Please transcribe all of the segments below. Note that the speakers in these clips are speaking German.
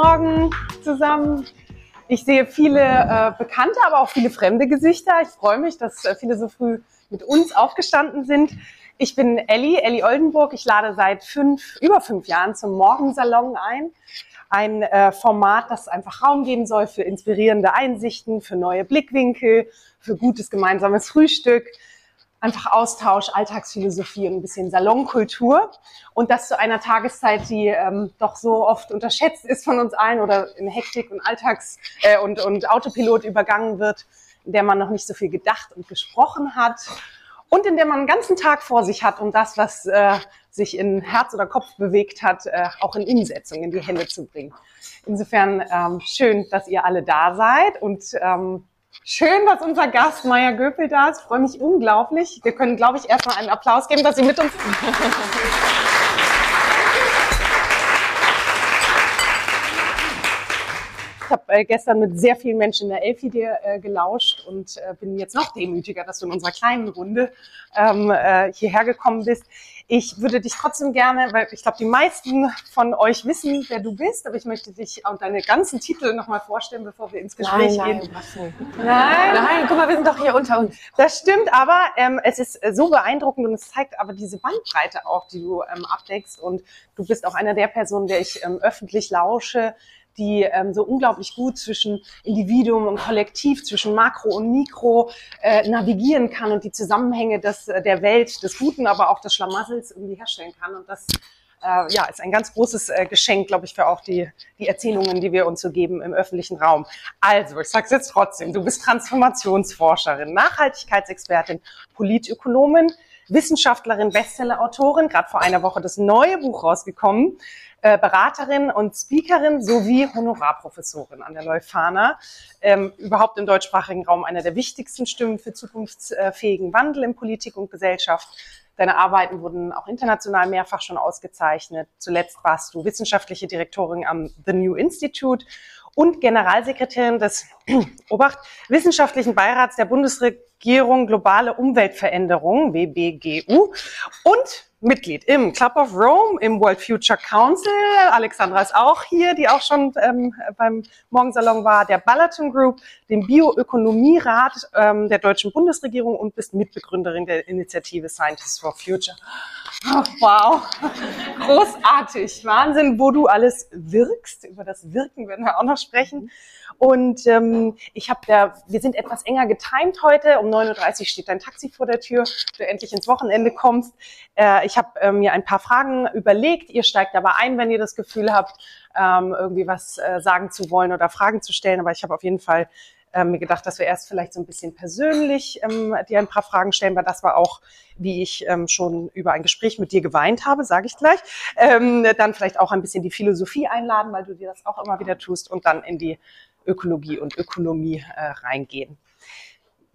Morgen zusammen. Ich sehe viele äh, bekannte, aber auch viele fremde Gesichter. Ich freue mich, dass äh, viele so früh mit uns aufgestanden sind. Ich bin Elli, Elli Oldenburg. Ich lade seit fünf, über fünf Jahren zum Morgensalon ein. Ein äh, Format, das einfach Raum geben soll für inspirierende Einsichten, für neue Blickwinkel, für gutes gemeinsames Frühstück, einfach Austausch, Alltagsphilosophie und ein bisschen Salonkultur. Und das zu einer Tageszeit, die ähm, doch so oft unterschätzt ist von uns allen oder in Hektik und Alltags- äh, und, und Autopilot übergangen wird, in der man noch nicht so viel gedacht und gesprochen hat und in der man einen ganzen Tag vor sich hat, um das, was äh, sich in Herz oder Kopf bewegt hat, äh, auch in Umsetzung in die Hände zu bringen. Insofern ähm, schön, dass ihr alle da seid und ähm, Schön, dass unser Gast Maya Göpel da ist. Ich freue mich unglaublich. Wir können, glaube ich, erstmal einen Applaus geben, dass sie mit uns. Ich habe äh, gestern mit sehr vielen Menschen in der Elfi dir äh, gelauscht und äh, bin jetzt noch demütiger, dass du in unserer kleinen Runde ähm, äh, hierher gekommen bist. Ich würde dich trotzdem gerne, weil ich glaube, die meisten von euch wissen, wer du bist, aber ich möchte dich und deine ganzen Titel nochmal vorstellen, bevor wir ins Gespräch nein, gehen. Nein, nein, nein, guck mal, wir sind doch hier unter uns. Das stimmt, aber ähm, es ist so beeindruckend und es zeigt aber diese Bandbreite auch, die du ähm, abdeckst. Und du bist auch einer der Personen, der ich ähm, öffentlich lausche, die ähm, so unglaublich gut zwischen Individuum und Kollektiv, zwischen Makro und Mikro äh, navigieren kann und die Zusammenhänge des, äh, der Welt, des Guten, aber auch des Schlamassels irgendwie herstellen kann. Und das äh, ja, ist ein ganz großes äh, Geschenk, glaube ich, für auch die, die Erzählungen, die wir uns so geben im öffentlichen Raum. Also, ich sage es jetzt trotzdem, du bist Transformationsforscherin, Nachhaltigkeitsexpertin, Politökonomin, Wissenschaftlerin, Bestsellerautorin, gerade vor einer Woche das neue Buch rausgekommen, Beraterin und Speakerin sowie Honorarprofessorin an der Leuphana. Ähm, überhaupt im deutschsprachigen Raum einer der wichtigsten Stimmen für zukunftsfähigen Wandel in Politik und Gesellschaft. Deine Arbeiten wurden auch international mehrfach schon ausgezeichnet. Zuletzt warst du wissenschaftliche Direktorin am The New Institute und Generalsekretärin des Obacht Wissenschaftlichen Beirats der Bundesregierung Globale Umweltveränderung, WBGU, und Mitglied im Club of Rome, im World Future Council. Alexandra ist auch hier, die auch schon ähm, beim Morgensalon war, der Ballaton Group, dem Bioökonomierat ähm, der deutschen Bundesregierung und bist Mitbegründerin der Initiative Scientists for Future. Oh, wow, großartig, Wahnsinn, wo du alles wirkst. Über das Wirken werden wir auch noch sprechen. Und ähm, ich habe da, wir sind etwas enger getimt heute. Um 9.30 Uhr steht dein Taxi vor der Tür, du endlich ins Wochenende kommst. Äh, ich habe äh, mir ein paar Fragen überlegt. Ihr steigt aber ein, wenn ihr das Gefühl habt, ähm, irgendwie was äh, sagen zu wollen oder Fragen zu stellen. Aber ich habe auf jeden Fall äh, mir gedacht, dass wir erst vielleicht so ein bisschen persönlich ähm, dir ein paar Fragen stellen, weil das war auch, wie ich ähm, schon über ein Gespräch mit dir geweint habe, sage ich gleich. Ähm, dann vielleicht auch ein bisschen die Philosophie einladen, weil du dir das auch immer wieder tust und dann in die Ökologie und Ökonomie äh, reingehen.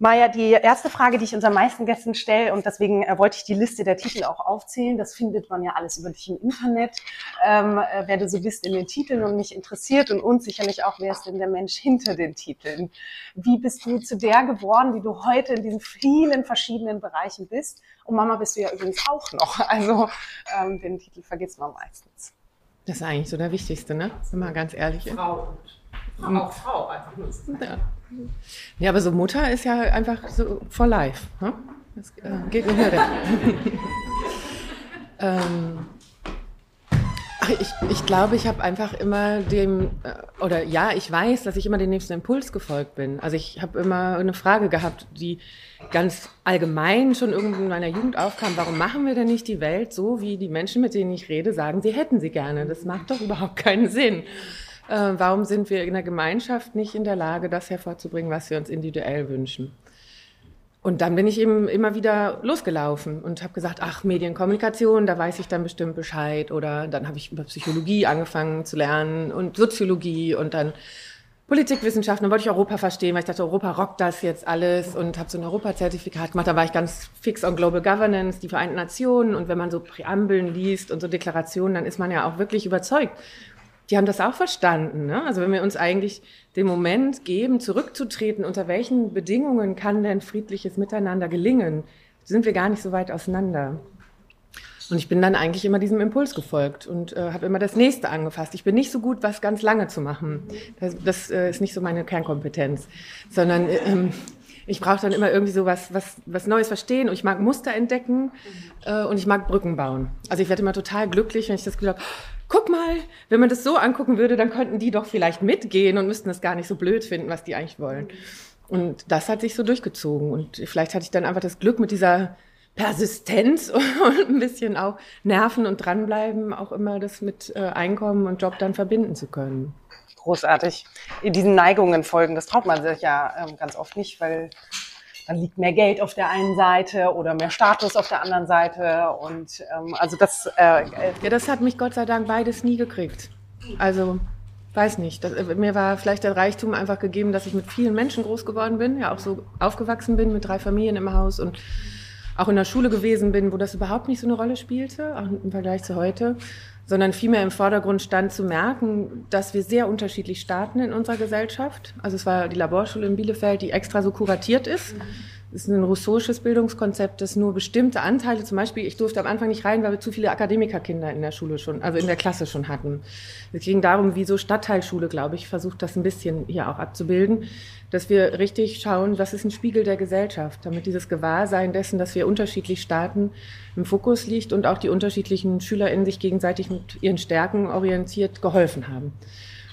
Maja, die erste Frage, die ich unseren meisten Gästen stelle, und deswegen äh, wollte ich die Liste der Titel auch aufzählen, das findet man ja alles über dich im Internet, ähm, äh, wer du so bist in den Titeln und mich interessiert und uns sicherlich auch, wer ist denn der Mensch hinter den Titeln? Wie bist du zu der geworden, wie du heute in diesen vielen verschiedenen Bereichen bist? Und Mama bist du ja übrigens auch noch, also ähm, den Titel vergisst man meistens. Das ist eigentlich so der Wichtigste, ne? Wenn man ganz ehrlich ist. Frau und auch Frau einfach nur. Ja. ja, aber so Mutter ist ja einfach so for life. Ne? Das äh, geht eine Hürde. ähm, ach, ich, ich glaube, ich habe einfach immer dem, äh, oder ja, ich weiß, dass ich immer dem nächsten Impuls gefolgt bin. Also ich habe immer eine Frage gehabt, die ganz allgemein schon irgendwo in meiner Jugend aufkam. Warum machen wir denn nicht die Welt so, wie die Menschen, mit denen ich rede, sagen, sie hätten sie gerne? Das macht doch überhaupt keinen Sinn. Äh, warum sind wir in der Gemeinschaft nicht in der Lage, das hervorzubringen, was wir uns individuell wünschen? Und dann bin ich eben immer wieder losgelaufen und habe gesagt, ach, Medienkommunikation, da weiß ich dann bestimmt Bescheid. Oder dann habe ich über Psychologie angefangen zu lernen und Soziologie und dann Politikwissenschaften. Dann wollte ich Europa verstehen, weil ich dachte, Europa rockt das jetzt alles und habe so ein Europazertifikat gemacht. Da war ich ganz fix on Global Governance, die Vereinten Nationen. Und wenn man so Präambeln liest und so Deklarationen, dann ist man ja auch wirklich überzeugt die haben das auch verstanden. Ne? Also wenn wir uns eigentlich den Moment geben, zurückzutreten, unter welchen Bedingungen kann denn friedliches Miteinander gelingen, sind wir gar nicht so weit auseinander. Und ich bin dann eigentlich immer diesem Impuls gefolgt und äh, habe immer das nächste angefasst. Ich bin nicht so gut, was ganz lange zu machen. Das, das äh, ist nicht so meine Kernkompetenz, sondern äh, ähm, ich brauche dann immer irgendwie so was, was, was Neues verstehen und ich mag Muster entdecken äh, und ich mag Brücken bauen. Also ich werde immer total glücklich, wenn ich das Gefühl habe, guck mal, wenn man das so angucken würde, dann könnten die doch vielleicht mitgehen und müssten das gar nicht so blöd finden, was die eigentlich wollen. Und das hat sich so durchgezogen und vielleicht hatte ich dann einfach das Glück mit dieser Persistenz und ein bisschen auch Nerven und dranbleiben, auch immer das mit äh, Einkommen und Job dann verbinden zu können großartig. Diesen Neigungen folgen, das traut man sich ja ähm, ganz oft nicht, weil dann liegt mehr Geld auf der einen Seite oder mehr Status auf der anderen Seite. Und ähm, also das. Äh, äh ja, das hat mich Gott sei Dank beides nie gekriegt. Also weiß nicht. Das, äh, mir war vielleicht der Reichtum einfach gegeben, dass ich mit vielen Menschen groß geworden bin, ja auch so aufgewachsen bin mit drei Familien im Haus und auch in der Schule gewesen bin, wo das überhaupt nicht so eine Rolle spielte, auch im Vergleich zu heute sondern vielmehr im Vordergrund stand zu merken, dass wir sehr unterschiedlich starten in unserer Gesellschaft. Also es war die Laborschule in Bielefeld, die extra so kuratiert ist. Es ist ein rousseauisches Bildungskonzept, das nur bestimmte Anteile, zum Beispiel, ich durfte am Anfang nicht rein, weil wir zu viele Akademikerkinder in der Schule schon, also in der Klasse schon hatten. Es ging darum, wie so Stadtteilschule, glaube ich, versucht das ein bisschen hier auch abzubilden, dass wir richtig schauen, was ist ein Spiegel der Gesellschaft, damit dieses Gewahrsein dessen, dass wir unterschiedlich starten, im Fokus liegt und auch die unterschiedlichen SchülerInnen sich gegenseitig mit ihren Stärken orientiert geholfen haben.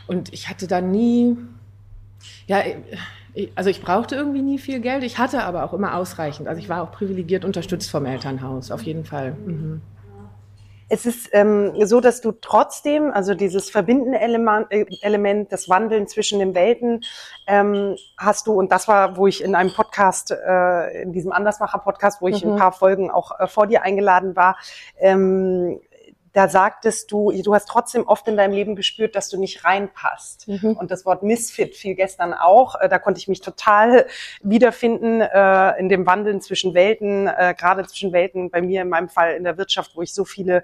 Und ich hatte da nie, ja, also ich brauchte irgendwie nie viel Geld, ich hatte aber auch immer ausreichend. Also ich war auch privilegiert unterstützt vom Elternhaus, auf jeden Fall. Mhm. Es ist ähm, so, dass du trotzdem, also dieses verbindende Element, äh, Element, das Wandeln zwischen den Welten, ähm, hast du, und das war, wo ich in einem Podcast, äh, in diesem Andersmacher-Podcast, wo ich mhm. ein paar Folgen auch äh, vor dir eingeladen war, ähm, da sagtest du, du hast trotzdem oft in deinem Leben gespürt, dass du nicht reinpasst. Mhm. Und das Wort Misfit fiel gestern auch. Äh, da konnte ich mich total wiederfinden äh, in dem Wandeln zwischen Welten, äh, gerade zwischen Welten bei mir in meinem Fall in der Wirtschaft, wo ich so viele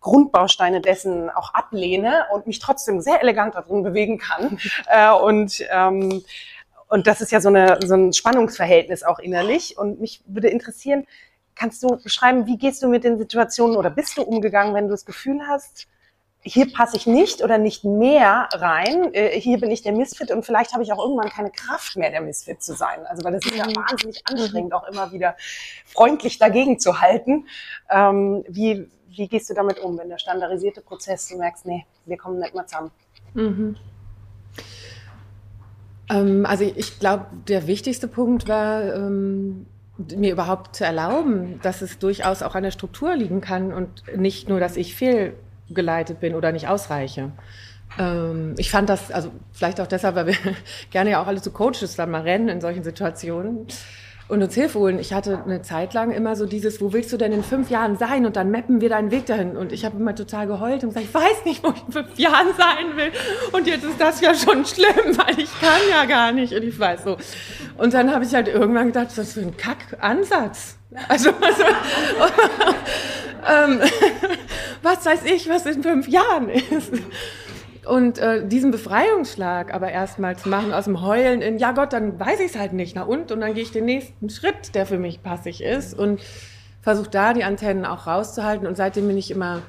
Grundbausteine dessen auch ablehne und mich trotzdem sehr elegant darin bewegen kann. äh, und ähm, und das ist ja so, eine, so ein Spannungsverhältnis auch innerlich. Und mich würde interessieren, Kannst du beschreiben, wie gehst du mit den Situationen oder bist du umgegangen, wenn du das Gefühl hast, hier passe ich nicht oder nicht mehr rein, äh, hier bin ich der Misfit und vielleicht habe ich auch irgendwann keine Kraft mehr, der Misfit zu sein. Also weil das ist ja mhm. wahnsinnig anstrengend, auch immer wieder freundlich dagegen zu halten. Ähm, wie, wie gehst du damit um, wenn der standardisierte Prozess, du merkst, nee, wir kommen nicht mehr zusammen? Mhm. Ähm, also ich glaube, der wichtigste Punkt war, ähm, mir überhaupt zu erlauben, dass es durchaus auch an der Struktur liegen kann und nicht nur, dass ich fehlgeleitet bin oder nicht ausreiche. Ähm, ich fand das, also vielleicht auch deshalb, weil wir gerne ja auch alle zu Coaches dann mal rennen in solchen Situationen und uns Hilfe holen. Ich hatte eine Zeit lang immer so dieses, wo willst du denn in fünf Jahren sein? Und dann mappen wir deinen Weg dahin. Und ich habe immer total geheult und gesagt, ich weiß nicht, wo ich in fünf Jahren sein will. Und jetzt ist das ja schon schlimm, weil ich kann ja gar nicht. Und ich weiß so. Und dann habe ich halt irgendwann gedacht, was für ein Kackansatz. Also, also ähm, was weiß ich, was in fünf Jahren ist. Und äh, diesen Befreiungsschlag aber erstmal zu machen aus dem Heulen in, ja Gott, dann weiß ich es halt nicht. Na und? Und dann gehe ich den nächsten Schritt, der für mich passig ist und versuche da die Antennen auch rauszuhalten. Und seitdem bin ich immer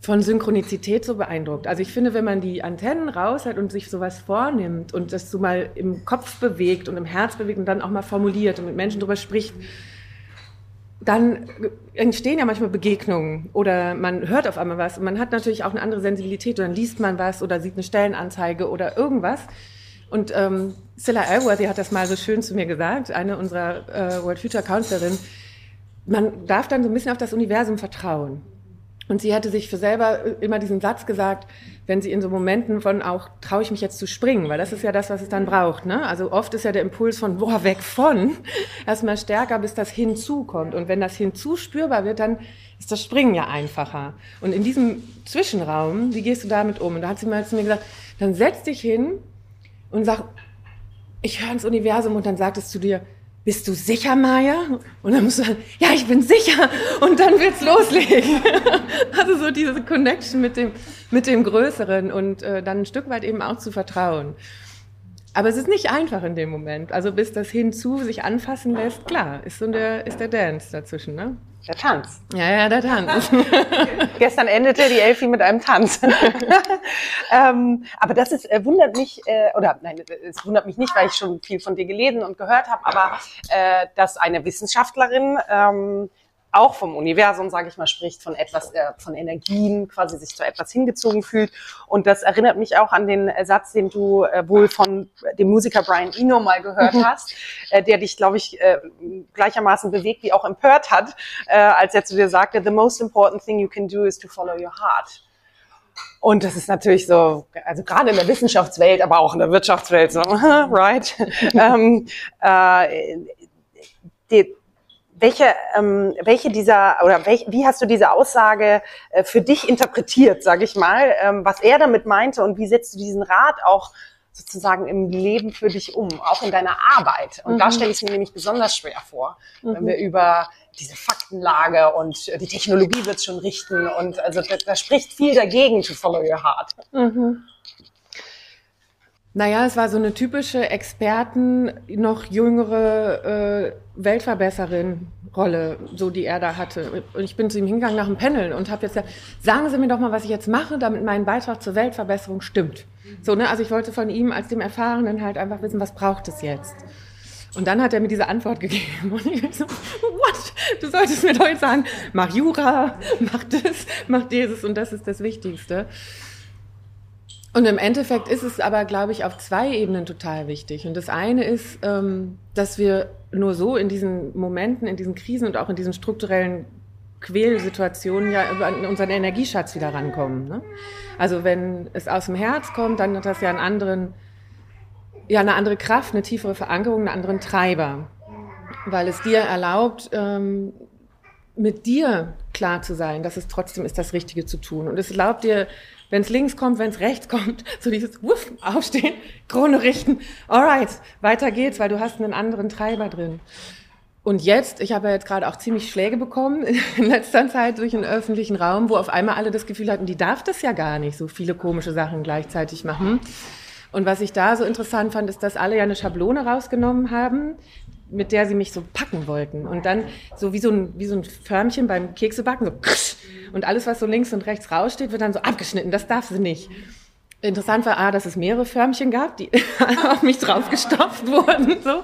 von Synchronizität so beeindruckt. Also ich finde, wenn man die Antennen raushält und sich sowas vornimmt und das so mal im Kopf bewegt und im Herz bewegt und dann auch mal formuliert und mit Menschen drüber spricht, dann entstehen ja manchmal Begegnungen oder man hört auf einmal was und man hat natürlich auch eine andere Sensibilität oder dann liest man was oder sieht eine Stellenanzeige oder irgendwas. Und ähm, Cilla Elworthy hat das mal so schön zu mir gesagt, eine unserer äh, World Future Counselorinnen. Man darf dann so ein bisschen auf das Universum vertrauen. Und sie hatte sich für selber immer diesen Satz gesagt, wenn sie in so Momenten von auch, traue ich mich jetzt zu springen, weil das ist ja das, was es dann braucht. Ne? Also oft ist ja der Impuls von, boah, weg von, erstmal stärker, bis das hinzukommt. Und wenn das hinzu spürbar wird, dann ist das Springen ja einfacher. Und in diesem Zwischenraum, wie gehst du damit um? Und da hat sie mal zu mir gesagt, dann setz dich hin und sag, ich höre ins Universum und dann sagt es zu dir, bist du sicher, Maya? Und dann musst du sagen, ja, ich bin sicher. Und dann wird's loslegen. also so diese Connection mit dem, mit dem Größeren und äh, dann ein Stück weit eben auch zu vertrauen. Aber es ist nicht einfach in dem Moment. Also bis das hinzu sich anfassen lässt, klar, ist so der, ist der Dance dazwischen, ne? Der Tanz. Ja, ja, der Tanz. Gestern endete die Elfie mit einem Tanz. ähm, aber das ist, äh, wundert mich, äh, oder nein, es wundert mich nicht, weil ich schon viel von dir gelesen und gehört habe, aber äh, dass eine Wissenschaftlerin ähm, auch vom Universum, sage ich mal, spricht, von etwas, äh, von Energien, quasi sich zu etwas hingezogen fühlt. Und das erinnert mich auch an den Satz, den du äh, wohl von dem Musiker Brian Eno mal gehört mhm. hast, äh, der dich, glaube ich, äh, gleichermaßen bewegt wie auch empört hat, äh, als er zu dir sagte, the most important thing you can do is to follow your heart. Und das ist natürlich so, also gerade in der Wissenschaftswelt, aber auch in der Wirtschaftswelt, so, right? ähm, äh, die, welche, ähm, welche dieser oder welch, wie hast du diese Aussage äh, für dich interpretiert, sage ich mal, ähm, was er damit meinte und wie setzt du diesen Rat auch sozusagen im Leben für dich um, auch in deiner Arbeit? Und mhm. da stelle ich es mir nämlich besonders schwer vor, mhm. wenn wir über diese Faktenlage und die Technologie wird schon richten und also da, da, spricht viel dagegen to follow your heart. Mhm. Naja, es war so eine typische Experten, noch jüngere äh, Weltverbesserin-Rolle, so die er da hatte. Und ich bin zu ihm hingegangen nach dem Panel und habe jetzt gesagt, sagen Sie mir doch mal, was ich jetzt mache, damit mein Beitrag zur Weltverbesserung stimmt. So, ne? Also ich wollte von ihm als dem Erfahrenen halt einfach wissen, was braucht es jetzt? Und dann hat er mir diese Antwort gegeben. Und ich so, what? Du solltest mir doch jetzt sagen, mach Jura, mach das, mach dieses und das ist das Wichtigste. Und im Endeffekt ist es aber, glaube ich, auf zwei Ebenen total wichtig. Und das eine ist, ähm, dass wir nur so in diesen Momenten, in diesen Krisen und auch in diesen strukturellen Quälsituationen ja über unseren Energieschatz wieder rankommen. Ne? Also wenn es aus dem Herz kommt, dann hat das ja einen anderen, ja eine andere Kraft, eine tiefere Verankerung, einen anderen Treiber, weil es dir erlaubt, ähm, mit dir klar zu sein, dass es trotzdem ist, das Richtige zu tun. Und es erlaubt dir wenn es links kommt, wenn es rechts kommt, so dieses Wuff, aufstehen, Krone richten, alright, weiter geht's, weil du hast einen anderen Treiber drin. Und jetzt, ich habe ja jetzt gerade auch ziemlich Schläge bekommen in letzter Zeit durch den öffentlichen Raum, wo auf einmal alle das Gefühl hatten, die darf das ja gar nicht, so viele komische Sachen gleichzeitig machen. Und was ich da so interessant fand, ist, dass alle ja eine Schablone rausgenommen haben, mit der sie mich so packen wollten. Und dann so wie so ein, wie so ein Förmchen beim Keksebacken, so und alles, was so links und rechts raussteht, wird dann so abgeschnitten. Das darf sie nicht. Interessant war, A, dass es mehrere Förmchen gab, die auf mich draufgestopft wurden. So.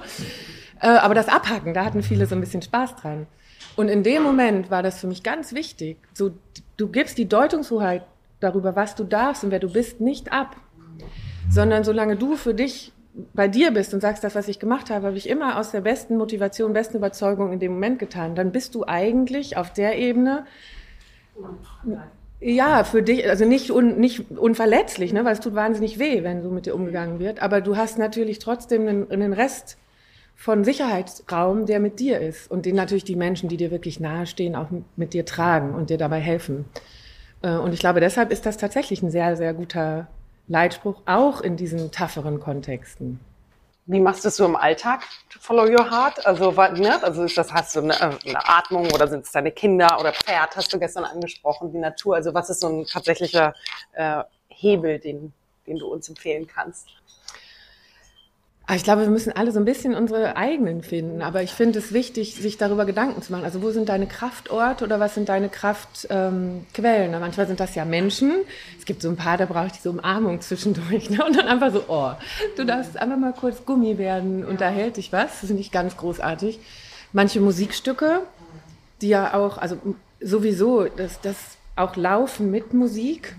Äh, aber das Abhacken, da hatten viele so ein bisschen Spaß dran. Und in dem Moment war das für mich ganz wichtig. So, du gibst die Deutungshoheit darüber, was du darfst und wer du bist, nicht ab. Sondern solange du für dich bei dir bist und sagst, das, was ich gemacht habe, habe ich immer aus der besten Motivation, besten Überzeugung in dem Moment getan, dann bist du eigentlich auf der Ebene ja, für dich, also nicht, un, nicht unverletzlich, ne, weil es tut wahnsinnig weh, wenn so mit dir umgegangen wird. Aber du hast natürlich trotzdem einen, einen Rest von Sicherheitsraum, der mit dir ist und den natürlich die Menschen, die dir wirklich nahestehen, auch mit dir tragen und dir dabei helfen. Äh, und ich glaube, deshalb ist das tatsächlich ein sehr, sehr guter Leitspruch, auch in diesen tougheren Kontexten. Wie machst du es so im Alltag? Follow your heart? Also, ne? also ist das, hast du eine, eine Atmung oder sind es deine Kinder oder Pferd, hast du gestern angesprochen, die Natur? Also was ist so ein tatsächlicher äh, Hebel, den, den du uns empfehlen kannst? Ich glaube, wir müssen alle so ein bisschen unsere eigenen finden. Aber ich finde es wichtig, sich darüber Gedanken zu machen. Also wo sind deine Kraftorte oder was sind deine Kraftquellen? Ähm, manchmal sind das ja Menschen. Es gibt so ein paar, da brauche ich diese Umarmung zwischendurch. Ne? Und dann einfach so, oh, du darfst einfach mal kurz Gummi werden und da hält dich was. Das finde ich ganz großartig. Manche Musikstücke, die ja auch, also sowieso, dass das auch laufen mit Musik.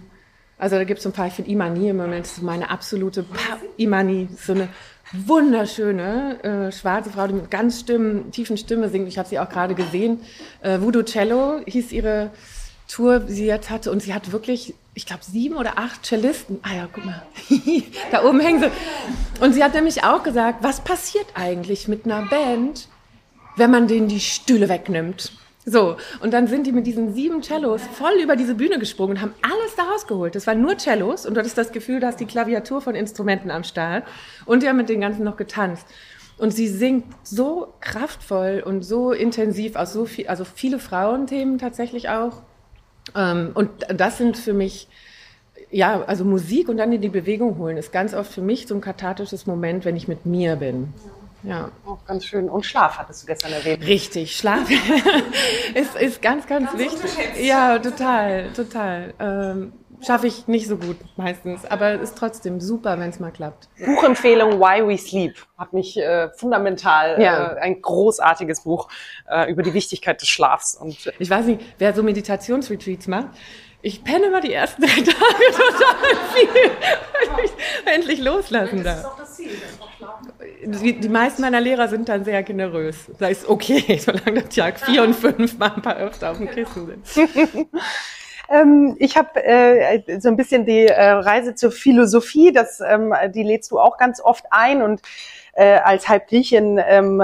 Also da gibt es so ein paar, ich finde Imani im Moment ist meine absolute pa Imani, so eine wunderschöne äh, schwarze Frau, die mit ganz stimmen, tiefen Stimme singt. Ich habe sie auch gerade gesehen. Äh, Voodoo Cello hieß ihre Tour, die sie jetzt hatte. Und sie hat wirklich, ich glaube, sieben oder acht Cellisten. Ah ja, guck mal, da oben hängen sie. Und sie hat nämlich auch gesagt, was passiert eigentlich mit einer Band, wenn man denen die Stühle wegnimmt? So, und dann sind die mit diesen sieben Cellos voll über diese Bühne gesprungen und haben alles da rausgeholt. Das waren nur Cellos und du hattest das Gefühl, du hast die Klaviatur von Instrumenten am Start und die haben mit den ganzen noch getanzt. Und sie singt so kraftvoll und so intensiv aus so viel, also viele Frauenthemen tatsächlich auch. Ähm, und das sind für mich, ja, also Musik und dann in die Bewegung holen ist ganz oft für mich so ein kathartisches Moment, wenn ich mit mir bin. Ja. Auch ganz schön. Und Schlaf hattest du gestern erwähnt. Richtig, Schlaf ist, ist ganz, ganz, ganz wichtig. Ja, total, total. Ähm, Schaffe ich nicht so gut meistens, aber es ist trotzdem super, wenn es mal klappt. Buchempfehlung Why We Sleep hat mich äh, fundamental ja. äh, ein großartiges Buch äh, über die Wichtigkeit des Schlafs. Und äh, ich weiß nicht, wer so Meditationsretreats macht. Ich penne immer die ersten drei Tage total viel, weil ich endlich loslassen darf. Das ist auch das Ziel, das die, die meisten meiner Lehrer sind dann sehr generös. Da ist okay, solange der Tag vier und fünf mal ein paar öfter auf dem Kissen sind. Ähm, ich habe äh, so ein bisschen die äh, Reise zur Philosophie, das, ähm, die lädst du auch ganz oft ein und äh, als Halbgriechin ähm,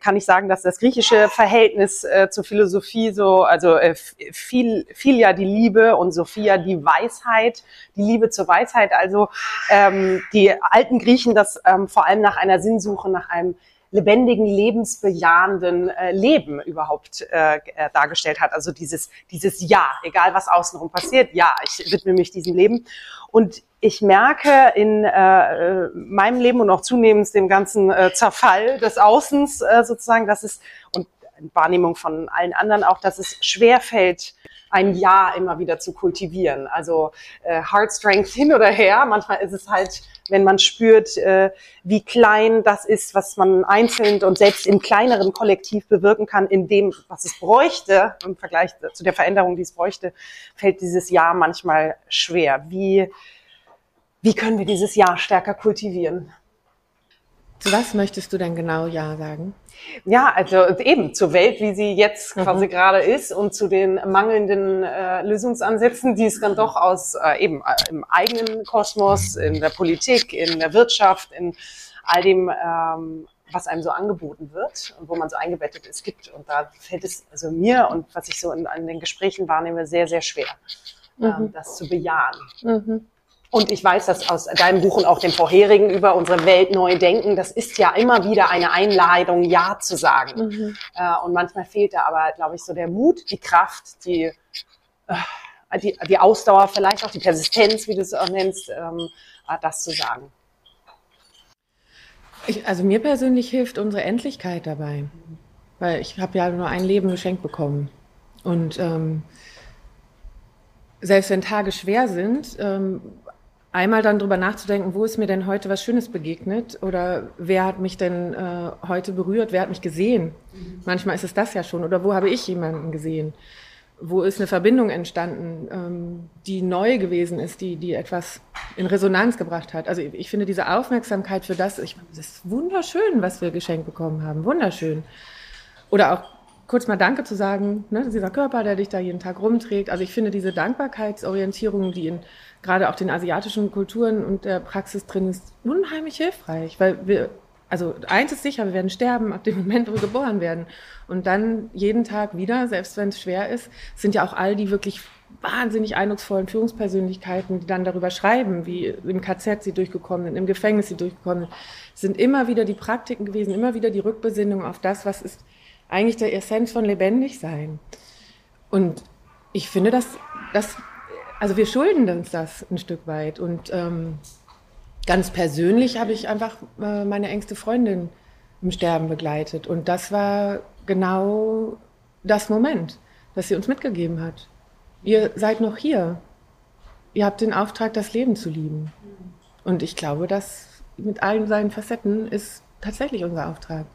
kann ich sagen, dass das griechische Verhältnis äh, zur Philosophie so, also äh, viel, viel ja die Liebe und Sophia die Weisheit, die Liebe zur Weisheit. Also ähm, die alten Griechen das ähm, vor allem nach einer Sinnsuche, nach einem lebendigen, lebensbejahenden äh, Leben überhaupt äh, äh, dargestellt hat. Also dieses, dieses Ja, egal was außenrum passiert, ja, ich widme mich diesem Leben. Und ich merke in äh, meinem Leben und auch zunehmend dem ganzen äh, Zerfall des Außens äh, sozusagen, dass es, und Wahrnehmung von allen anderen auch, dass es schwer fällt, ein Ja immer wieder zu kultivieren. Also äh, Heart Strength hin oder her. Manchmal ist es halt, wenn man spürt, äh, wie klein das ist, was man einzeln und selbst im kleineren Kollektiv bewirken kann, in dem, was es bräuchte, im Vergleich zu der Veränderung, die es bräuchte, fällt dieses Ja manchmal schwer. Wie, wie können wir dieses Ja stärker kultivieren? Zu was möchtest du denn genau Ja sagen? Ja, also eben zur Welt, wie sie jetzt mhm. quasi gerade ist und zu den mangelnden äh, Lösungsansätzen, die es dann doch aus äh, eben äh, im eigenen Kosmos, in der Politik, in der Wirtschaft, in all dem, ähm, was einem so angeboten wird und wo man so eingebettet ist, gibt. Und da fällt es also mir und was ich so in, in den Gesprächen wahrnehme, sehr, sehr schwer, ähm, mhm. das zu bejahen. Mhm. Und ich weiß das aus deinem Buch und auch dem vorherigen über unsere Welt neu denken. Das ist ja immer wieder eine Einladung, Ja zu sagen. Mhm. Äh, und manchmal fehlt da aber, glaube ich, so der Mut, die Kraft, die, äh, die, die Ausdauer, vielleicht auch die Persistenz, wie du es auch nennst, ähm, äh, das zu sagen. Ich, also mir persönlich hilft unsere Endlichkeit dabei. Weil ich habe ja nur ein Leben geschenkt bekommen. Und ähm, selbst wenn Tage schwer sind, ähm, einmal dann drüber nachzudenken, wo ist mir denn heute was Schönes begegnet oder wer hat mich denn äh, heute berührt, wer hat mich gesehen. Manchmal ist es das ja schon oder wo habe ich jemanden gesehen. Wo ist eine Verbindung entstanden, ähm, die neu gewesen ist, die, die etwas in Resonanz gebracht hat. Also ich, ich finde diese Aufmerksamkeit für das, ich, das ist wunderschön, was wir geschenkt bekommen haben, wunderschön. Oder auch kurz mal Danke zu sagen, ne, dieser Körper, der dich da jeden Tag rumträgt. Also ich finde diese Dankbarkeitsorientierung, die in gerade auch den asiatischen Kulturen und der Praxis drin ist, unheimlich hilfreich, weil wir, also eins ist sicher, wir werden sterben ab dem Moment, wo wir geboren werden. Und dann jeden Tag wieder, selbst wenn es schwer ist, sind ja auch all die wirklich wahnsinnig eindrucksvollen Führungspersönlichkeiten, die dann darüber schreiben, wie im KZ sie durchgekommen sind, im Gefängnis sie durchgekommen sind, sind immer wieder die Praktiken gewesen, immer wieder die Rückbesinnung auf das, was ist eigentlich der Essenz von lebendig sein. Und ich finde, dass das also wir schulden uns das ein Stück weit. Und ähm, ganz persönlich habe ich einfach äh, meine engste Freundin im Sterben begleitet. Und das war genau das Moment, das sie uns mitgegeben hat. Ihr seid noch hier. Ihr habt den Auftrag, das Leben zu lieben. Und ich glaube, das mit allen seinen Facetten ist tatsächlich unser Auftrag.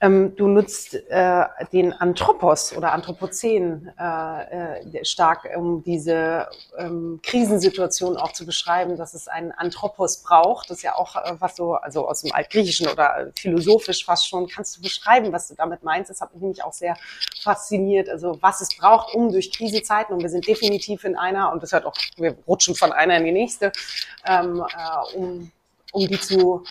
Ähm, du nutzt äh, den Anthropos oder Anthropozän äh, äh, stark, um diese ähm, Krisensituation auch zu beschreiben, dass es einen Anthropos braucht. Das ist ja auch äh, was so, also aus dem Altgriechischen oder philosophisch fast schon. Kannst du beschreiben, was du damit meinst? Das hat mich nämlich auch sehr fasziniert. Also was es braucht, um durch Krisenzeiten, und wir sind definitiv in einer, und das hat auch, wir rutschen von einer in die nächste, ähm, äh, um, um die zu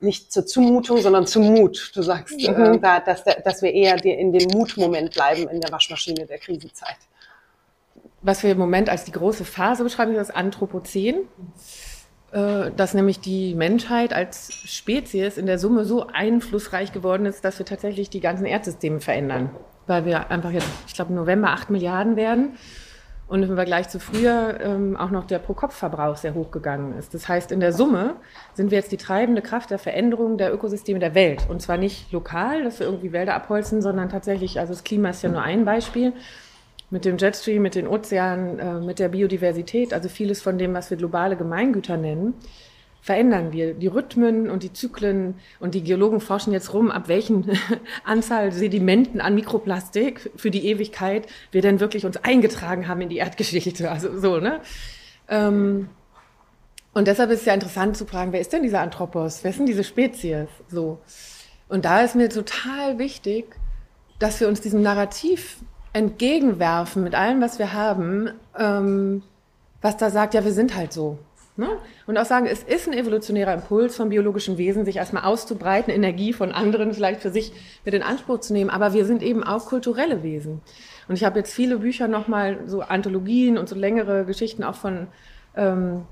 nicht zur Zumutung, sondern zum Mut. Du sagst, mhm. äh, da, dass, dass wir eher in dem Mutmoment bleiben in der Waschmaschine der Krisenzeit. Was wir im Moment als die große Phase beschreiben, ist das Anthropozän. Äh, dass nämlich die Menschheit als Spezies in der Summe so einflussreich geworden ist, dass wir tatsächlich die ganzen Erdsysteme verändern. Weil wir einfach jetzt, ich glaube, im November acht Milliarden werden und im Vergleich zu früher ähm, auch noch der Pro-Kopf-Verbrauch sehr hoch gegangen ist. Das heißt, in der Summe sind wir jetzt die treibende Kraft der Veränderung der Ökosysteme der Welt. Und zwar nicht lokal, dass wir irgendwie Wälder abholzen, sondern tatsächlich, also das Klima ist ja nur ein Beispiel, mit dem Jetstream, mit den Ozeanen, äh, mit der Biodiversität, also vieles von dem, was wir globale Gemeingüter nennen verändern wir die Rhythmen und die Zyklen und die Geologen forschen jetzt rum, ab welchen Anzahl Sedimenten an Mikroplastik für die Ewigkeit wir denn wirklich uns eingetragen haben in die Erdgeschichte. Also so, ne? Ähm, und deshalb ist es ja interessant zu fragen, wer ist denn dieser Anthropos? Wer denn diese Spezies? So. Und da ist mir total wichtig, dass wir uns diesem Narrativ entgegenwerfen mit allem, was wir haben, ähm, was da sagt, ja, wir sind halt so. Ne? Und auch sagen, es ist ein evolutionärer Impuls vom biologischen Wesen, sich erstmal auszubreiten, Energie von anderen vielleicht für sich mit in Anspruch zu nehmen. Aber wir sind eben auch kulturelle Wesen. Und ich habe jetzt viele Bücher nochmal, so Anthologien und so längere Geschichten auch von ähm,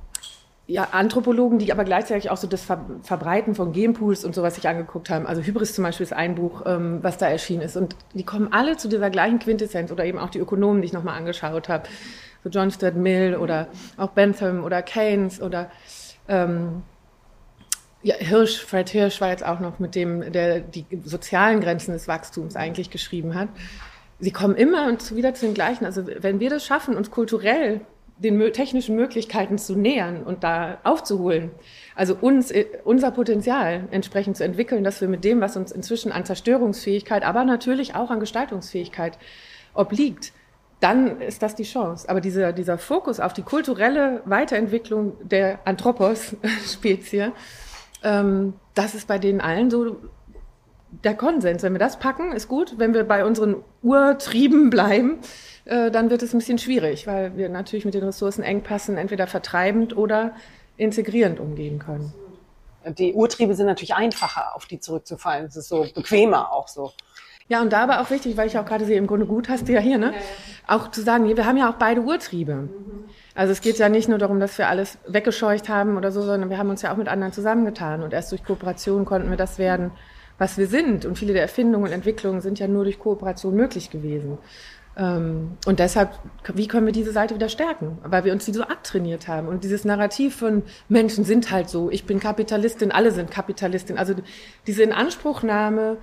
ja, Anthropologen, die aber gleichzeitig auch so das Ver Verbreiten von Genpools und sowas sich angeguckt haben. Also Hybris zum Beispiel ist ein Buch, ähm, was da erschienen ist. Und die kommen alle zu dieser gleichen Quintessenz oder eben auch die Ökonomen, die ich nochmal angeschaut habe so John Stuart Mill oder auch Bentham oder Keynes oder ähm, ja, Hirsch, Fred Hirsch war jetzt auch noch mit dem, der die sozialen Grenzen des Wachstums eigentlich geschrieben hat. Sie kommen immer und wieder zu den gleichen. Also wenn wir das schaffen, uns kulturell den technischen Möglichkeiten zu nähern und da aufzuholen, also uns, äh, unser Potenzial entsprechend zu entwickeln, dass wir mit dem, was uns inzwischen an Zerstörungsfähigkeit, aber natürlich auch an Gestaltungsfähigkeit obliegt, dann ist das die Chance. Aber dieser, dieser Fokus auf die kulturelle Weiterentwicklung der Anthropos-Spezie, ähm, das ist bei denen allen so der Konsens. Wenn wir das packen, ist gut. Wenn wir bei unseren Urtrieben bleiben, äh, dann wird es ein bisschen schwierig, weil wir natürlich mit den Ressourcenengpassen entweder vertreibend oder integrierend umgehen können. Die Urtriebe sind natürlich einfacher, auf die zurückzufallen. Es ist so bequemer auch so. Ja, und da war auch wichtig, weil ich auch gerade sehe, im Grunde gut hast du ja hier, ne? Auch zu sagen, wir haben ja auch beide Urtriebe. Mhm. Also es geht ja nicht nur darum, dass wir alles weggescheucht haben oder so, sondern wir haben uns ja auch mit anderen zusammengetan. Und erst durch Kooperation konnten wir das werden, was wir sind. Und viele der Erfindungen und Entwicklungen sind ja nur durch Kooperation möglich gewesen. Ähm, und deshalb, wie können wir diese Seite wieder stärken? Weil wir uns die so abtrainiert haben. Und dieses Narrativ von Menschen sind halt so, ich bin Kapitalistin, alle sind Kapitalistin. Also diese Inanspruchnahme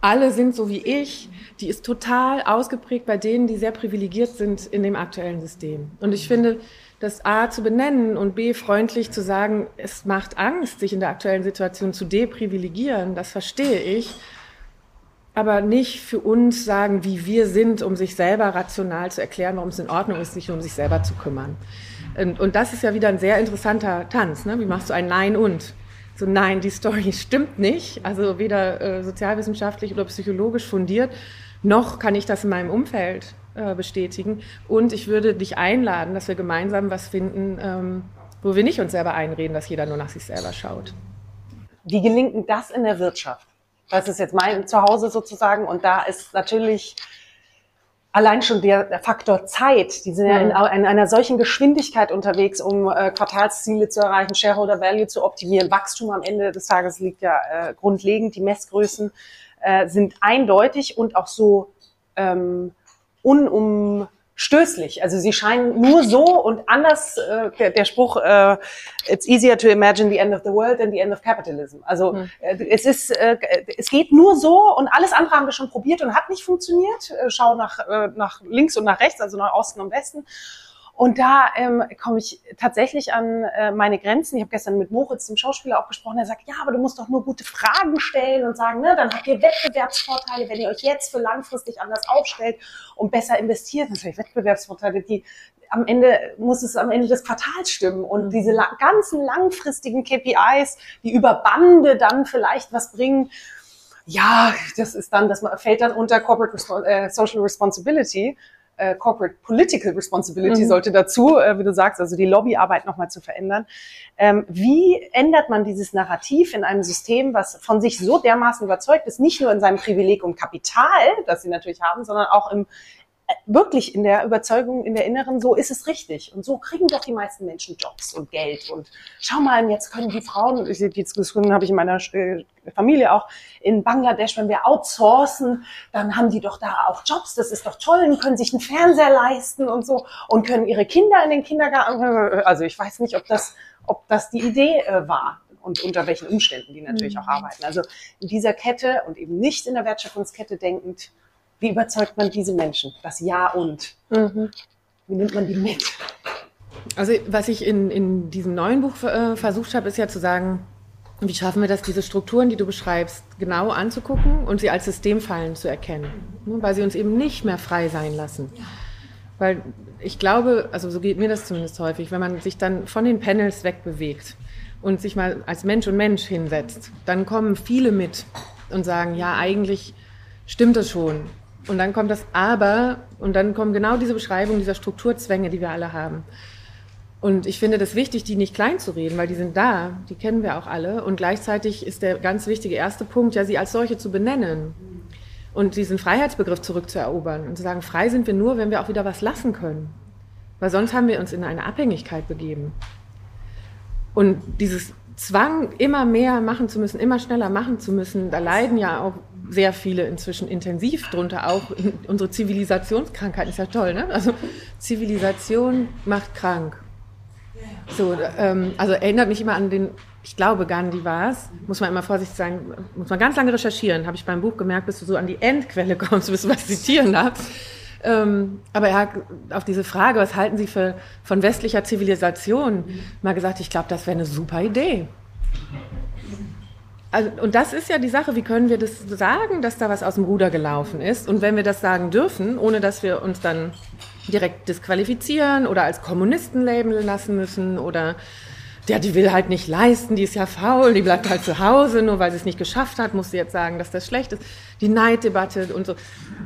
alle sind so wie ich, die ist total ausgeprägt bei denen, die sehr privilegiert sind in dem aktuellen System. Und ich finde, das A zu benennen und B freundlich zu sagen, es macht Angst, sich in der aktuellen Situation zu deprivilegieren, das verstehe ich. Aber nicht für uns sagen, wie wir sind, um sich selber rational zu erklären, warum es in Ordnung ist, sich um sich selber zu kümmern. Und, und das ist ja wieder ein sehr interessanter Tanz. Ne? Wie machst du ein Nein und? So nein, die Story stimmt nicht, also weder äh, sozialwissenschaftlich oder psychologisch fundiert, noch kann ich das in meinem Umfeld äh, bestätigen. Und ich würde dich einladen, dass wir gemeinsam was finden, ähm, wo wir nicht uns selber einreden, dass jeder nur nach sich selber schaut. Wie gelingt das in der Wirtschaft? Das ist jetzt mein Zuhause sozusagen und da ist natürlich allein schon der, Faktor Zeit, die sind ja in, in, einer solchen Geschwindigkeit unterwegs, um äh, Quartalsziele zu erreichen, Shareholder Value zu optimieren. Wachstum am Ende des Tages liegt ja äh, grundlegend. Die Messgrößen äh, sind eindeutig und auch so ähm, unum stößlich. Also sie scheinen nur so und anders, äh, der, der Spruch, äh, it's easier to imagine the end of the world than the end of capitalism. Also hm. äh, es ist, äh, es geht nur so und alles andere haben wir schon probiert und hat nicht funktioniert. Äh, schau nach, äh, nach links und nach rechts, also nach Osten und Westen. Und da ähm, komme ich tatsächlich an äh, meine Grenzen. Ich habe gestern mit Moritz, dem Schauspieler, auch gesprochen. Der sagt, ja, aber du musst doch nur gute Fragen stellen und sagen, ne, dann habt ihr Wettbewerbsvorteile, wenn ihr euch jetzt für langfristig anders aufstellt und besser investiert. Natürlich Wettbewerbsvorteile, die am Ende muss es am Ende des Quartals stimmen. Und mhm. diese la ganzen langfristigen KPIs, die über Bande dann vielleicht was bringen, ja, das ist dann, das fällt dann unter Corporate Respo äh, Social Responsibility äh, Corporate Political Responsibility mhm. sollte dazu, äh, wie du sagst, also die Lobbyarbeit nochmal zu verändern. Ähm, wie ändert man dieses Narrativ in einem System, was von sich so dermaßen überzeugt ist, nicht nur in seinem Privileg und Kapital, das sie natürlich haben, sondern auch im wirklich in der Überzeugung, in der Inneren, so ist es richtig. Und so kriegen doch die meisten Menschen Jobs und Geld. Und schau mal, jetzt können die Frauen, die Diskussion habe ich in meiner äh, Familie auch, in Bangladesch, wenn wir outsourcen, dann haben die doch da auch Jobs. Das ist doch toll und können sich einen Fernseher leisten und so und können ihre Kinder in den Kindergarten. Also ich weiß nicht, ob das, ob das die Idee äh, war und unter welchen Umständen die natürlich mhm. auch arbeiten. Also in dieser Kette und eben nicht in der Wertschöpfungskette denkend, wie überzeugt man diese Menschen? Das Ja und. Mhm. Wie nimmt man die mit? Also was ich in, in diesem neuen Buch äh, versucht habe, ist ja zu sagen, wie schaffen wir das, diese Strukturen, die du beschreibst, genau anzugucken und sie als Systemfallen zu erkennen, ne, weil sie uns eben nicht mehr frei sein lassen. Weil ich glaube, also so geht mir das zumindest häufig, wenn man sich dann von den Panels wegbewegt und sich mal als Mensch und Mensch hinsetzt, dann kommen viele mit und sagen, ja, eigentlich stimmt das schon. Und dann kommt das Aber und dann kommen genau diese Beschreibungen dieser Strukturzwänge, die wir alle haben. Und ich finde das wichtig, die nicht klein zu reden, weil die sind da, die kennen wir auch alle. Und gleichzeitig ist der ganz wichtige erste Punkt, ja, sie als solche zu benennen und diesen Freiheitsbegriff zurückzuerobern und zu sagen, frei sind wir nur, wenn wir auch wieder was lassen können. Weil sonst haben wir uns in eine Abhängigkeit begeben. Und dieses Zwang, immer mehr machen zu müssen, immer schneller machen zu müssen, da leiden ja auch sehr viele inzwischen intensiv drunter. Auch unsere Zivilisationskrankheit ist ja toll, ne? Also Zivilisation macht krank. So, ähm, also erinnert mich immer an den, ich glaube, Gandhi war es, muss man immer vorsichtig sein, muss man ganz lange recherchieren, habe ich beim Buch gemerkt, bis du so an die Endquelle kommst, bis du was zitieren darfst. Ähm, aber er hat auf diese Frage, was halten Sie für, von westlicher Zivilisation, mal gesagt, ich glaube, das wäre eine super Idee. Also, und das ist ja die Sache, wie können wir das sagen, dass da was aus dem Ruder gelaufen ist? Und wenn wir das sagen dürfen, ohne dass wir uns dann direkt disqualifizieren oder als Kommunisten labeln lassen müssen oder ja, die will halt nicht leisten, die ist ja faul, die bleibt halt zu Hause, nur weil sie es nicht geschafft hat, muss sie jetzt sagen, dass das schlecht ist. Die Neiddebatte und so.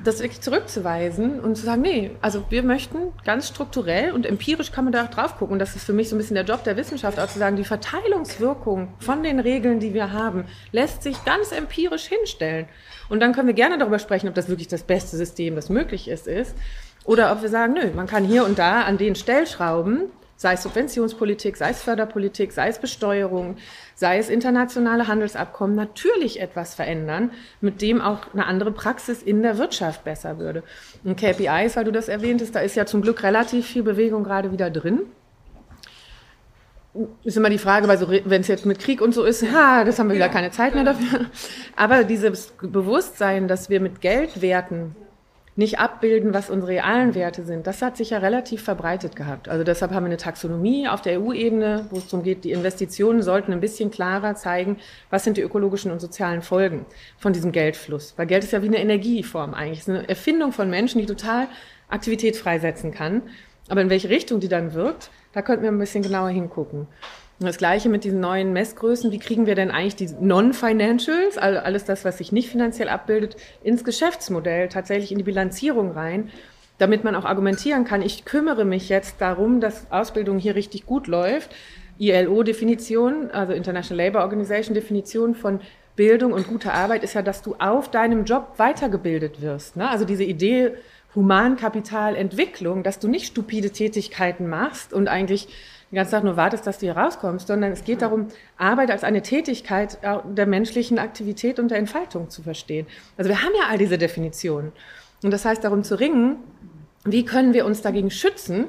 Das wirklich zurückzuweisen und zu sagen, nee, also wir möchten ganz strukturell und empirisch kann man da auch drauf gucken. Und das ist für mich so ein bisschen der Job der Wissenschaft, auch zu sagen, die Verteilungswirkung von den Regeln, die wir haben, lässt sich ganz empirisch hinstellen. Und dann können wir gerne darüber sprechen, ob das wirklich das beste System, das möglich ist, ist. Oder ob wir sagen, nö, man kann hier und da an den Stellschrauben sei es Subventionspolitik, sei es Förderpolitik, sei es Besteuerung, sei es internationale Handelsabkommen, natürlich etwas verändern, mit dem auch eine andere Praxis in der Wirtschaft besser würde. Und KPIs, weil du das erwähntest, da ist ja zum Glück relativ viel Bewegung gerade wieder drin. Ist immer die Frage, weil so, wenn es jetzt mit Krieg und so ist, ha, das haben wir wieder keine Zeit mehr dafür. Aber dieses Bewusstsein, dass wir mit Geldwerten nicht abbilden, was unsere realen Werte sind. Das hat sich ja relativ verbreitet gehabt. Also deshalb haben wir eine Taxonomie auf der EU-Ebene, wo es darum geht, die Investitionen sollten ein bisschen klarer zeigen, was sind die ökologischen und sozialen Folgen von diesem Geldfluss. Weil Geld ist ja wie eine Energieform eigentlich. Es ist eine Erfindung von Menschen, die total Aktivität freisetzen kann. Aber in welche Richtung die dann wirkt, da könnten wir ein bisschen genauer hingucken. Das gleiche mit diesen neuen Messgrößen. Wie kriegen wir denn eigentlich die Non-Financials, also alles das, was sich nicht finanziell abbildet, ins Geschäftsmodell, tatsächlich in die Bilanzierung rein, damit man auch argumentieren kann, ich kümmere mich jetzt darum, dass Ausbildung hier richtig gut läuft. ILO-Definition, also International Labour Organization Definition von Bildung und gute Arbeit ist ja, dass du auf deinem Job weitergebildet wirst. Ne? Also diese Idee Humankapitalentwicklung, dass du nicht stupide Tätigkeiten machst und eigentlich den ganzen Tag nur wartest, dass du hier rauskommst, sondern es geht darum, Arbeit als eine Tätigkeit der menschlichen Aktivität und der Entfaltung zu verstehen. Also wir haben ja all diese Definitionen. Und das heißt darum zu ringen, wie können wir uns dagegen schützen?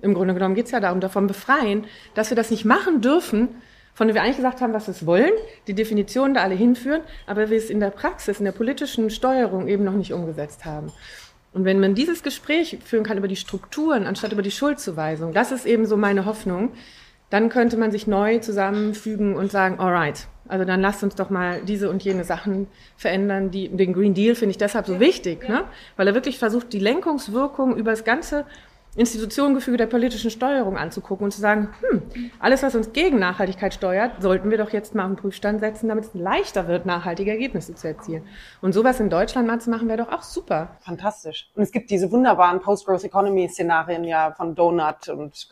Im Grunde genommen geht es ja darum, davon befreien, dass wir das nicht machen dürfen, von denen wir eigentlich gesagt haben, was wir wollen, die Definitionen da alle hinführen, aber wir es in der Praxis, in der politischen Steuerung eben noch nicht umgesetzt haben. Und wenn man dieses Gespräch führen kann über die Strukturen, anstatt über die Schuldzuweisung, das ist eben so meine Hoffnung, dann könnte man sich neu zusammenfügen und sagen, alright, also dann lasst uns doch mal diese und jene Sachen verändern. Die, den Green Deal finde ich deshalb so wichtig, ne? weil er wirklich versucht, die Lenkungswirkung über das ganze Institutionengefüge der politischen Steuerung anzugucken und zu sagen, hm, alles, was uns gegen Nachhaltigkeit steuert, sollten wir doch jetzt mal auf den Prüfstand setzen, damit es leichter wird, nachhaltige Ergebnisse zu erzielen. Und sowas in Deutschland mal zu machen, wäre doch auch super. Fantastisch. Und es gibt diese wunderbaren Post-Growth Economy Szenarien ja von Donut und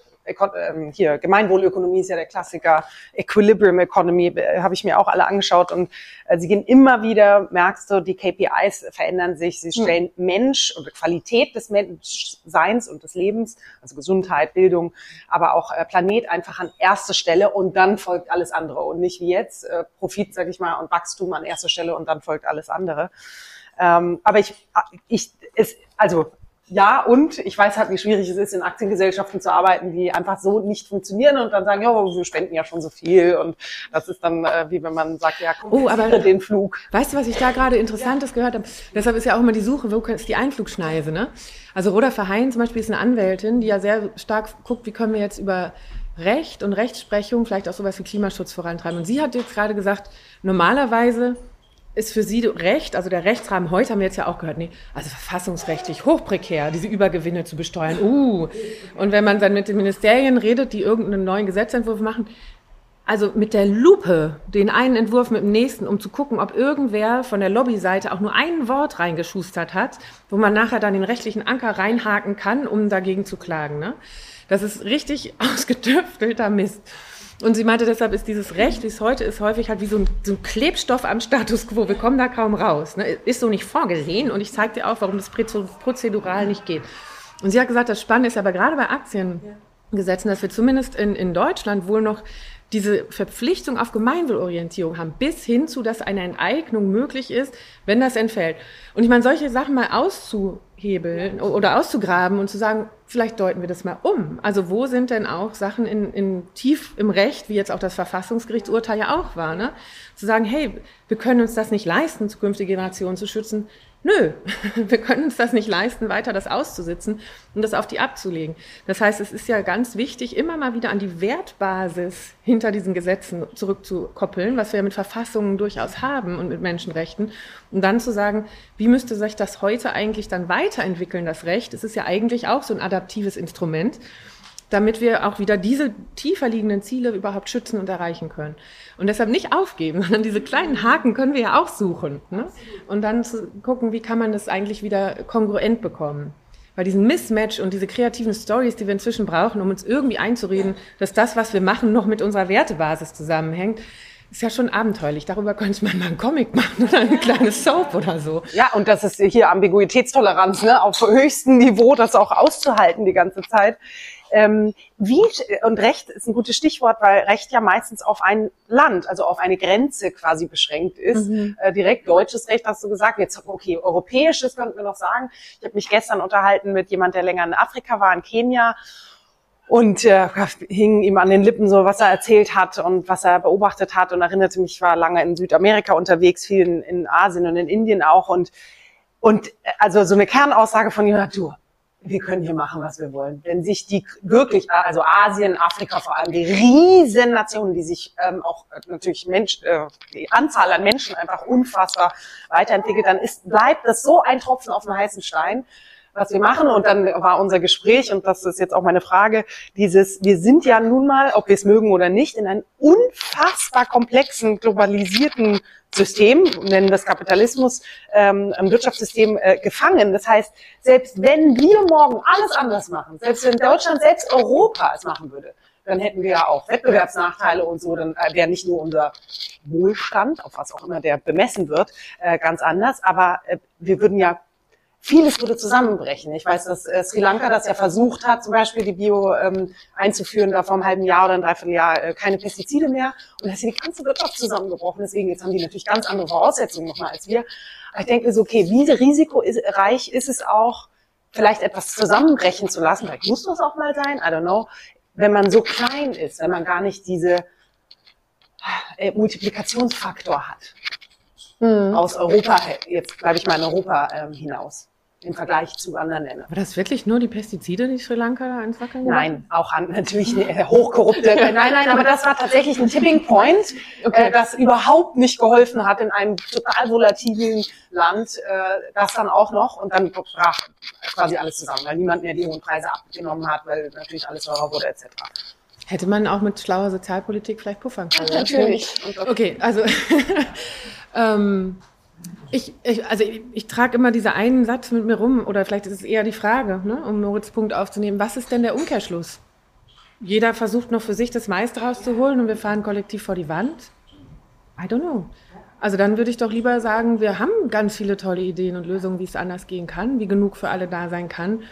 hier Gemeinwohlökonomie ist ja der Klassiker, Equilibrium Economy äh, habe ich mir auch alle angeschaut und äh, sie gehen immer wieder, merkst du, die KPIs verändern sich, sie hm. stellen hm. Mensch und Qualität des Menschseins und des Lebens, also Gesundheit, Bildung, aber auch äh, Planet einfach an erste Stelle und dann folgt alles andere und nicht wie jetzt äh, Profit, sag ich mal, und Wachstum an erster Stelle und dann folgt alles andere. Ähm, aber ich, ich, es, also ja, und ich weiß halt, wie schwierig es ist, in Aktiengesellschaften zu arbeiten, die einfach so nicht funktionieren und dann sagen, ja, wir spenden ja schon so viel. Und das ist dann, äh, wie wenn man sagt, ja, komm, oh, aber den Flug. Weißt du, was ich da gerade Interessantes ja. gehört habe? Deshalb ist ja auch immer die Suche, wo ist die Einflugschneise, ne? Also Roda Verheyen zum Beispiel ist eine Anwältin, die ja sehr stark guckt, wie können wir jetzt über Recht und Rechtsprechung vielleicht auch sowas wie Klimaschutz vorantreiben. Und sie hat jetzt gerade gesagt, normalerweise ist für Sie Recht, also der Rechtsrahmen, heute haben wir jetzt ja auch gehört, nee, also verfassungsrechtlich hochprekär, diese Übergewinne zu besteuern. Uh. Und wenn man dann mit den Ministerien redet, die irgendeinen neuen Gesetzentwurf machen, also mit der Lupe den einen Entwurf mit dem nächsten, um zu gucken, ob irgendwer von der Lobbyseite auch nur ein Wort reingeschustert hat, wo man nachher dann den rechtlichen Anker reinhaken kann, um dagegen zu klagen. Ne? Das ist richtig ausgetüftelter Mist. Und sie meinte, deshalb ist dieses Recht, wie es heute ist, häufig halt wie so ein, so ein Klebstoff am Status quo. Wir kommen da kaum raus. Ne? Ist so nicht vorgesehen. Und ich zeige dir auch, warum das prozedural nicht geht. Und sie hat gesagt, das Spannende ist aber gerade bei Aktiengesetzen, dass wir zumindest in, in Deutschland wohl noch diese Verpflichtung auf Gemeinwohlorientierung haben, bis hin zu, dass eine Enteignung möglich ist, wenn das entfällt. Und ich meine, solche Sachen mal auszuhebeln oder auszugraben und zu sagen, vielleicht deuten wir das mal um. Also wo sind denn auch Sachen in, in tief im Recht, wie jetzt auch das Verfassungsgerichtsurteil ja auch war, ne? Zu sagen, hey, wir können uns das nicht leisten, zukünftige Generationen zu schützen. Nö, wir können uns das nicht leisten, weiter das auszusitzen und das auf die abzulegen. Das heißt, es ist ja ganz wichtig, immer mal wieder an die Wertbasis hinter diesen Gesetzen zurückzukoppeln, was wir mit Verfassungen durchaus haben und mit Menschenrechten, und dann zu sagen, wie müsste sich das heute eigentlich dann weiterentwickeln, das Recht? Es ist ja eigentlich auch so ein adaptives Instrument damit wir auch wieder diese tiefer liegenden Ziele überhaupt schützen und erreichen können. Und deshalb nicht aufgeben, sondern diese kleinen Haken können wir ja auch suchen. Ne? Und dann zu gucken, wie kann man das eigentlich wieder kongruent bekommen. Weil diesen Mismatch und diese kreativen Stories, die wir inzwischen brauchen, um uns irgendwie einzureden, dass das, was wir machen, noch mit unserer Wertebasis zusammenhängt, ist ja schon abenteuerlich. Darüber könnte man mal einen Comic machen oder eine kleine Soap oder so. Ja, und das ist hier Ambiguitätstoleranz, ne, auf höchstem Niveau, das auch auszuhalten die ganze Zeit. Ähm, wie, und Recht ist ein gutes Stichwort, weil Recht ja meistens auf ein Land, also auf eine Grenze quasi beschränkt ist. Mhm. Äh, direkt deutsches Recht hast du gesagt. Jetzt, okay, europäisches könnten wir noch sagen. Ich habe mich gestern unterhalten mit jemand, der länger in Afrika war, in Kenia. Und äh, hing ihm an den Lippen so, was er erzählt hat und was er beobachtet hat und erinnerte mich, ich war lange in Südamerika unterwegs, viel in, in Asien und in Indien auch und und äh, also so eine Kernaussage von ihm, du, wir können hier machen, was wir wollen. Wenn sich die wirklich, also Asien, Afrika vor allem, die riesen Nationen, die sich ähm, auch äh, natürlich Mensch, äh, die Anzahl an Menschen einfach unfassbar weiterentwickelt, dann ist, bleibt das so ein Tropfen auf dem heißen Stein, was wir machen. Und dann war unser Gespräch, und das ist jetzt auch meine Frage, dieses, wir sind ja nun mal, ob wir es mögen oder nicht, in einem unfassbar komplexen, globalisierten System, nennen das Kapitalismus, ähm, Wirtschaftssystem äh, gefangen. Das heißt, selbst wenn wir morgen alles anders machen, selbst wenn Deutschland, selbst Europa es machen würde, dann hätten wir ja auch Wettbewerbsnachteile und so, dann äh, wäre nicht nur unser Wohlstand, auf was auch immer der bemessen wird, äh, ganz anders, aber äh, wir würden ja vieles würde zusammenbrechen. Ich weiß, dass äh, Sri Lanka das ja versucht hat, zum Beispiel die Bio ähm, einzuführen, da vor einem halben Jahr oder einem Dreivierteljahr äh, keine Pestizide mehr. Und da ist die ganze Wirtschaft zusammengebrochen. Deswegen, jetzt haben die natürlich ganz andere Voraussetzungen nochmal als wir. Aber ich denke so, okay, wie risikoreich ist es auch, vielleicht etwas zusammenbrechen zu lassen? Vielleicht muss das auch mal sein, I don't know. Wenn man so klein ist, wenn man gar nicht diese äh, Multiplikationsfaktor hat. Mhm. Aus Europa, jetzt bleibe ich mal in Europa ähm, hinaus im Vergleich zu anderen Ländern. War das wirklich nur die Pestizide, die Sri Lanka da ins Wackeln Nein, auch an, natürlich äh, hochkorrupte. nein, nein, aber das war tatsächlich ein Tipping Point, okay. äh, das überhaupt nicht geholfen hat in einem total volatilen Land, äh, das dann auch noch und dann brach quasi alles zusammen, weil niemand mehr die hohen Preise abgenommen hat, weil natürlich alles teurer wurde etc. Hätte man auch mit schlauer Sozialpolitik vielleicht puffern können. Natürlich. Okay, also ähm, ich, ich, also ich, ich trage immer diese einen Satz mit mir rum, oder vielleicht ist es eher die Frage, ne, um Moritz Punkt aufzunehmen, was ist denn der Umkehrschluss? jeder versucht noch für sich das meiste rauszuholen und wir fahren kollektiv vor die Wand. I don't know. Also dann würde ich doch lieber sagen, wir haben ganz viele tolle Ideen und Lösungen, wie es anders gehen kann, wie genug für alle da sein kann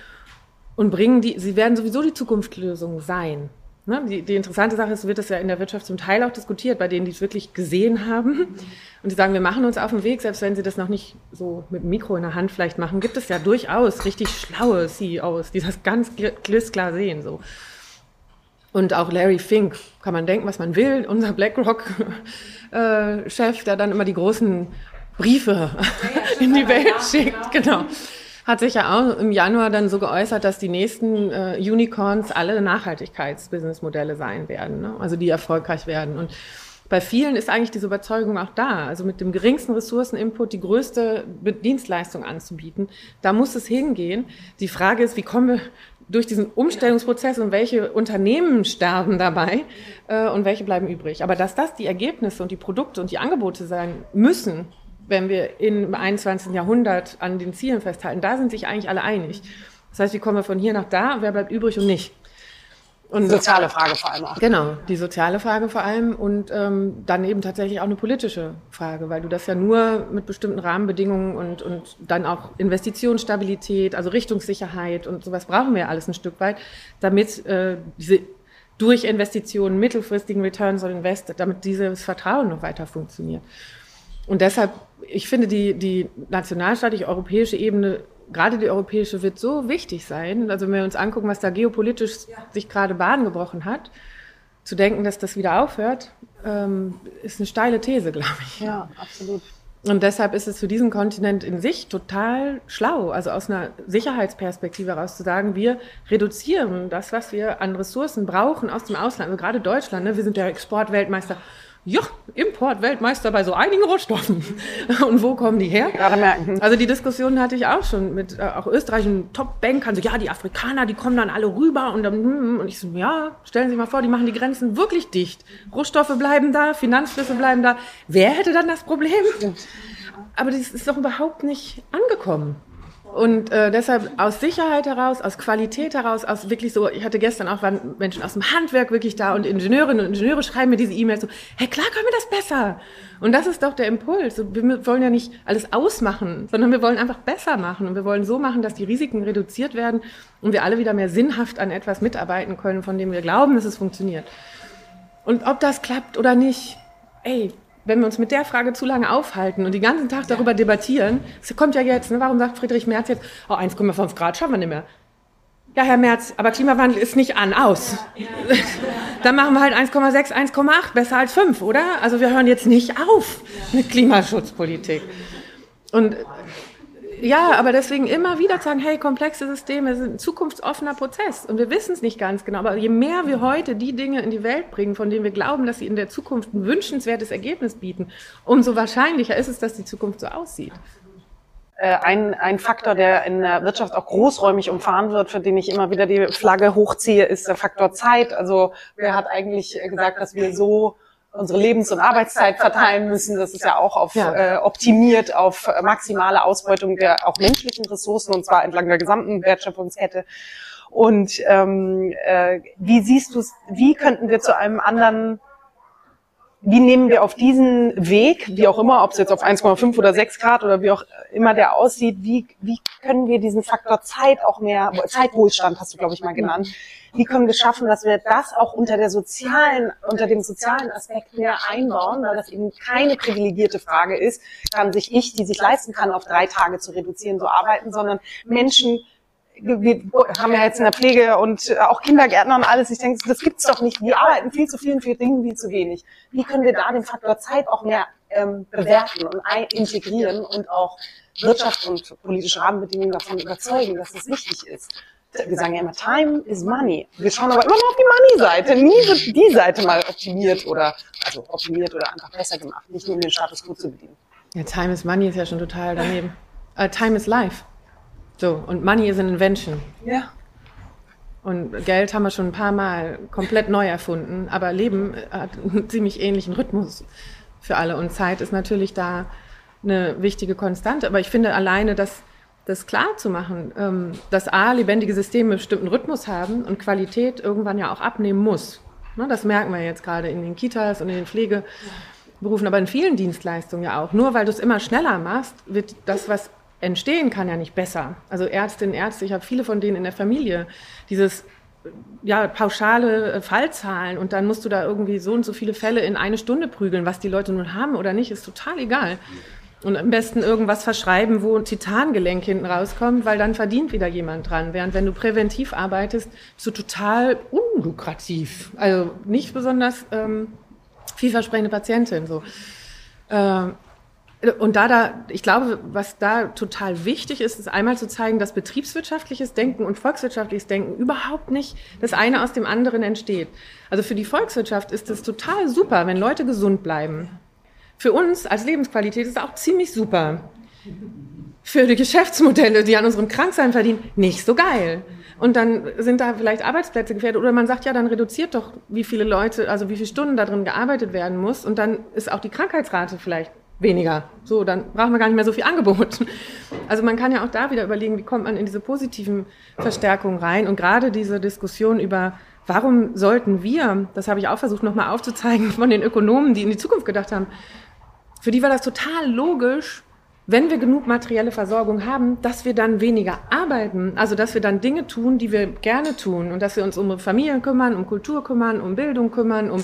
und bringen die, sie werden sowieso die Zukunftslösung sein. Ne? Die, die, interessante Sache ist, wird das ja in der Wirtschaft zum Teil auch diskutiert, bei denen, die es wirklich gesehen haben. Und die sagen, wir machen uns auf den Weg, selbst wenn sie das noch nicht so mit dem Mikro in der Hand vielleicht machen, gibt es ja durchaus richtig schlaue CEOs, die das ganz glissklar sehen. So. Und auch Larry Fink, kann man denken, was man will, unser BlackRock-Chef, äh, der dann immer die großen Briefe in die Welt schickt. Genau hat sich ja auch im Januar dann so geäußert, dass die nächsten äh, Unicorns alle Nachhaltigkeitsbusinessmodelle sein werden, ne? also die erfolgreich werden. Und bei vielen ist eigentlich diese Überzeugung auch da, also mit dem geringsten Ressourceninput die größte Dienstleistung anzubieten. Da muss es hingehen. Die Frage ist, wie kommen wir durch diesen Umstellungsprozess und welche Unternehmen sterben dabei äh, und welche bleiben übrig. Aber dass das die Ergebnisse und die Produkte und die Angebote sein müssen, wenn wir im 21. Jahrhundert an den Zielen festhalten, da sind sich eigentlich alle einig. Das heißt, wie kommen wir von hier nach da, wer bleibt übrig und nicht? Und soziale Frage vor allem auch. Genau, die soziale Frage vor allem und ähm, dann eben tatsächlich auch eine politische Frage, weil du das ja nur mit bestimmten Rahmenbedingungen und, und dann auch Investitionsstabilität, also Richtungssicherheit und sowas brauchen wir alles ein Stück weit, damit äh, diese durch Investitionen mittelfristigen Returns on Invest, damit dieses Vertrauen noch weiter funktioniert. Und deshalb, ich finde, die, die nationalstaatliche europäische Ebene, gerade die europäische, wird so wichtig sein. Also wenn wir uns angucken, was da geopolitisch ja. sich gerade Bahn gebrochen hat, zu denken, dass das wieder aufhört, ähm, ist eine steile These, glaube ich. Ja, absolut. Und deshalb ist es für diesen Kontinent in sich total schlau, also aus einer Sicherheitsperspektive heraus zu sagen, wir reduzieren das, was wir an Ressourcen brauchen aus dem Ausland. Also gerade Deutschland, ne, wir sind der Exportweltmeister ja, Importweltmeister bei so einigen Rohstoffen. Und wo kommen die her? Gerade merken. Also die Diskussion hatte ich auch schon mit äh, auch österreichischen Top-Bankern. So, ja, die Afrikaner, die kommen dann alle rüber und dann, hm, und ich so, ja, stellen Sie sich mal vor, die machen die Grenzen wirklich dicht. Rohstoffe bleiben da, Finanzflüsse bleiben da. Wer hätte dann das Problem? Aber das ist doch überhaupt nicht angekommen. Und äh, deshalb aus Sicherheit heraus, aus Qualität heraus, aus wirklich so, ich hatte gestern auch waren Menschen aus dem Handwerk wirklich da und Ingenieurinnen und Ingenieure schreiben mir diese E-Mails so, hey, klar können wir das besser. Und das ist doch der Impuls. Wir wollen ja nicht alles ausmachen, sondern wir wollen einfach besser machen. Und wir wollen so machen, dass die Risiken reduziert werden und wir alle wieder mehr sinnhaft an etwas mitarbeiten können, von dem wir glauben, dass es funktioniert. Und ob das klappt oder nicht, ey, wenn wir uns mit der Frage zu lange aufhalten und den ganzen Tag darüber debattieren, es kommt ja jetzt, ne, warum sagt Friedrich Merz jetzt, oh, 1,5 Grad schaffen wir nicht mehr. Ja, Herr Merz, aber Klimawandel ist nicht an, aus. Dann machen wir halt 1,6, 1,8, besser als 5, oder? Also wir hören jetzt nicht auf mit Klimaschutzpolitik. Und ja, aber deswegen immer wieder sagen, hey, komplexe Systeme sind ein zukunftsoffener Prozess und wir wissen es nicht ganz genau. Aber je mehr wir heute die Dinge in die Welt bringen, von denen wir glauben, dass sie in der Zukunft ein wünschenswertes Ergebnis bieten, umso wahrscheinlicher ist es, dass die Zukunft so aussieht. Äh, ein, ein Faktor, der in der Wirtschaft auch großräumig umfahren wird, für den ich immer wieder die Flagge hochziehe, ist der Faktor Zeit. Also wer hat eigentlich gesagt, dass wir so unsere Lebens- und Arbeitszeit verteilen müssen. Das ist ja auch auf, ja. Äh, optimiert auf maximale Ausbeutung der auch menschlichen Ressourcen und zwar entlang der gesamten Wertschöpfungskette. Und ähm, äh, wie siehst du es, wie könnten wir zu einem anderen wie nehmen wir auf diesen Weg, wie auch immer, ob es jetzt auf 1,5 oder 6 Grad oder wie auch immer der aussieht, wie, wie können wir diesen Faktor Zeit auch mehr, Zeitwohlstand hast du, glaube ich, mal genannt, wie können wir schaffen, dass wir das auch unter der sozialen, unter dem sozialen Aspekt mehr einbauen, weil das eben keine privilegierte Frage ist, kann sich ich, die sich leisten kann, auf drei Tage zu reduzieren, so arbeiten, sondern Menschen, wir haben ja jetzt in der Pflege und äh, auch Kindergärtner und alles. Ich denke, das gibt's doch nicht. Wir arbeiten viel zu viel und für Dinge viel zu wenig. Wie können wir da den Faktor Zeit auch mehr ähm, bewerten und integrieren und auch Wirtschaft und politische Rahmenbedingungen davon überzeugen, dass das wichtig ist? Wir sagen ja immer, Time is Money. Wir schauen aber immer nur auf die Money-Seite. Nie wird die Seite mal optimiert oder, also optimiert oder einfach besser gemacht, nicht nur um den Status quo zu bedienen. Ja, Time is Money ist ja schon total daneben. Uh, time is Life. So, und Money is an Invention. Ja. Und Geld haben wir schon ein paar Mal komplett neu erfunden, aber Leben hat einen ziemlich ähnlichen Rhythmus für alle. Und Zeit ist natürlich da eine wichtige Konstante. Aber ich finde alleine, dass das klar zu machen, ähm, dass A, lebendige Systeme einen bestimmten Rhythmus haben und Qualität irgendwann ja auch abnehmen muss. Ne, das merken wir jetzt gerade in den Kitas und in den Pflegeberufen, aber in vielen Dienstleistungen ja auch. Nur weil du es immer schneller machst, wird das, was entstehen kann, ja nicht besser. Also Ärztinnen, Ärzte, ich habe viele von denen in der Familie, dieses ja, pauschale äh, Fallzahlen und dann musst du da irgendwie so und so viele Fälle in eine Stunde prügeln. Was die Leute nun haben oder nicht, ist total egal. Und am besten irgendwas verschreiben, wo ein Titangelenk hinten rauskommt, weil dann verdient wieder jemand dran. Während wenn du präventiv arbeitest, bist du total unlukrativ. Also nicht besonders ähm, vielversprechende Patientin. So. Ähm, und da, da, ich glaube, was da total wichtig ist, ist einmal zu zeigen, dass betriebswirtschaftliches Denken und volkswirtschaftliches Denken überhaupt nicht das eine aus dem anderen entsteht. Also für die Volkswirtschaft ist es total super, wenn Leute gesund bleiben. Für uns als Lebensqualität ist es auch ziemlich super. Für die Geschäftsmodelle, die an unserem Kranksein verdienen, nicht so geil. Und dann sind da vielleicht Arbeitsplätze gefährdet. Oder man sagt, ja, dann reduziert doch, wie viele Leute, also wie viele Stunden da drin gearbeitet werden muss. Und dann ist auch die Krankheitsrate vielleicht weniger. So, dann brauchen wir gar nicht mehr so viel Angebot. Also man kann ja auch da wieder überlegen, wie kommt man in diese positiven Verstärkungen rein. Und gerade diese Diskussion über Warum sollten wir, das habe ich auch versucht nochmal aufzuzeigen von den Ökonomen, die in die Zukunft gedacht haben, für die war das total logisch, wenn wir genug materielle Versorgung haben, dass wir dann weniger arbeiten. Also, dass wir dann Dinge tun, die wir gerne tun und dass wir uns um Familien kümmern, um Kultur kümmern, um Bildung kümmern, um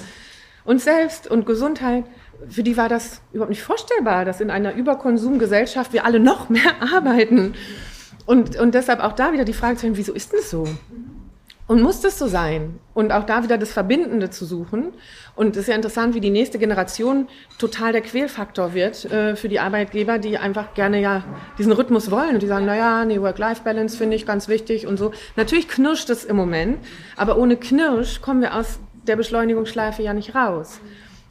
uns selbst und Gesundheit. Für die war das überhaupt nicht vorstellbar, dass in einer Überkonsumgesellschaft wir alle noch mehr arbeiten. Und, und deshalb auch da wieder die Frage zu stellen, wieso ist das so? Und muss das so sein? Und auch da wieder das Verbindende zu suchen. Und es ist ja interessant, wie die nächste Generation total der Quälfaktor wird äh, für die Arbeitgeber, die einfach gerne ja diesen Rhythmus wollen. Und die sagen, naja, nee, Work-Life-Balance finde ich ganz wichtig und so. Natürlich knirscht es im Moment, aber ohne Knirsch kommen wir aus der Beschleunigungsschleife ja nicht raus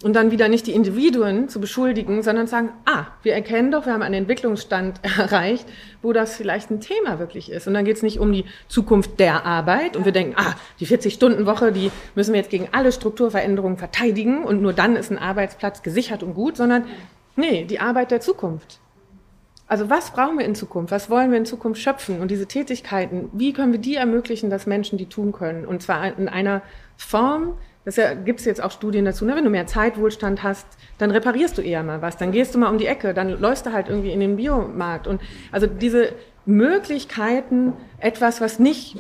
und dann wieder nicht die Individuen zu beschuldigen, sondern sagen, ah, wir erkennen doch, wir haben einen Entwicklungsstand erreicht, wo das vielleicht ein Thema wirklich ist. Und dann geht es nicht um die Zukunft der Arbeit und wir denken, ah, die 40-Stunden-Woche, die müssen wir jetzt gegen alle Strukturveränderungen verteidigen und nur dann ist ein Arbeitsplatz gesichert und gut, sondern nee, die Arbeit der Zukunft. Also was brauchen wir in Zukunft? Was wollen wir in Zukunft schöpfen? Und diese Tätigkeiten, wie können wir die ermöglichen, dass Menschen die tun können? Und zwar in einer Form, das ja, gibt es jetzt auch Studien dazu, ne? wenn du mehr Zeitwohlstand hast, dann reparierst du eher mal was, dann gehst du mal um die Ecke, dann läufst du halt irgendwie in den Biomarkt. Und also diese Möglichkeiten, etwas, was nicht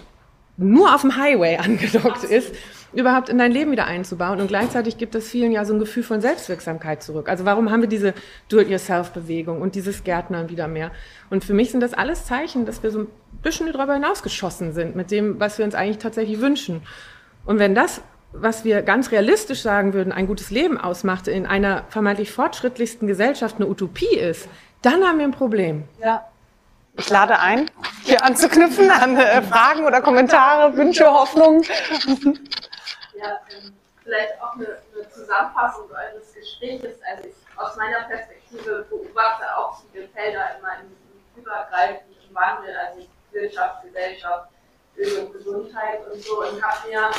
nur auf dem Highway angedockt ist, überhaupt in dein Leben wieder einzubauen. Und gleichzeitig gibt es vielen ja so ein Gefühl von Selbstwirksamkeit zurück. Also warum haben wir diese Do-it-yourself-Bewegung und dieses Gärtnern wieder mehr? Und für mich sind das alles Zeichen, dass wir so ein bisschen darüber hinausgeschossen sind mit dem, was wir uns eigentlich tatsächlich wünschen. Und wenn das was wir ganz realistisch sagen würden, ein gutes Leben ausmacht, in einer vermeintlich fortschrittlichsten Gesellschaft eine Utopie ist, dann haben wir ein Problem. Ja. Ich lade ein, hier anzuknüpfen an äh, Fragen oder Kommentare, Wünsche, Hoffnungen. Ja, ähm, vielleicht auch eine, eine, Zusammenfassung eures Gesprächs. Also ich aus meiner Perspektive beobachte auch viele Felder immer in diesem übergreifenden Wandel, also Wirtschaft, Gesellschaft, Bildung, Gesundheit und so und habe mir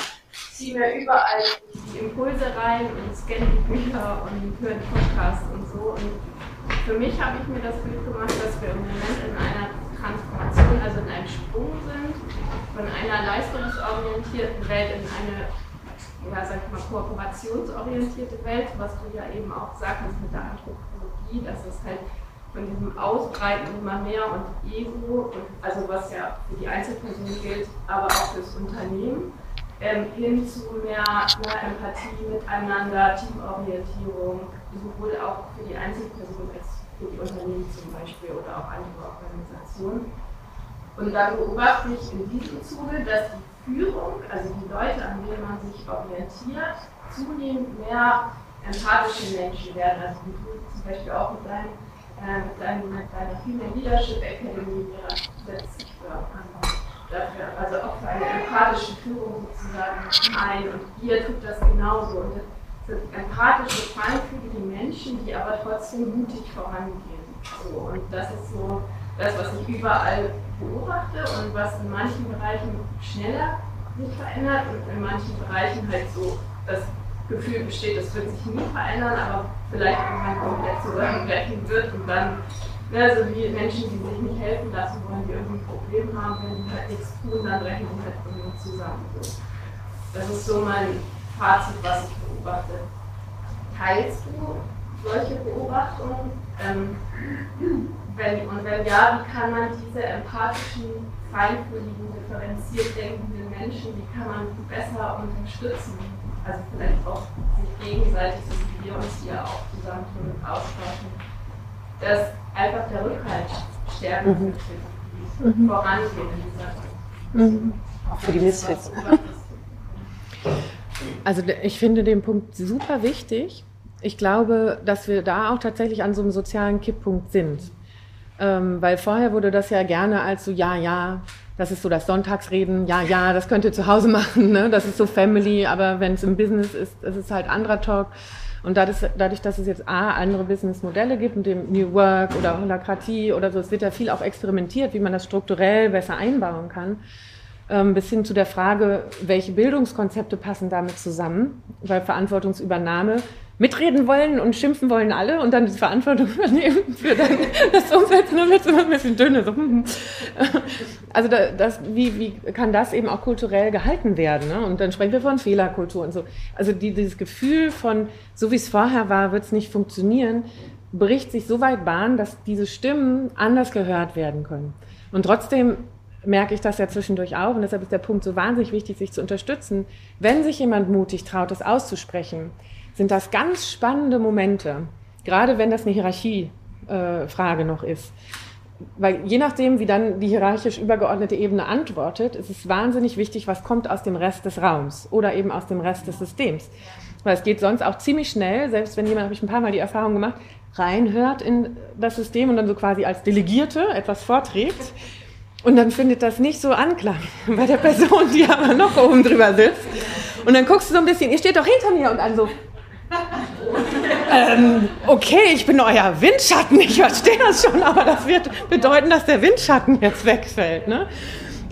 ziehe mir überall die Impulse rein und scanne die Bücher und höre Podcasts und so. Und für mich habe ich mir das Bild gemacht, dass wir im Moment in einer Transformation, also in einem Sprung sind, von einer leistungsorientierten Welt in eine ja, sag ich mal, kooperationsorientierte Welt, was du ja eben auch sagst mit der Anthropologie, dass es halt von diesem Ausbreiten immer mehr und Ego, also was ja für die Einzelperson gilt, aber auch fürs Unternehmen, ähm, hin zu mehr, mehr Empathie miteinander, Teamorientierung, sowohl auch für die Einzelperson als für die Unternehmen zum Beispiel oder auch andere Organisationen. Und dann beobachte ich in diesem Zuge, dass die Führung, also die Leute, an denen man sich orientiert, zunehmend mehr empathische Menschen werden. Also wie du zum Beispiel auch mit, deinem, äh, mit, deiner Female Leadership Academy setzt sich für also auch für eine empathische Führung sozusagen ein. Und ihr tut das genauso. Und das sind empathische, feinfühlige Menschen, die aber trotzdem mutig vorangehen. So, und das ist so das, was ich überall beobachte und was in manchen Bereichen schneller sich verändert und in manchen Bereichen halt so das Gefühl besteht, das wird sich nie verändern, aber vielleicht irgendwann komplett zusammenbrechen wird und dann Ne, also wie Menschen, die sich nicht helfen lassen wollen, die irgendwie ein Problem haben, wenn die halt nichts tun, dann brechen die halt irgendwie zusammen. So. Das ist so mein Fazit, was ich beobachte. Teilst du solche Beobachtungen? Ähm, wenn, und wenn ja, wie kann man diese empathischen, feinfühligen, differenziert denkenden Menschen, wie kann man besser unterstützen? Also vielleicht auch sich gegenseitig, so wie wir uns hier auch zusammentun und austauschen dass einfach der Rückhalt stärken mhm. wird, mhm. vorangehen in dieser Sache. Mhm. Auch für die Misfits. Also ich finde den Punkt super wichtig. Ich glaube, dass wir da auch tatsächlich an so einem sozialen Kipppunkt sind. Ähm, weil vorher wurde das ja gerne als so, ja, ja, das ist so das Sonntagsreden, ja, ja, das könnt ihr zu Hause machen, ne? das ist so Family, aber wenn es im Business ist, das ist halt anderer Talk. Und dadurch, dadurch, dass es jetzt A, andere Businessmodelle gibt, mit dem New Work oder Holakratie oder so, es wird ja viel auch experimentiert, wie man das strukturell besser einbauen kann, ähm, bis hin zu der Frage, welche Bildungskonzepte passen damit zusammen, weil Verantwortungsübernahme mitreden wollen und schimpfen wollen alle und dann die Verantwortung übernehmen für dann das Umsetzen, dann wird es immer ein bisschen dünner. So. Also das, wie, wie kann das eben auch kulturell gehalten werden? Ne? Und dann sprechen wir von Fehlerkultur und so. Also die, dieses Gefühl von, so wie es vorher war, wird es nicht funktionieren, bricht sich so weit Bahn, dass diese Stimmen anders gehört werden können. Und trotzdem merke ich das ja zwischendurch auch und deshalb ist der Punkt so wahnsinnig wichtig, sich zu unterstützen. Wenn sich jemand mutig traut, das auszusprechen, sind das ganz spannende Momente, gerade wenn das eine Hierarchiefrage äh, noch ist. Weil je nachdem, wie dann die hierarchisch übergeordnete Ebene antwortet, ist es wahnsinnig wichtig, was kommt aus dem Rest des Raums oder eben aus dem Rest des Systems. Weil es geht sonst auch ziemlich schnell, selbst wenn jemand, habe ich ein paar Mal die Erfahrung gemacht, reinhört in das System und dann so quasi als Delegierte etwas vorträgt. Und dann findet das nicht so Anklang bei der Person, die aber noch oben drüber sitzt. Und dann guckst du so ein bisschen, ihr steht doch hinter mir und dann so, ähm, okay, ich bin euer Windschatten, ich verstehe das schon, aber das wird bedeuten, dass der Windschatten jetzt wegfällt. Ne?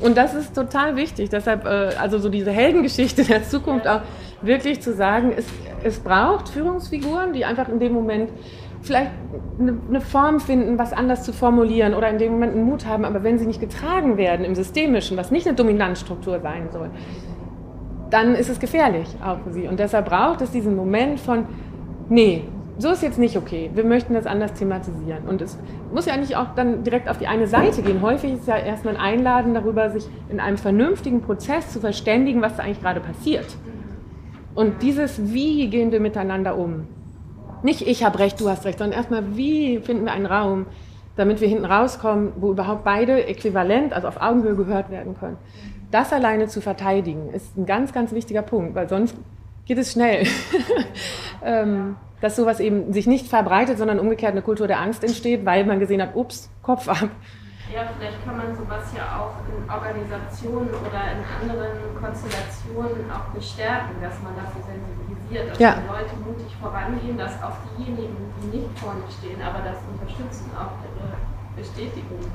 Und das ist total wichtig. Deshalb, äh, also so diese Heldengeschichte der Zukunft auch wirklich zu sagen, es, es braucht Führungsfiguren, die einfach in dem Moment vielleicht eine, eine, Form finden, was anders zu formulieren oder in dem Moment einen Mut haben, aber wenn sie nicht getragen werden im Systemischen, was nicht eine Dominanzstruktur sein soll, dann ist es gefährlich auch für sie. Und deshalb braucht es diesen Moment von, nee, so ist jetzt nicht okay. Wir möchten das anders thematisieren. Und es muss ja nicht auch dann direkt auf die eine Seite gehen. Häufig ist ja erstmal ein Einladen darüber, sich in einem vernünftigen Prozess zu verständigen, was da eigentlich gerade passiert. Und dieses Wie gehen wir miteinander um? Nicht ich habe recht, du hast recht, sondern erstmal, wie finden wir einen Raum, damit wir hinten rauskommen, wo überhaupt beide äquivalent, also auf Augenhöhe gehört werden können das alleine zu verteidigen, ist ein ganz, ganz wichtiger Punkt, weil sonst geht es schnell. ähm, dass sowas eben sich nicht verbreitet, sondern umgekehrt eine Kultur der Angst entsteht, weil man gesehen hat, ups, Kopf ab. Ja, vielleicht kann man sowas ja auch in Organisationen oder in anderen Konstellationen auch bestärken, dass man dafür sensibilisiert, dass ja. die Leute mutig vorangehen, dass auch diejenigen, die nicht vorne stehen, aber das unterstützen, auch ihre Bestätigung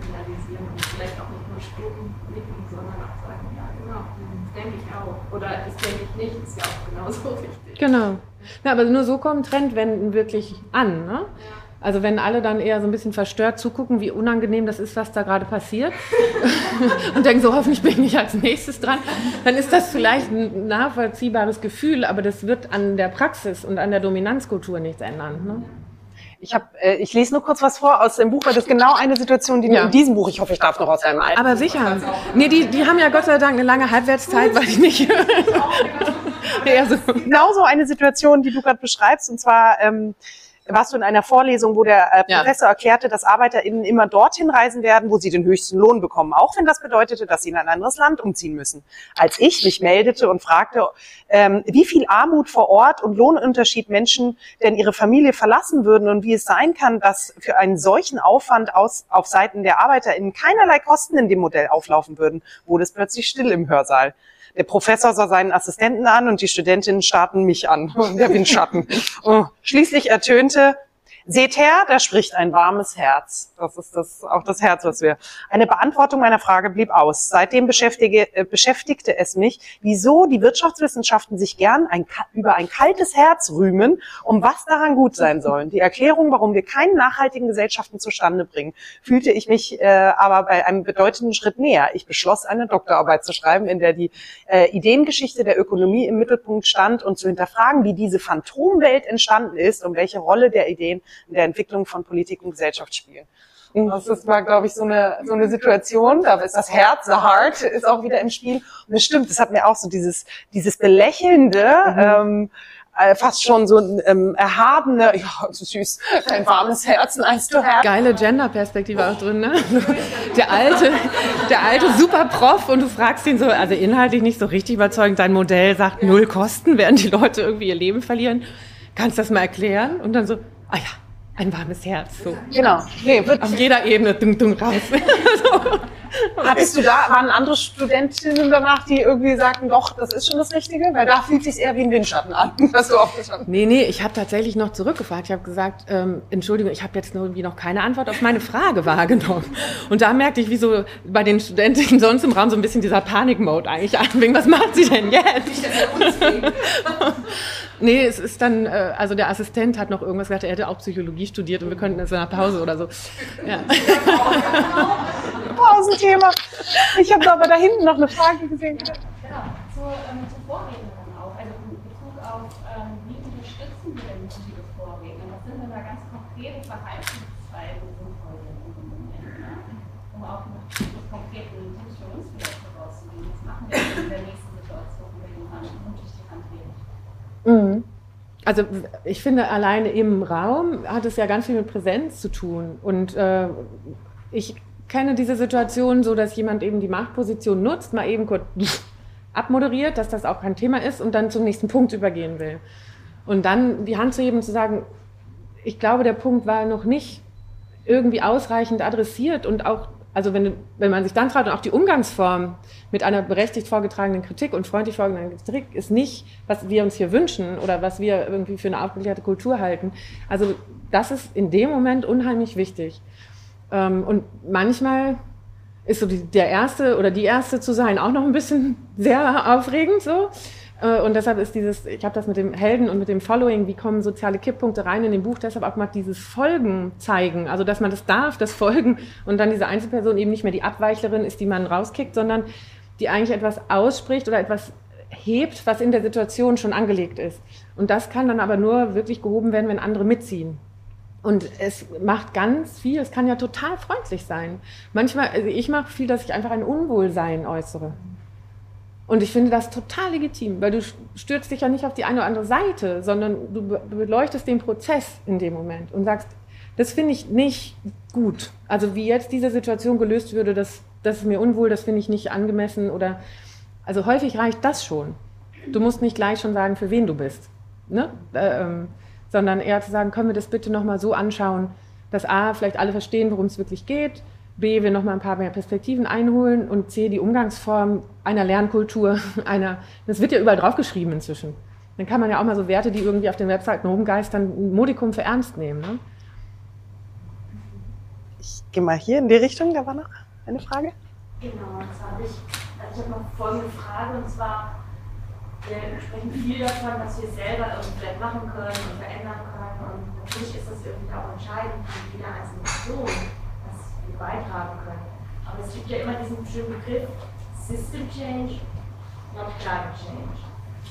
signalisieren und vielleicht auch nicht nur stumm blicken, sondern auch sagen, ja genau, das denke ich auch. Oder das denke ich nicht, ist ja auch genauso wichtig. Genau. Ja, aber nur so kommen Trendwenden wirklich an. Ne? Ja. Also wenn alle dann eher so ein bisschen verstört zugucken, wie unangenehm das ist, was da gerade passiert und denken so, hoffentlich bin ich als nächstes dran, dann ist das vielleicht ein nachvollziehbares Gefühl, aber das wird an der Praxis und an der Dominanzkultur nichts ändern. Ne? Ich habe, äh, ich lese nur kurz was vor aus dem Buch, weil das ist genau eine Situation, die ja. in diesem Buch, ich hoffe, ich darf noch aus deinem alten Aber sicher. Nee, die, die haben ja Gott sei Dank eine lange Halbwertszeit, weil ich nicht. ja, so. Genau so eine Situation, die du gerade beschreibst, und zwar ähm, warst du in einer Vorlesung, wo der äh, Professor ja. erklärte, dass ArbeiterInnen immer dorthin reisen werden, wo sie den höchsten Lohn bekommen, auch wenn das bedeutete, dass sie in ein anderes Land umziehen müssen. Als ich mich meldete und fragte, ähm, wie viel Armut vor Ort und Lohnunterschied Menschen denn ihre Familie verlassen würden und wie es sein kann, dass für einen solchen Aufwand aus, auf Seiten der ArbeiterInnen keinerlei Kosten in dem Modell auflaufen würden, wurde es plötzlich still im Hörsaal. Der Professor sah seinen Assistenten an und die Studentinnen starrten mich an. Der Windschatten. Oh. Schließlich ertönte, Seht her, da spricht ein warmes Herz. Das ist das, auch das Herz, was wir. Eine Beantwortung meiner Frage blieb aus. Seitdem beschäftige, äh, beschäftigte es mich, wieso die Wirtschaftswissenschaften sich gern ein, über ein kaltes Herz rühmen, um was daran gut sein sollen. Die Erklärung, warum wir keinen nachhaltigen Gesellschaften zustande bringen, fühlte ich mich äh, aber bei einem bedeutenden Schritt näher. Ich beschloss, eine Doktorarbeit zu schreiben, in der die äh, Ideengeschichte der Ökonomie im Mittelpunkt stand und zu hinterfragen, wie diese Phantomwelt entstanden ist und welche Rolle der Ideen der Entwicklung von Politik und Gesellschaft spielen. Das ist, war, glaube ich, so eine, so eine Situation, da ist das Herz, the heart, ist auch wieder im Spiel. Und es stimmt, das hat mir auch so dieses, dieses Belächelnde, mhm. ähm, äh, fast schon so ein ähm, erhabene, ja, so süß, ein warmes Herz, nice to have. Geile Gender-Perspektive auch drin, ne? Der alte, der alte Superprof und du fragst ihn so, also inhaltlich nicht so richtig überzeugend, dein Modell sagt null Kosten, während die Leute irgendwie ihr Leben verlieren. Kannst du das mal erklären? Und dann so, ah ja, ein warmes Herz. So. Genau. Nee, wird Auf jeder Ebene dung, dung raus. so. Hattest du da, waren andere Studentinnen danach, die irgendwie sagten, doch, das ist schon das Richtige? Weil da fühlt sich eher wie ein Windschatten an, hast du aufgestanden. Nee, nee, ich habe tatsächlich noch zurückgefragt. Ich habe gesagt, ähm, Entschuldigung, ich habe jetzt irgendwie noch keine Antwort auf meine Frage wahrgenommen. Und da merkte ich, wie so bei den Studentinnen sonst im Raum so ein bisschen dieser Panikmode eigentlich anfing. Was macht sie denn jetzt? Nee, es ist dann, äh, also der Assistent hat noch irgendwas gesagt, er hätte auch Psychologie studiert und wir könnten jetzt in einer Pause oder so. Ja. Pausenthema. Ich habe aber da hinten noch eine Frage gesehen. Genau, zur, ähm, zur Vorrednerin auch, also in Bezug auf, ähm, wie unterstützen wir denn diese Vorredner? Was sind denn da ganz konkrete Verhaltensweisen sinnvoll im Moment, ne? um auch mit konkreten Tipps für uns vielleicht herauszugehen? Was machen wir denn in der nächsten Situation, wenn jemand mutig die Hand hebt? Mhm. Also ich finde, alleine im Raum hat es ja ganz viel mit Präsenz zu tun. Und äh, ich kenne diese Situation so, dass jemand eben die Machtposition nutzt, mal eben kurz abmoderiert, dass das auch kein Thema ist und dann zum nächsten Punkt übergehen will. Und dann die Hand zu heben und zu sagen, ich glaube, der Punkt war noch nicht irgendwie ausreichend adressiert und auch also wenn, wenn man sich dann traut und auch die Umgangsform mit einer berechtigt vorgetragenen Kritik und freundlich vorgetragenen Kritik ist nicht, was wir uns hier wünschen oder was wir irgendwie für eine aufgeklärte Kultur halten. Also das ist in dem Moment unheimlich wichtig. Ähm, und manchmal ist so der Erste oder die Erste zu sein auch noch ein bisschen sehr aufregend so. Äh, und deshalb ist dieses, ich habe das mit dem Helden und mit dem Following, wie kommen soziale Kipppunkte rein in dem Buch, deshalb auch mal dieses Folgen zeigen, also dass man das darf, das Folgen und dann diese Einzelperson eben nicht mehr die Abweichlerin ist, die man rauskickt, sondern die eigentlich etwas ausspricht oder etwas hebt, was in der Situation schon angelegt ist. Und das kann dann aber nur wirklich gehoben werden, wenn andere mitziehen. Und es macht ganz viel, es kann ja total freundlich sein. Manchmal, also ich mache viel, dass ich einfach ein Unwohlsein äußere. Und ich finde das total legitim, weil du stürzt dich ja nicht auf die eine oder andere Seite, sondern du beleuchtest den Prozess in dem Moment und sagst, das finde ich nicht gut. Also wie jetzt diese Situation gelöst würde, das, das ist mir unwohl, das finde ich nicht angemessen oder also häufig reicht das schon. Du musst nicht gleich schon sagen, für wen du bist, ne? Äh, ähm, sondern eher zu sagen, können wir das bitte nochmal so anschauen, dass A, vielleicht alle verstehen, worum es wirklich geht, B, wir nochmal ein paar mehr Perspektiven einholen und C, die Umgangsform einer Lernkultur, einer, das wird ja überall draufgeschrieben inzwischen. Dann kann man ja auch mal so Werte, die irgendwie auf den Webseiten rumgeistern, ein Modikum für ernst nehmen. Ne? Ich gehe mal hier in die Richtung, da war noch eine Frage. Genau, jetzt habe ich, also ich habe noch folgende Frage und zwar, wir sprechen viel davon, was wir selber irgendwie machen können und verändern können und natürlich ist das irgendwie auch entscheidend für jede einzelne Person beitragen können. Aber es gibt ja immer diesen schönen Begriff System Change, not Climate Change.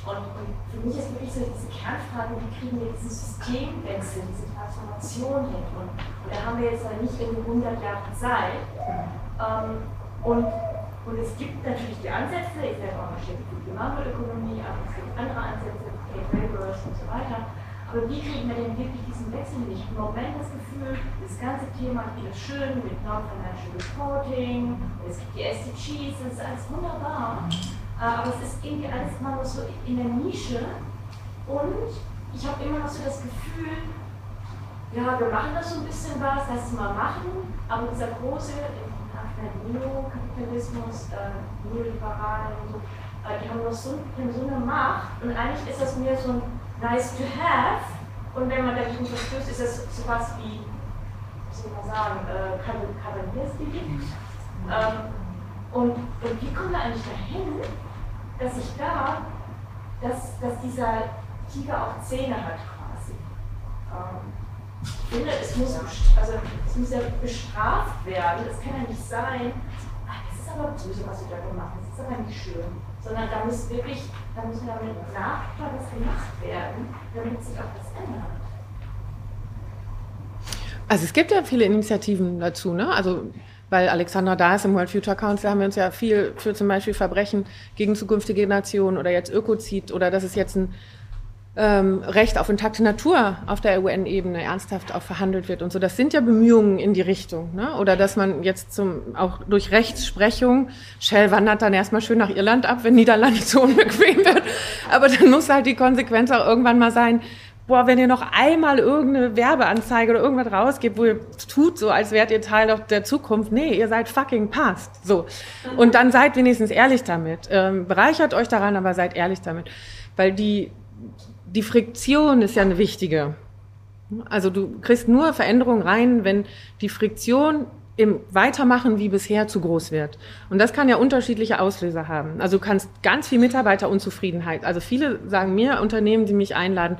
Und, und, für mich ist wirklich so diese Kernfrage, wie kriegen wir diesen Systemwechsel, diese Transformation hin? Und, und da haben wir jetzt ja nicht irgendwie 100 Jahre Zeit. Ähm, und, und es gibt natürlich die Ansätze, ich selber engagiert für die Makroökonomie, aber es gibt andere Ansätze, Trade Laborers und so weiter. Aber wie kriegen wir denn wirklich diesen Wechsel nicht? Im Moment das Gefühl, das ganze Thema ist schön mit Non-Financial Reporting, es gibt die SDGs, das ist alles wunderbar. Äh, aber es ist irgendwie alles immer noch so in der Nische. Und ich habe immer noch so das Gefühl, ja, wir machen da so ein bisschen was, lass es mal machen. Aber dieser große Neokapitalismus, äh, Neoliberalen und so, äh, die haben noch so, so eine Macht. Und eigentlich ist das mir so ein nice to have und wenn man dagegen verstößt, ist es sowas wie, wie soll man sagen, äh, Kavaliersdelikt. Ähm, und, und wie kommen wir eigentlich dahin, dass ich da, dass, dass dieser Tiger auch Zähne hat quasi? Ähm, ich finde, es muss, also, es muss ja bestraft werden. Es kann ja nicht sein, ach, das ist aber böse, was du da gemacht hast, das ist aber nicht schön. Sondern da muss wirklich, da muss damit nachher was gemacht werden, damit sich auch was ändert. Also es gibt ja viele Initiativen dazu, ne? Also weil Alexandra da ist im World Future Council, haben wir uns ja viel für zum Beispiel Verbrechen gegen zukünftige Generationen oder jetzt Ökozid oder dass es jetzt ein ähm, Recht auf intakte Natur auf der UN-Ebene ernsthaft auch verhandelt wird und so. Das sind ja Bemühungen in die Richtung. Ne? Oder dass man jetzt zum, auch durch Rechtsprechung, Shell wandert dann erstmal schön nach Irland ab, wenn Niederlande zu unbequem wird. Aber dann muss halt die Konsequenz auch irgendwann mal sein, boah, wenn ihr noch einmal irgendeine Werbeanzeige oder irgendwas rausgebt, wo ihr tut so, als wärt ihr Teil der Zukunft. Nee, ihr seid fucking past. So. Und dann seid wenigstens ehrlich damit. Ähm, bereichert euch daran, aber seid ehrlich damit. Weil die, die Friktion ist ja eine wichtige. Also du kriegst nur Veränderungen rein, wenn die Friktion im Weitermachen wie bisher zu groß wird. Und das kann ja unterschiedliche Auslöser haben. Also du kannst ganz viel Mitarbeiterunzufriedenheit. Also viele sagen mir, Unternehmen, die mich einladen,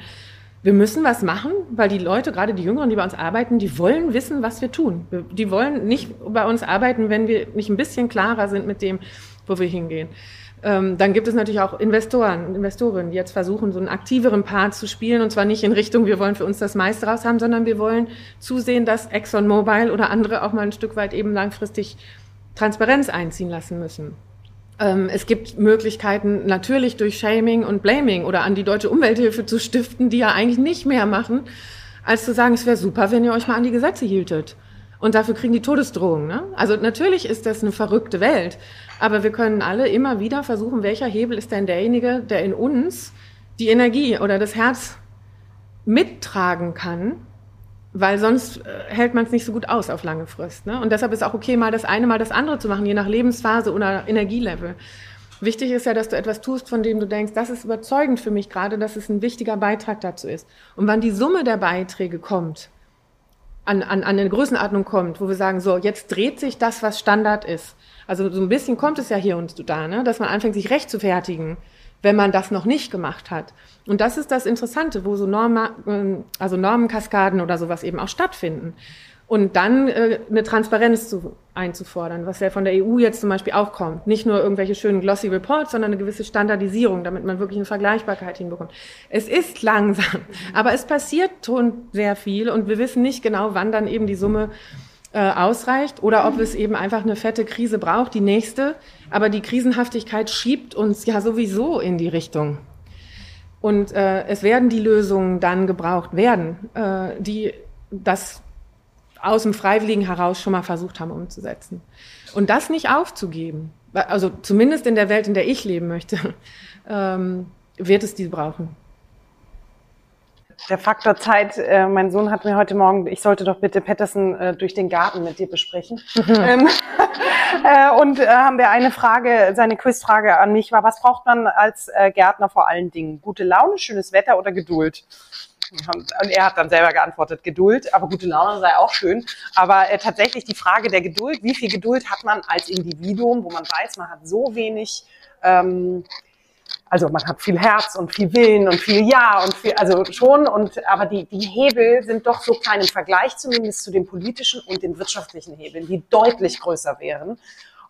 wir müssen was machen, weil die Leute, gerade die Jüngeren, die bei uns arbeiten, die wollen wissen, was wir tun. Die wollen nicht bei uns arbeiten, wenn wir nicht ein bisschen klarer sind mit dem, wo wir hingehen. Ähm, dann gibt es natürlich auch Investoren und Investorinnen, die jetzt versuchen, so einen aktiveren Part zu spielen. Und zwar nicht in Richtung, wir wollen für uns das meiste raus haben, sondern wir wollen zusehen, dass ExxonMobil oder andere auch mal ein Stück weit eben langfristig Transparenz einziehen lassen müssen. Ähm, es gibt Möglichkeiten natürlich durch Shaming und Blaming oder an die Deutsche Umwelthilfe zu stiften, die ja eigentlich nicht mehr machen, als zu sagen, es wäre super, wenn ihr euch mal an die Gesetze hieltet. Und dafür kriegen die Todesdrohungen. Ne? Also natürlich ist das eine verrückte Welt, aber wir können alle immer wieder versuchen, welcher Hebel ist denn derjenige, der in uns die Energie oder das Herz mittragen kann, weil sonst äh, hält man es nicht so gut aus auf lange Frist. Ne? Und deshalb ist auch okay, mal das eine, mal das andere zu machen, je nach Lebensphase oder Energielevel. Wichtig ist ja, dass du etwas tust, von dem du denkst, das ist überzeugend für mich gerade, dass es ein wichtiger Beitrag dazu ist. Und wann die Summe der Beiträge kommt, an, an, an eine Größenordnung kommt, wo wir sagen, so, jetzt dreht sich das, was Standard ist. Also so ein bisschen kommt es ja hier und da, ne? dass man anfängt, sich recht zu fertigen wenn man das noch nicht gemacht hat. Und das ist das Interessante, wo so Norma, ähm, also Normenkaskaden oder sowas eben auch stattfinden. Und dann äh, eine Transparenz zu, einzufordern, was ja von der EU jetzt zum Beispiel auch kommt. Nicht nur irgendwelche schönen glossy Reports, sondern eine gewisse Standardisierung, damit man wirklich eine Vergleichbarkeit hinbekommt. Es ist langsam, aber es passiert schon sehr viel und wir wissen nicht genau, wann dann eben die Summe äh, ausreicht oder ob es eben einfach eine fette Krise braucht, die nächste. Aber die Krisenhaftigkeit schiebt uns ja sowieso in die Richtung. Und äh, es werden die Lösungen dann gebraucht werden, äh, die das aus dem Freiwilligen heraus schon mal versucht haben umzusetzen. Und das nicht aufzugeben, also zumindest in der Welt, in der ich leben möchte, ähm, wird es die brauchen der Faktor Zeit. Äh, mein Sohn hat mir heute Morgen, ich sollte doch bitte Patterson äh, durch den Garten mit dir besprechen. Ähm, äh, und äh, haben wir eine Frage, seine Quizfrage an mich war, was braucht man als äh, Gärtner vor allen Dingen? Gute Laune, schönes Wetter oder Geduld? Und er hat dann selber geantwortet, Geduld, aber gute Laune sei auch schön. Aber äh, tatsächlich die Frage der Geduld, wie viel Geduld hat man als Individuum, wo man weiß, man hat so wenig ähm, also man hat viel Herz und viel Willen und viel Ja und viel, also schon, und aber die, die Hebel sind doch so klein im Vergleich zumindest zu den politischen und den wirtschaftlichen Hebeln, die deutlich größer wären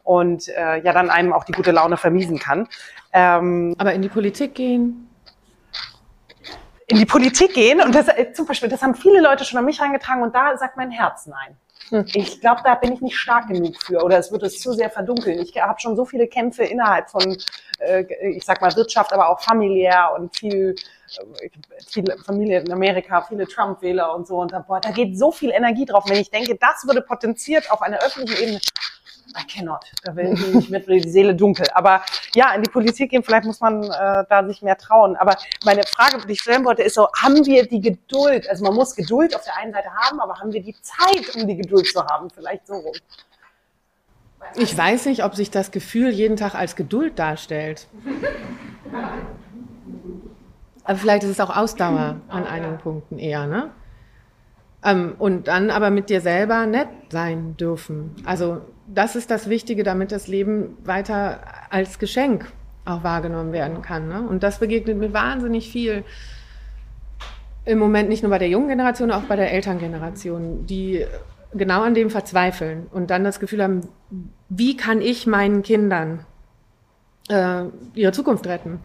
und äh, ja dann einem auch die gute Laune vermiesen kann. Ähm, aber in die Politik gehen? In die Politik gehen und das äh, zum Beispiel, das haben viele Leute schon an mich reingetragen und da sagt mein Herz nein. Ich glaube, da bin ich nicht stark genug für oder es wird es zu sehr verdunkeln. Ich habe schon so viele Kämpfe innerhalb von, äh, ich sag mal, Wirtschaft, aber auch familiär und viel, äh, viele Familie in Amerika, viele Trump-Wähler und so. Und da, boah, da geht so viel Energie drauf. Wenn ich denke, das würde potenziert auf einer öffentlichen Ebene, I cannot. Da will ich nicht mit die Seele dunkel. Aber ja, in die Politik gehen, vielleicht muss man äh, da sich mehr trauen. Aber meine Frage, die ich stellen wollte, ist so, haben wir die Geduld? Also man muss Geduld auf der einen Seite haben, aber haben wir die Zeit, um die Geduld zu haben? Vielleicht so rum. Ich weiß nicht, ob sich das Gefühl jeden Tag als Geduld darstellt. Aber vielleicht ist es auch Ausdauer an einigen Punkten eher, ne? Ähm, und dann aber mit dir selber nett sein dürfen. Also das ist das Wichtige, damit das Leben weiter als Geschenk auch wahrgenommen werden kann. Ne? Und das begegnet mir wahnsinnig viel im Moment nicht nur bei der jungen Generation, auch bei der Elterngeneration, die genau an dem verzweifeln und dann das Gefühl haben, wie kann ich meinen Kindern äh, ihre Zukunft retten?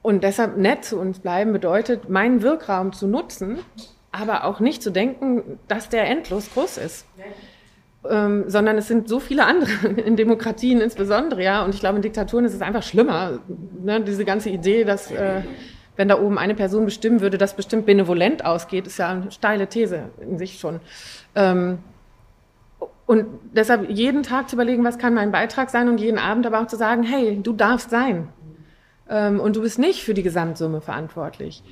Und deshalb nett zu uns bleiben bedeutet, meinen Wirkraum zu nutzen, aber auch nicht zu denken, dass der endlos groß ist. Ähm, sondern es sind so viele andere, in Demokratien insbesondere, ja. Und ich glaube, in Diktaturen ist es einfach schlimmer. Ne? Diese ganze Idee, dass äh, wenn da oben eine Person bestimmen würde, das bestimmt benevolent ausgeht, ist ja eine steile These in sich schon. Ähm, und deshalb jeden Tag zu überlegen, was kann mein Beitrag sein und jeden Abend aber auch zu sagen, hey, du darfst sein. Ähm, und du bist nicht für die Gesamtsumme verantwortlich.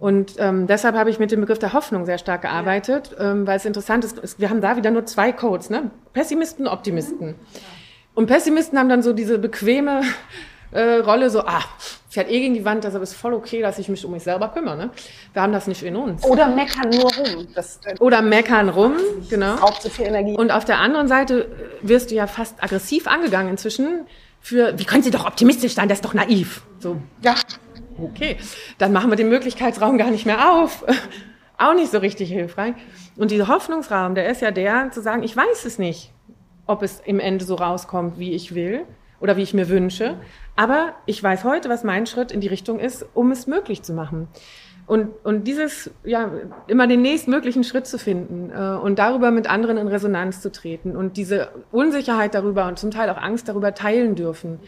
Und ähm, deshalb habe ich mit dem Begriff der Hoffnung sehr stark gearbeitet, ähm, weil es interessant ist, wir haben da wieder nur zwei Codes, ne? Pessimisten, Optimisten. Und Pessimisten haben dann so diese bequeme äh, Rolle, so, ah, fährt eh gegen die Wand, deshalb ist voll okay, dass ich mich um mich selber kümmere. Ne? Wir haben das nicht in uns. Oder meckern nur rum. Das, äh, Oder meckern rum, genau. Braucht so viel Energie. Und auf der anderen Seite wirst du ja fast aggressiv angegangen inzwischen für, wie können Sie doch optimistisch sein, das ist doch naiv. So, ja, okay, dann machen wir den Möglichkeitsraum gar nicht mehr auf. Auch nicht so richtig hilfreich. Und dieser Hoffnungsraum, der ist ja der, zu sagen, ich weiß es nicht, ob es im Ende so rauskommt, wie ich will oder wie ich mir wünsche. Aber ich weiß heute, was mein Schritt in die Richtung ist, um es möglich zu machen. Und, und dieses, ja, immer den nächstmöglichen Schritt zu finden äh, und darüber mit anderen in Resonanz zu treten und diese Unsicherheit darüber und zum Teil auch Angst darüber teilen dürfen,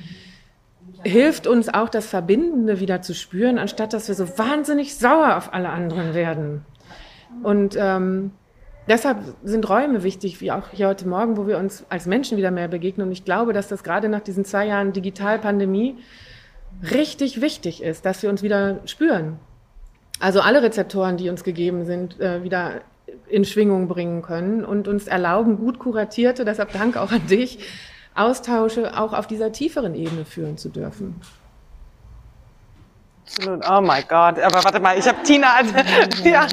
hilft uns auch das Verbindende wieder zu spüren, anstatt dass wir so wahnsinnig sauer auf alle anderen werden. Und ähm, deshalb sind Räume wichtig, wie auch hier heute Morgen, wo wir uns als Menschen wieder mehr begegnen. Und ich glaube, dass das gerade nach diesen zwei Jahren Digitalpandemie richtig wichtig ist, dass wir uns wieder spüren. Also alle Rezeptoren, die uns gegeben sind, äh, wieder in Schwingung bringen können und uns erlauben, gut kuratierte, deshalb Dank auch an dich, Austausche auch auf dieser tieferen Ebene führen zu dürfen. Absolut. Oh mein Gott. Aber warte mal, ich habe Tina. Also, ja.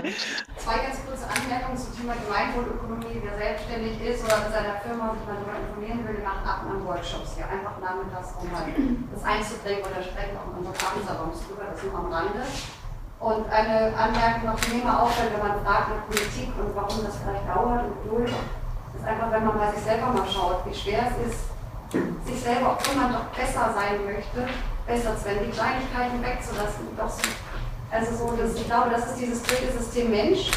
Zwei ganz kurze Anmerkungen zum Thema Gemeinwohlökonomie. Wer selbstständig ist oder mit seiner Firma sich mal darüber informieren will, machen ab und an Workshops hier. Einfach nachmittags, um mal das einzubringen oder sprechen auch in unseren Abendsalons drüber. Das nur am Rande. Und eine Anmerkung noch zum Thema auch, wenn man fragt nach Politik und warum das vielleicht dauert und Geduld ist einfach, wenn man bei sich selber mal schaut, wie schwer es ist, sich selber, obwohl man doch besser sein möchte, besser zu werden, die Kleinigkeiten wegzulassen. Doch so, also so, dass, ich glaube, das ist dieses dritte System Mensch.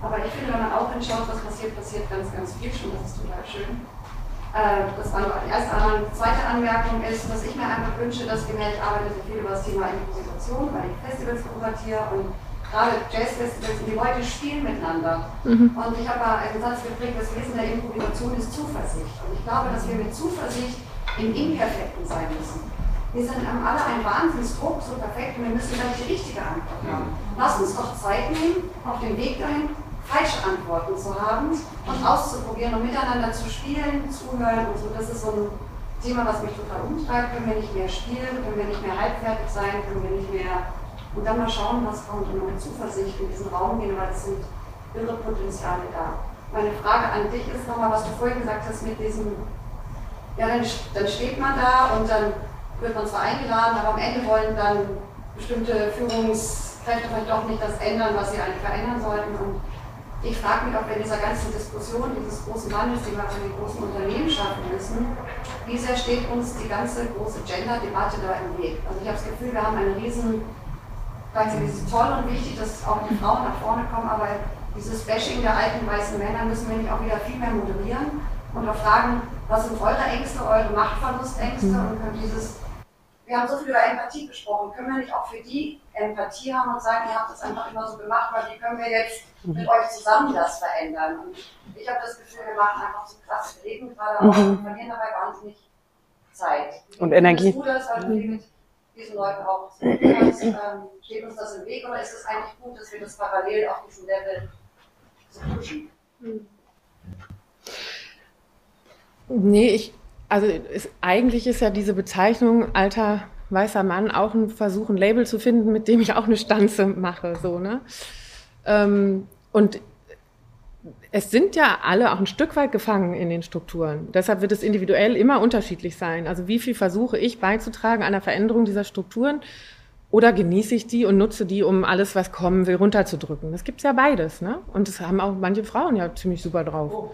Aber ich finde, wenn man auch hinschaut, was passiert, passiert ganz, ganz viel schon. Das ist total schön. Äh, das war nur die erste Anmerkung. Zweite Anmerkung ist, dass ich mir einfach wünsche, dass wir mehr, ich arbeite viel über das Thema Improvisation, weil ich Festivals kuratiere und gerade Jazzfestivals, die Leute spielen miteinander. Mhm. Und ich habe einen Satz geprägt, das Wesen der Improvisation ist Zuversicht. Und ich glaube, dass wir mit Zuversicht im Imperfekten sein müssen. Wir sind alle ein Wahnsinnsdruck, so perfekt, und wir müssen gleich die richtige Antwort haben. Lass uns doch Zeit nehmen, auf dem Weg dahin falsche Antworten zu haben und auszuprobieren und miteinander zu spielen, zuhören und so. Das ist so ein Thema, was mich total umtreibt. Können wir nicht mehr spielen, können wir nicht mehr halbfertig sein, können wir nicht mehr und dann mal schauen, was kommt und mit Zuversicht in diesen Raum gehen, weil es sind irre Potenziale da. Meine Frage an dich ist nochmal, was du vorhin gesagt hast mit diesem, ja, dann, dann steht man da und dann wird man zwar eingeladen, aber am Ende wollen dann bestimmte Führungskräfte vielleicht doch nicht das ändern, was sie eigentlich verändern sollten. Und ich frage mich, ob in dieser ganzen Diskussion, dieses großen Wandels, den wir in den großen Unternehmen schaffen müssen, wie sehr steht uns die ganze große Gender-Debatte da im Weg? Also ich habe das Gefühl, wir haben eine riesen gleichzeitig ist es toll und wichtig, dass auch die Frauen nach vorne kommen, aber dieses Bashing der alten weißen Männer müssen wir nicht auch wieder viel mehr moderieren und auch fragen, was sind eure Ängste, eure Machtverlustängste mhm. und können dieses, wir haben so viel über Empathie gesprochen, können wir nicht auch für die Empathie haben und sagen, ihr habt das einfach immer so gemacht, weil wie können wir jetzt mit mhm. euch zusammen das verändern? Und ich habe das Gefühl, wir machen einfach so klasse Leben gerade auch mhm. und verlieren dabei wahnsinnig Zeit. Und Energie. Du das, weil du mit diesen Leuten auch kannst, ähm, steht uns das im Weg oder ist es eigentlich gut, dass wir das parallel auf diesem Level so pushen? Nee, ich, also ist, eigentlich ist ja diese Bezeichnung alter weißer Mann auch ein Versuch, ein Label zu finden, mit dem ich auch eine Stanze mache, so, ne? Ähm, und es sind ja alle auch ein Stück weit gefangen in den Strukturen. Deshalb wird es individuell immer unterschiedlich sein. Also wie viel versuche ich beizutragen an der Veränderung dieser Strukturen oder genieße ich die und nutze die, um alles, was kommen will, runterzudrücken. Das gibt's ja beides, ne? Und das haben auch manche Frauen ja ziemlich super drauf. Oh.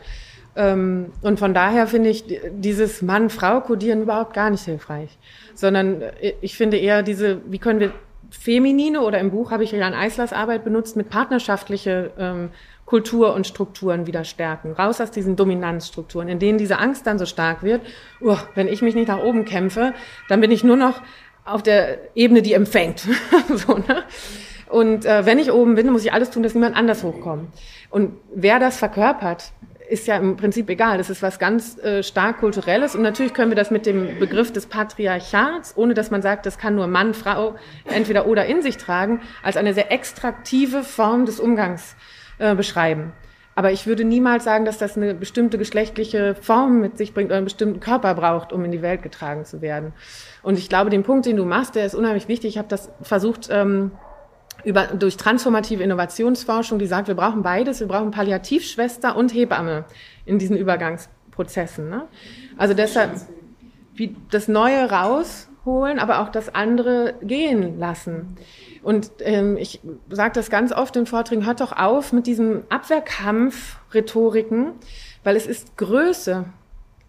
Ähm, und von daher finde ich dieses Mann-Frau-Kodieren überhaupt gar nicht hilfreich. Sondern äh, ich finde eher diese, wie können wir feminine oder im Buch habe ich Jan Eislers Arbeit benutzt, mit partnerschaftliche ähm, Kultur und Strukturen wieder stärken. Raus aus diesen Dominanzstrukturen, in denen diese Angst dann so stark wird. Uh, wenn ich mich nicht nach oben kämpfe, dann bin ich nur noch auf der Ebene, die empfängt. so, ne? Und äh, wenn ich oben bin, muss ich alles tun, dass niemand anders hochkommt. Und wer das verkörpert, ist ja im Prinzip egal. Das ist was ganz äh, stark kulturelles. Und natürlich können wir das mit dem Begriff des Patriarchats, ohne dass man sagt, das kann nur Mann, Frau entweder oder in sich tragen, als eine sehr extraktive Form des Umgangs äh, beschreiben. Aber ich würde niemals sagen, dass das eine bestimmte geschlechtliche Form mit sich bringt oder einen bestimmten Körper braucht, um in die Welt getragen zu werden. Und ich glaube, den Punkt, den du machst, der ist unheimlich wichtig. Ich habe das versucht, ähm, über, durch transformative Innovationsforschung, die sagt, wir brauchen beides, wir brauchen Palliativschwester und Hebamme in diesen Übergangsprozessen. Ne? Also deshalb wie das Neue rausholen, aber auch das andere gehen lassen. Und ähm, ich sage das ganz oft in Vorträgen, hört doch auf mit diesem Abwehrkampf-Rhetoriken, weil es ist Größe.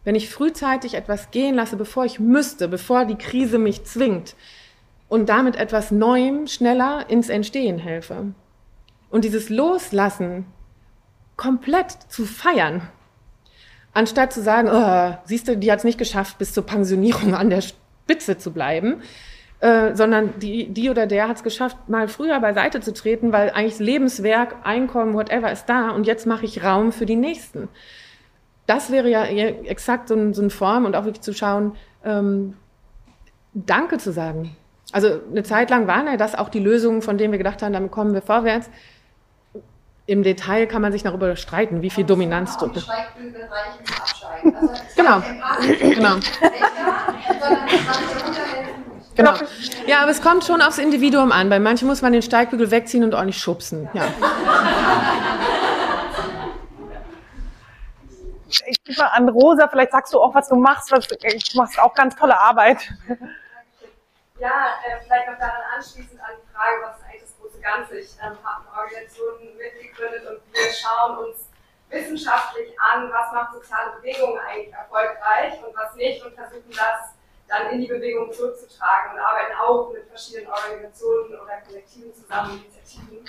Wenn ich frühzeitig etwas gehen lasse, bevor ich müsste, bevor die Krise mich zwingt, und damit etwas Neuem schneller ins Entstehen helfe. Und dieses Loslassen komplett zu feiern, anstatt zu sagen, oh, siehst du, die hat es nicht geschafft, bis zur Pensionierung an der Spitze zu bleiben, äh, sondern die, die oder der hat es geschafft, mal früher beiseite zu treten, weil eigentlich Lebenswerk, Einkommen, whatever ist da und jetzt mache ich Raum für die Nächsten. Das wäre ja exakt so, ein, so eine Form und auch wirklich zu schauen, ähm, Danke zu sagen. Also eine Zeit lang waren ja das auch die Lösungen, von denen wir gedacht haben, damit kommen wir vorwärts. Im Detail kann man sich darüber streiten, wie viel Dominanz du. Also genau. genau. Genau. Ja, aber es kommt schon aufs Individuum an. Bei manchen muss man den Steigbügel wegziehen und auch nicht schubsen. Ja. Ich gebe mal an Rosa, vielleicht sagst du auch, was du machst. Was, du machst auch ganz tolle Arbeit ja, äh, vielleicht noch daran anschließend an die Frage, was ist eigentlich das große Ganze? Ich ähm, habe eine Organisation mitgegründet und wir schauen uns wissenschaftlich an, was macht soziale Bewegungen eigentlich erfolgreich und was nicht und versuchen das dann in die Bewegung zurückzutragen und arbeiten auch mit verschiedenen Organisationen oder Kollektiven zusammen, Initiativen.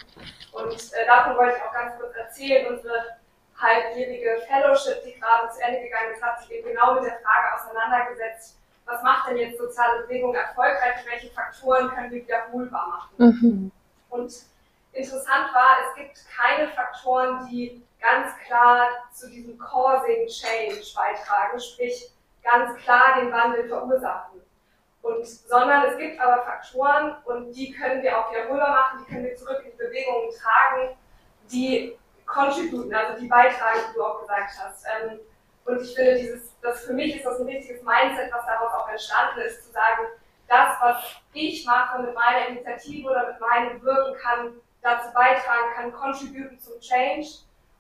Und äh, davon wollte ich auch ganz kurz erzählen. Unsere halbjährige Fellowship, die gerade zu Ende gegangen ist, hat sich eben genau mit der Frage auseinandergesetzt, was macht denn jetzt soziale Bewegung erfolgreich, welche Faktoren können wir wiederholbar machen. Mhm. Und interessant war, es gibt keine Faktoren, die ganz klar zu diesem Causing Change beitragen, sprich ganz klar den Wandel verursachen. Und, sondern es gibt aber Faktoren und die können wir auch wiederholbar machen, die können wir zurück in die Bewegungen tragen, die contributen, also die beitragen, wie du auch gesagt hast. Ähm, und ich finde, dieses, das für mich ist das ein wichtiges Mindset, was daraus auch entstanden ist, zu sagen, das, was ich mache mit meiner Initiative oder mit meinem Wirken, kann dazu beitragen, kann contributen zum Change,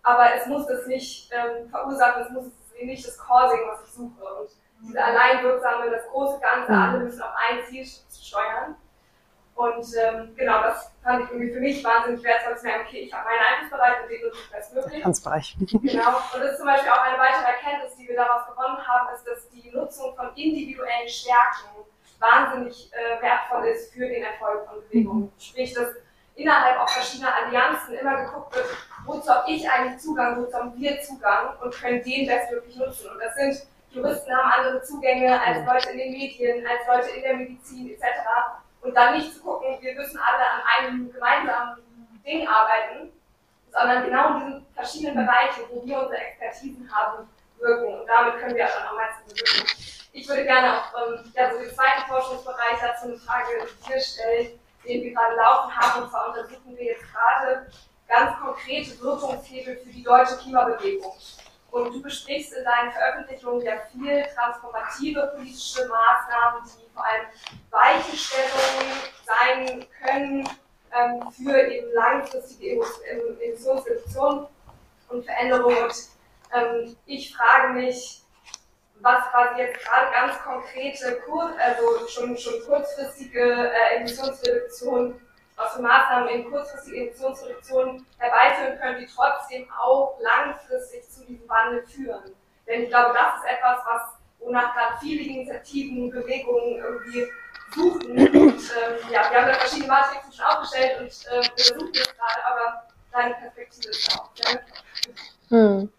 aber es muss es nicht ähm, verursachen, es muss nicht das Causing, was ich suche. Und diese alleinwirksame, das große Ganze, mhm. alle müssen auf ein Ziel steuern. Und ähm, genau, das fand ich irgendwie für mich wahnsinnig wertvoll zu merken, okay, ich habe meinen Einflussbereich und den nutze ich bestmöglich. Tanzbereich. Genau. Und das ist zum Beispiel auch eine weitere Erkenntnis, die wir daraus gewonnen haben, ist, dass die Nutzung von individuellen Stärken wahnsinnig äh, wertvoll ist für den Erfolg von Bewegungen. Mhm. Sprich, dass innerhalb auch verschiedener Allianzen immer geguckt wird, wozu habe ich eigentlich Zugang, wozu haben wir Zugang und können den bestmöglich nutzen. Und das sind, Juristen haben andere Zugänge als Leute in den Medien, als Leute in der Medizin etc und dann nicht zu gucken, wir müssen alle an einem gemeinsamen Ding arbeiten, sondern genau in diesen verschiedenen Bereichen, wo wir unsere Expertisen haben, wirken. Und damit können wir dann am meisten wirken. Ich würde gerne auch ähm, ja, so den zweiten Forschungsbereich dazu eine Frage hier stellen, den wir gerade laufen haben. Und zwar untersuchen wir jetzt gerade ganz konkrete Wirkungshebel für die deutsche Klimabewegung. Und du besprichst in deinen Veröffentlichungen ja viel transformative politische Maßnahmen, die vor allem Weichenstellungen sein können ähm, für eben langfristige Emissionsreduktion und Veränderung. Und ähm, ich frage mich, was quasi jetzt gerade ganz konkrete, also schon, schon kurzfristige äh, Emissionsreduktion was für Maßnahmen in kurzfristige Emissionsreduktion herbeiführen können, die trotzdem auch langfristig zu diesem Wandel führen. Denn ich glaube, das ist etwas, was, wonach gerade viele Initiativen, Bewegungen irgendwie suchen. Und ähm, ja, wir haben da verschiedene Matrixen schon aufgestellt und äh, wir suchen jetzt gerade, aber deine Perspektive ist auch. Ja? Hm.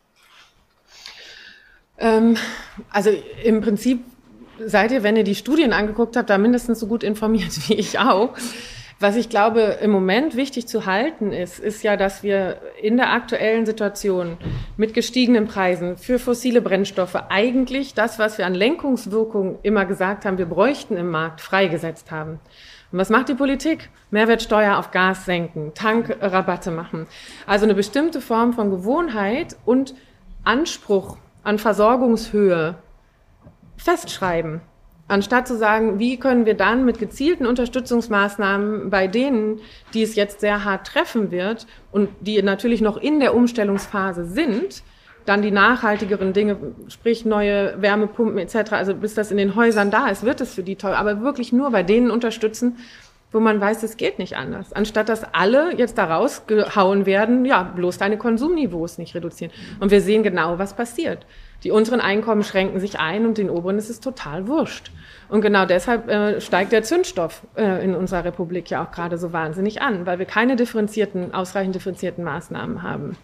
Ähm, also im Prinzip seid ihr, wenn ihr die Studien angeguckt habt, da mindestens so gut informiert wie ich auch. Was ich glaube, im Moment wichtig zu halten ist, ist ja, dass wir in der aktuellen Situation mit gestiegenen Preisen für fossile Brennstoffe eigentlich das, was wir an Lenkungswirkung immer gesagt haben, wir bräuchten im Markt, freigesetzt haben. Und was macht die Politik? Mehrwertsteuer auf Gas senken, Tankrabatte machen. Also eine bestimmte Form von Gewohnheit und Anspruch an Versorgungshöhe festschreiben. Anstatt zu sagen, wie können wir dann mit gezielten Unterstützungsmaßnahmen bei denen, die es jetzt sehr hart treffen wird und die natürlich noch in der Umstellungsphase sind, dann die nachhaltigeren Dinge, sprich neue Wärmepumpen etc., also bis das in den Häusern da ist, wird es für die toll, aber wirklich nur bei denen unterstützen, wo man weiß, es geht nicht anders. Anstatt dass alle jetzt da rausgehauen werden, ja, bloß deine Konsumniveaus nicht reduzieren. Und wir sehen genau, was passiert. Die unteren Einkommen schränken sich ein und den oberen ist es total wurscht. Und genau deshalb äh, steigt der Zündstoff äh, in unserer Republik ja auch gerade so wahnsinnig an, weil wir keine differenzierten, ausreichend differenzierten Maßnahmen haben.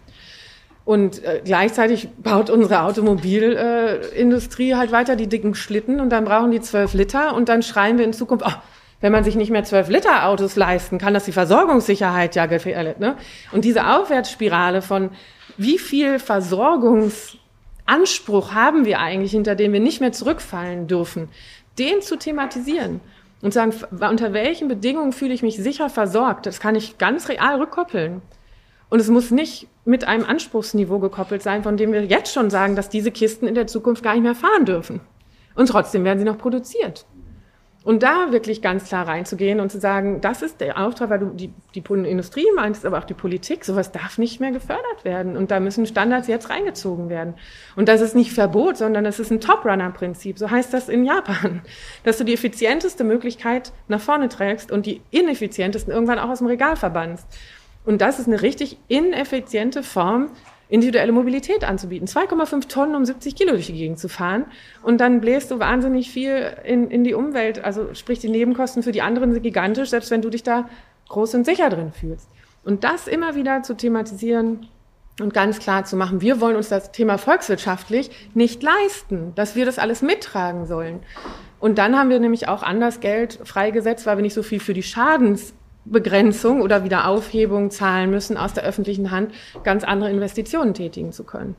Und äh, gleichzeitig baut unsere Automobilindustrie halt weiter die dicken Schlitten und dann brauchen die zwölf Liter und dann schreien wir in Zukunft, oh, wenn man sich nicht mehr zwölf Liter Autos leisten kann, das die Versorgungssicherheit ja gefährdet. Ne? Und diese Aufwärtsspirale von wie viel Versorgungsanspruch haben wir eigentlich, hinter dem wir nicht mehr zurückfallen dürfen, den zu thematisieren und sagen, unter welchen Bedingungen fühle ich mich sicher versorgt, das kann ich ganz real rückkoppeln. Und es muss nicht mit einem Anspruchsniveau gekoppelt sein, von dem wir jetzt schon sagen, dass diese Kisten in der Zukunft gar nicht mehr fahren dürfen. Und trotzdem werden sie noch produziert. Und da wirklich ganz klar reinzugehen und zu sagen, das ist der Auftrag, weil du die, die Industrie meinst, aber auch die Politik, sowas darf nicht mehr gefördert werden. Und da müssen Standards jetzt reingezogen werden. Und das ist nicht Verbot, sondern es ist ein Top-Runner-Prinzip. So heißt das in Japan. Dass du die effizienteste Möglichkeit nach vorne trägst und die ineffizientesten irgendwann auch aus dem Regal verbannst. Und das ist eine richtig ineffiziente Form, individuelle Mobilität anzubieten. 2,5 Tonnen, um 70 Kilo durch die Gegend zu fahren. Und dann bläst du wahnsinnig viel in, in die Umwelt. Also sprich, die Nebenkosten für die anderen sind gigantisch, selbst wenn du dich da groß und sicher drin fühlst. Und das immer wieder zu thematisieren und ganz klar zu machen, wir wollen uns das Thema volkswirtschaftlich nicht leisten, dass wir das alles mittragen sollen. Und dann haben wir nämlich auch anders Geld freigesetzt, weil wir nicht so viel für die Schadens Begrenzung oder Wiederaufhebung zahlen müssen, aus der öffentlichen Hand ganz andere Investitionen tätigen zu können.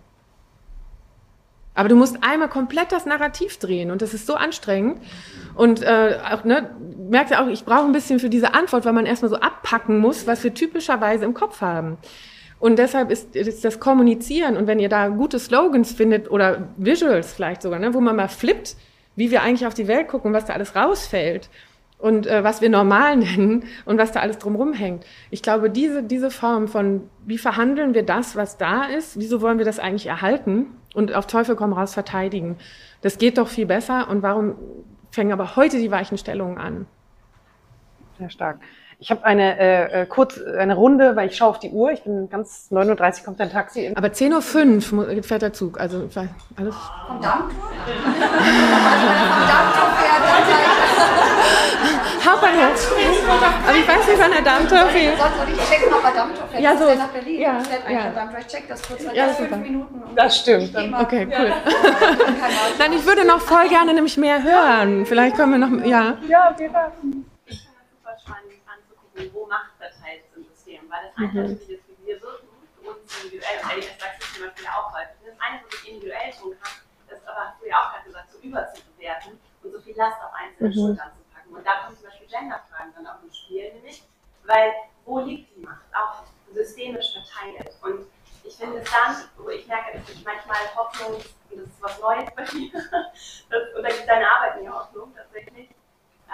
Aber du musst einmal komplett das Narrativ drehen und das ist so anstrengend. Und äh, auch, ne, merkst ja auch, ich brauche ein bisschen für diese Antwort, weil man erstmal so abpacken muss, was wir typischerweise im Kopf haben. Und deshalb ist, ist das Kommunizieren und wenn ihr da gute Slogans findet oder Visuals vielleicht sogar, ne, wo man mal flippt, wie wir eigentlich auf die Welt gucken, was da alles rausfällt und äh, was wir normal nennen und was da alles drumherum hängt. Ich glaube, diese, diese Form von, wie verhandeln wir das, was da ist, wieso wollen wir das eigentlich erhalten und auf Teufel komm raus verteidigen, das geht doch viel besser und warum fängen aber heute die Weichenstellungen an? Sehr stark. Ich habe eine äh, äh kurz eine Runde, weil ich schaue auf die Uhr. Ich bin ganz 9.30 Uhr kommt ein Taxi. Aber 10.05 Uhr fährt der Zug. Also alles. Vom Dammtor? Vom Dammtor fährt Hauptbahnhof. Aber ich weiß nicht, wann der Dammtor fährt. Sonst würde ich checken, ob er fährt. Ja, so. nach Berlin. Ja, fährt ja. Dammtor. Ich check das kurz. Ja, das fünf Minuten. Das stimmt. Okay, cool. Nein, ich würde noch voll gerne nämlich mehr hören. Vielleicht können wir noch, ja. Ja, auf jeden Fall. Ich finde es super spannend anzugucken, wo Macht verteilt ist im System. Weil das eine mhm. natürlich ist, wie wir wirken, für uns individuell, ehrlich gesagt, das zum Beispiel auch häufig. Das eine, was ich individuell tun kann, das aber, hast du ja auch gerade gesagt, so überzubewerten und so viel Last auf einzelne mhm. Schultern zu packen. Und da kommt Genderfragen dann auch ins Spiel, nämlich, weil wo liegt die Macht? Auch systemisch verteilt. Und ich finde es dann, wo ich merke, dass ich manchmal Hoffnung, und das ist was Neues bei mir, das, und da gibt deine Arbeit mir Hoffnung tatsächlich,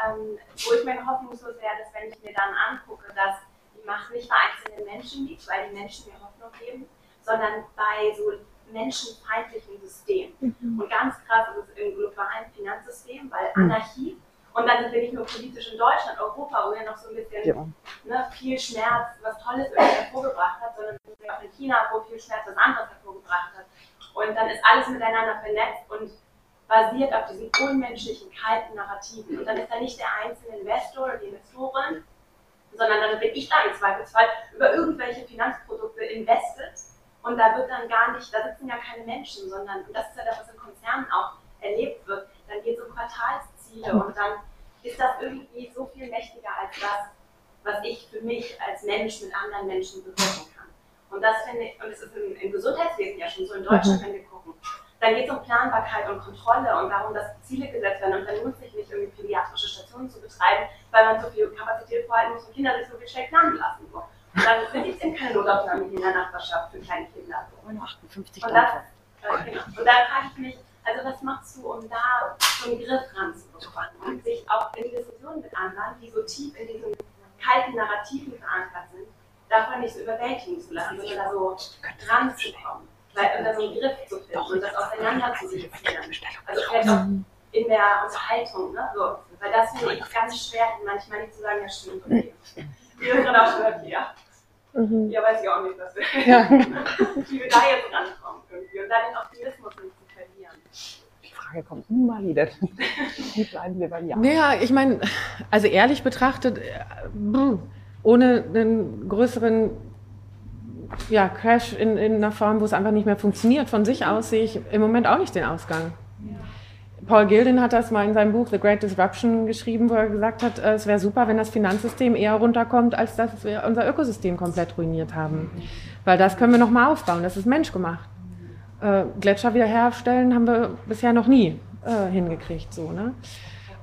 ähm, wo ich meine Hoffnung so sehr, dass wenn ich mir dann angucke, dass die Macht nicht bei einzelnen Menschen liegt, weil die Menschen mir Hoffnung geben, sondern bei so menschenfeindlichen Systemen. Mhm. Und ganz krass ist es im globalen Finanzsystem, weil. Anarchie, und dann sind wir nicht nur politisch in Deutschland, Europa, wo ja noch so ein bisschen ja. ne, viel Schmerz was Tolles irgendwie hervorgebracht hat, sondern auch in China, wo viel Schmerz was anderes hervorgebracht hat. Und dann ist alles miteinander vernetzt und basiert auf diesen unmenschlichen, kalten Narrativen. Und dann ist da nicht der einzelne Investor oder die Investorin, sondern dann bin ich da im Zweifelsfall über irgendwelche Finanzprodukte invested und da wird dann gar nicht, da sitzen ja keine Menschen, sondern, und das ist ja das, was in Konzernen auch erlebt wird, dann geht es um Quartalsziele und dann ist das irgendwie so viel mächtiger als das, was ich für mich als Mensch mit anderen Menschen bewirken kann. Und das finde ich, und es ist im, im, Gesundheitswesen ja schon so in Deutschland, mhm. wenn wir gucken. Dann geht es um Planbarkeit und Kontrolle und darum, dass Ziele gesetzt werden. Und dann lohnt sich nicht, irgendwie pädiatrische Stationen zu betreiben, weil man so viel Kapazität vorhalten muss und Kinder sich so viel schlecht planen lassen. So. Und dann gibt es eben keine Notaufnahme in der Nachbarschaft für kleine Kinder. So. 58 und, das, äh, genau. und da frage ich mich, also was machst du, um da so einen Griff ranzubekommen und sich auch in Diskussionen mit anderen, die so tief in diesen kalten Narrativen verankert sind, davon nicht so überwältigen zu lassen, sondern da so dran zu kommen. Weil, und da so einen Griff zu finden und das auseinander zu sezieren. Also vielleicht auch in der Unterhaltung, ne? so, weil das finde ich ganz schwer, manchmal nicht zu sagen, ja stimmt, okay. Wir sind auch schon okay, ja. Mhm. Ja, weiß ich auch nicht, was wir, ja. wie wir da jetzt rankommen irgendwie und da den Optimismus. Die Frage kommt immer wieder. Wie bleiben wir beim Ja? Naja, ich meine, also ehrlich betrachtet, äh, ohne einen größeren ja, Crash in, in einer Form, wo es einfach nicht mehr funktioniert, von sich aus sehe ich im Moment auch nicht den Ausgang. Paul Gilden hat das mal in seinem Buch The Great Disruption geschrieben, wo er gesagt hat, äh, es wäre super, wenn das Finanzsystem eher runterkommt, als dass wir unser Ökosystem komplett ruiniert haben. Weil das können wir nochmal aufbauen, das ist menschgemacht. Äh, Gletscher wiederherstellen haben wir bisher noch nie äh, hingekriegt. So, ne?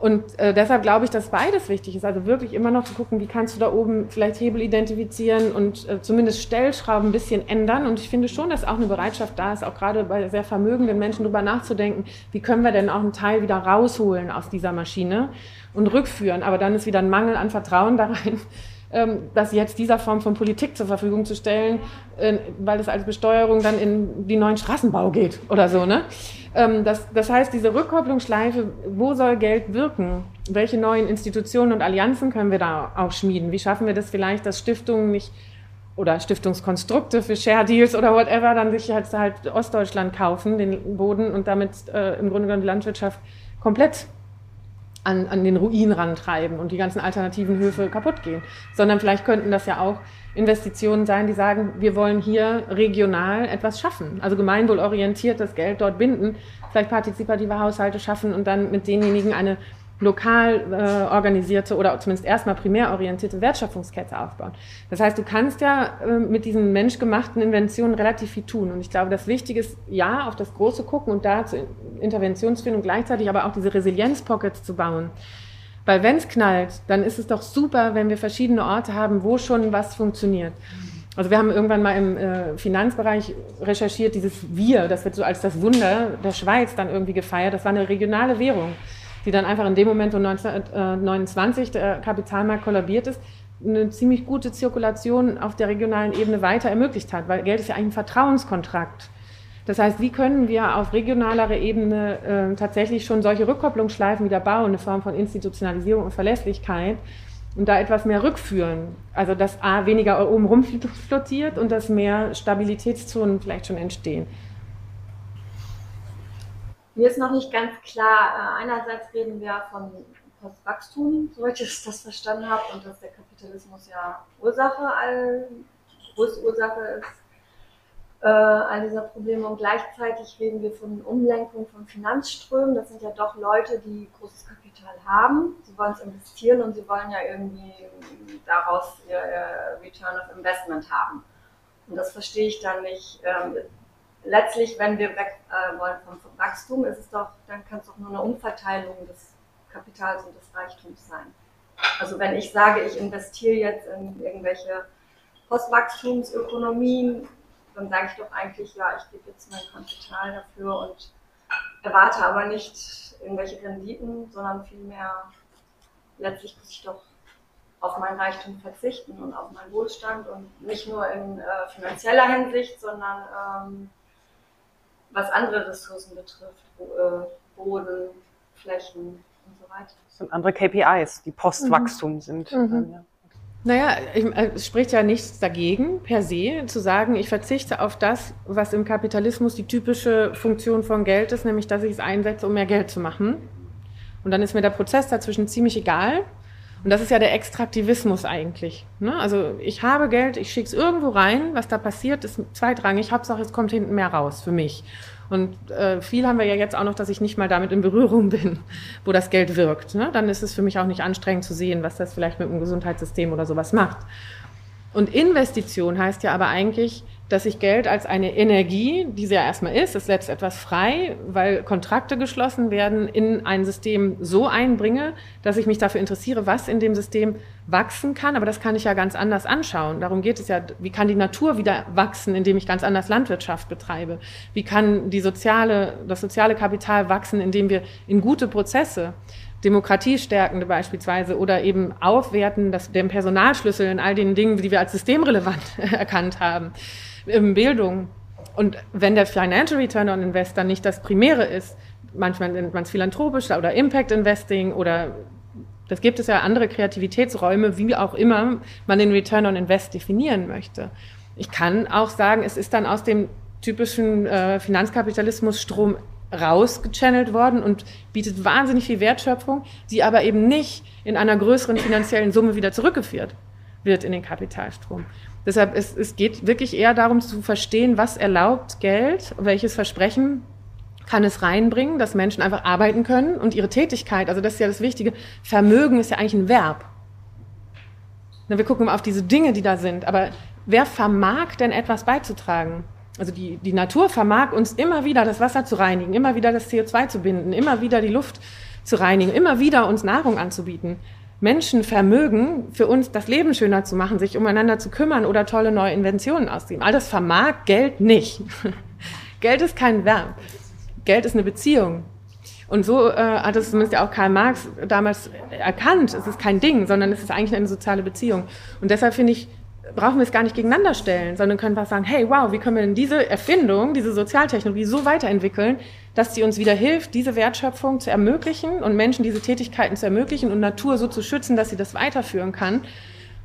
Und äh, deshalb glaube ich, dass beides wichtig ist. Also wirklich immer noch zu gucken, wie kannst du da oben vielleicht Hebel identifizieren und äh, zumindest Stellschrauben ein bisschen ändern. Und ich finde schon, dass auch eine Bereitschaft da ist, auch gerade bei sehr vermögenden Menschen darüber nachzudenken, wie können wir denn auch einen Teil wieder rausholen aus dieser Maschine und rückführen. Aber dann ist wieder ein Mangel an Vertrauen da rein, das jetzt dieser Form von Politik zur Verfügung zu stellen, äh, weil es als Besteuerung dann in die neuen Straßenbau geht oder so. Ne? Ähm, das, das heißt, diese Rückkopplungsschleife, wo soll Geld wirken? Welche neuen Institutionen und Allianzen können wir da auch schmieden? Wie schaffen wir das vielleicht, dass Stiftungen nicht oder Stiftungskonstrukte für Share Deals oder whatever dann sich halt, halt Ostdeutschland kaufen, den Boden und damit äh, im Grunde genommen die Landwirtschaft komplett an, an den Ruin rantreiben und die ganzen alternativen Höfe kaputt gehen. Sondern vielleicht könnten das ja auch Investitionen sein, die sagen, wir wollen hier regional etwas schaffen. Also gemeinwohlorientiert das Geld dort binden, vielleicht partizipative Haushalte schaffen und dann mit denjenigen eine lokal äh, organisierte oder zumindest erstmal primär orientierte Wertschöpfungskette aufbauen. Das heißt, du kannst ja äh, mit diesen menschgemachten Inventionen relativ viel tun. Und ich glaube, das Wichtige ist, ja, auf das Große gucken und da zu Interventionsfindung gleichzeitig aber auch diese Resilienzpockets zu bauen. Weil wenn es knallt, dann ist es doch super, wenn wir verschiedene Orte haben, wo schon was funktioniert. Also wir haben irgendwann mal im äh, Finanzbereich recherchiert, dieses Wir, das wird so als das Wunder der Schweiz dann irgendwie gefeiert. Das war eine regionale Währung die dann einfach in dem Moment, wo 1929 der Kapitalmarkt kollabiert ist, eine ziemlich gute Zirkulation auf der regionalen Ebene weiter ermöglicht hat, weil Geld ist ja eigentlich ein Vertrauenskontrakt. Das heißt, wie können wir auf regionaler Ebene äh, tatsächlich schon solche Rückkopplungsschleifen wieder bauen, eine Form von Institutionalisierung und Verlässlichkeit und da etwas mehr rückführen? Also, dass A weniger oben rumflottiert und dass mehr Stabilitätszonen vielleicht schon entstehen. Mir ist noch nicht ganz klar, äh, einerseits reden wir von Postwachstum, soweit ich das verstanden habe, und dass der Kapitalismus ja Ursache, all, Ursache ist äh, all dieser Probleme. Und gleichzeitig reden wir von Umlenkung von Finanzströmen. Das sind ja doch Leute, die großes Kapital haben. Sie wollen es investieren und sie wollen ja irgendwie daraus ihr, ihr Return of Investment haben. Und das verstehe ich dann nicht. Ähm, letztlich, wenn wir weg äh, wollen vom, Wachstum, ist es doch, dann kann es doch nur eine Umverteilung des Kapitals und des Reichtums sein. Also wenn ich sage, ich investiere jetzt in irgendwelche Postwachstumsökonomien, dann sage ich doch eigentlich, ja, ich gebe jetzt mein Kapital dafür und erwarte aber nicht irgendwelche Renditen, sondern vielmehr letztlich muss ich doch auf mein Reichtum verzichten und auf meinen Wohlstand und nicht nur in äh, finanzieller Hinsicht, sondern ähm, was andere Ressourcen betrifft, äh, Boden, Flächen und so weiter. Das sind andere KPIs, die Postwachstum mhm. sind. Mhm. Ja. Naja, ich, äh, es spricht ja nichts dagegen, per se, zu sagen, ich verzichte auf das, was im Kapitalismus die typische Funktion von Geld ist, nämlich dass ich es einsetze, um mehr Geld zu machen. Und dann ist mir der Prozess dazwischen ziemlich egal. Und das ist ja der Extraktivismus eigentlich. Ne? Also ich habe Geld, ich schicke es irgendwo rein, was da passiert, ist zweitrangig. Hauptsache, es kommt hinten mehr raus für mich. Und äh, viel haben wir ja jetzt auch noch, dass ich nicht mal damit in Berührung bin, wo das Geld wirkt. Ne? Dann ist es für mich auch nicht anstrengend zu sehen, was das vielleicht mit dem Gesundheitssystem oder sowas macht. Und Investition heißt ja aber eigentlich, dass ich Geld als eine Energie, die sie ja erstmal ist, es setzt etwas frei, weil Kontrakte geschlossen werden, in ein System so einbringe, dass ich mich dafür interessiere, was in dem System wachsen kann. Aber das kann ich ja ganz anders anschauen. Darum geht es ja, wie kann die Natur wieder wachsen, indem ich ganz anders Landwirtschaft betreibe? Wie kann die soziale, das soziale Kapital wachsen, indem wir in gute Prozesse Demokratiestärkende beispielsweise oder eben aufwerten, dass den Personalschlüssel in all den Dingen, die wir als systemrelevant erkannt haben, Bildung. Und wenn der Financial Return on Invest dann nicht das Primäre ist, manchmal nennt man es philanthropisch oder Impact Investing oder das gibt es ja andere Kreativitätsräume, wie auch immer man den Return on Invest definieren möchte. Ich kann auch sagen, es ist dann aus dem typischen äh, Finanzkapitalismus-Strom rausgechannelt worden und bietet wahnsinnig viel Wertschöpfung, die aber eben nicht in einer größeren finanziellen Summe wieder zurückgeführt wird in den Kapitalstrom. Deshalb es, es geht wirklich eher darum zu verstehen, was erlaubt Geld, welches Versprechen kann es reinbringen, dass Menschen einfach arbeiten können und ihre Tätigkeit, also das ist ja das Wichtige, Vermögen ist ja eigentlich ein Verb. Wir gucken auf diese Dinge, die da sind, aber wer vermag denn etwas beizutragen? Also die, die Natur vermag uns immer wieder das Wasser zu reinigen, immer wieder das CO2 zu binden, immer wieder die Luft zu reinigen, immer wieder uns Nahrung anzubieten. Menschen vermögen, für uns das Leben schöner zu machen, sich umeinander zu kümmern oder tolle neue Inventionen auszunehmen. All das vermag Geld nicht. Geld ist kein Verb. Geld ist eine Beziehung. Und so äh, hat es zumindest ja auch Karl Marx damals erkannt. Es ist kein Ding, sondern es ist eigentlich eine soziale Beziehung. Und deshalb finde ich, brauchen wir es gar nicht gegeneinander stellen, sondern können einfach sagen, hey, wow, wie können wir denn diese Erfindung, diese Sozialtechnologie so weiterentwickeln, dass sie uns wieder hilft, diese Wertschöpfung zu ermöglichen und Menschen diese Tätigkeiten zu ermöglichen und Natur so zu schützen, dass sie das weiterführen kann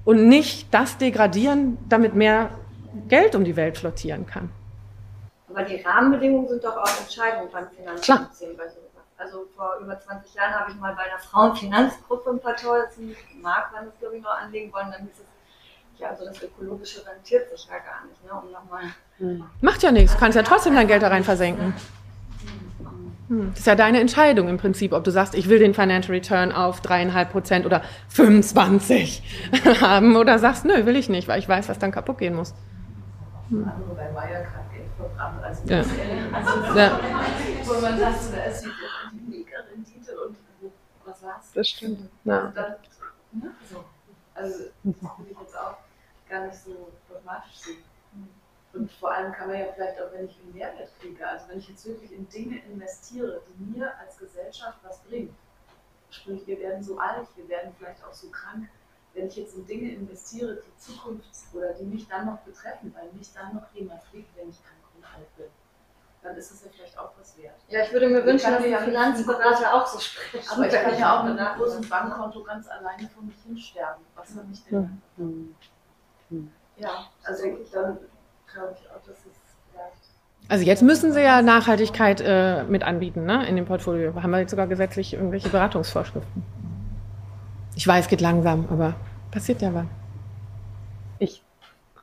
und nicht das degradieren, damit mehr Geld um die Welt flottieren kann. Aber die Rahmenbedingungen sind doch auch entscheidend beim Finanzsystem. Also vor über 20 Jahren habe ich mal bei einer Frauenfinanzgruppe ein paar Tolle zum Markt, wenn es glaube ich noch anlegen wollen, dann hieß es, ja, also das Ökologische rentiert sich ja gar nicht, ne, um nochmal. Hm. Macht ja nichts, du kannst ja trotzdem dein Geld da rein versenken. Hm, das ist ja deine Entscheidung im Prinzip, ob du sagst, ich will den Financial Return auf dreieinhalb Prozent oder 25 haben oder sagst, nö, will ich nicht, weil ich weiß, was dann kaputt gehen muss. Hm. Andere bei Wirecard-Geldprogramm als ja. Also, ja. wo man sagt, da ist die Mega-Rendite und was war's? Das stimmt. Ja. Also, dann, ne? so. also das würde ich jetzt auch gar nicht so dogmatisch sehen. Und vor allem kann man ja vielleicht auch, wenn ich einen Mehrwert kriege, also wenn ich jetzt wirklich in Dinge investiere, die mir als Gesellschaft was bringen. Sprich, wir werden so alt, wir werden vielleicht auch so krank. Wenn ich jetzt in Dinge investiere, die Zukunft oder die mich dann noch betreffen, weil mich dann noch jemand pflegt, wenn ich krank und alt bin, dann ist es ja vielleicht auch was wert. Ja, ich würde mir wünschen, dass die Finanzberater auch so sprechen. Aber ich kann ja auch mit einem großen Bankkonto ganz alleine von mich hinsterben. Was habe ich denn? Hm. Ja, also dann glaube ich auch, dass es vielleicht. Also jetzt müssen Sie ja Nachhaltigkeit äh, mit anbieten, ne? In dem Portfolio. Haben wir jetzt sogar gesetzlich irgendwelche Beratungsvorschriften? Ich weiß, geht langsam, aber passiert ja was. Ich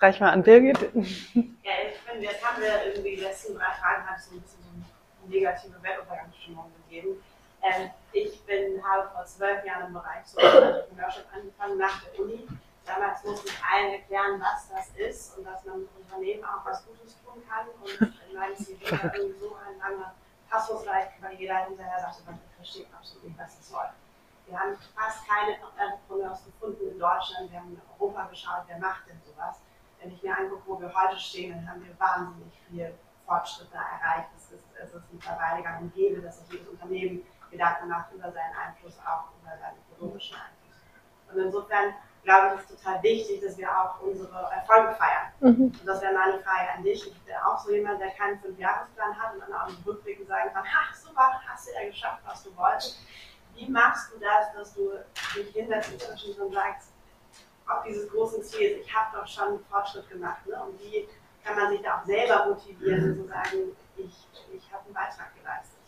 reiche mal an Birgit. Ja, ich finde, jetzt haben wir irgendwie die letzten drei Fragen hat so ein bisschen so eine negative Wettbewerbsstimmung gegeben. Ähm, ich bin, habe vor zwölf Jahren im Bereich so Entrepreneurship angefangen nach der Uni damals musste ich allen erklären, was das ist und dass man mit Unternehmen auch was Gutes tun kann. Und in meinem CV war irgendwie so ein langer Passus weil jeder hinterher sagte, man versteht absolut nicht, was das soll. Wir haben fast keine Entrepreneurs gefunden in Deutschland. Wir haben in Europa geschaut, wer macht denn sowas. wenn ich mir angucke, wo wir heute stehen, dann haben wir wahnsinnig viel Fortschritte erreicht. Es ist, es ist mittlerweile gang und gäbe, dass sich jedes Unternehmen Gedanken macht über seinen Einfluss, auch über seinen ökonomischen Einfluss. Und insofern glaube ich, ist total wichtig, dass wir auch unsere Erfolge feiern. Mhm. Und das wäre meine Frage an dich. Ich bin auch so jemand, der keinen Fünfjahresplan hat und dann auch im Rückblick sagen kann, ha, super, hast du ja geschafft, was du wolltest. Wie machst du das, dass du dich hinsetzt und sagst, auf dieses große Ziel, ich habe doch schon einen Fortschritt gemacht. Ne? Und wie kann man sich da auch selber motivieren und so sagen, ich, ich habe einen Beitrag geleistet?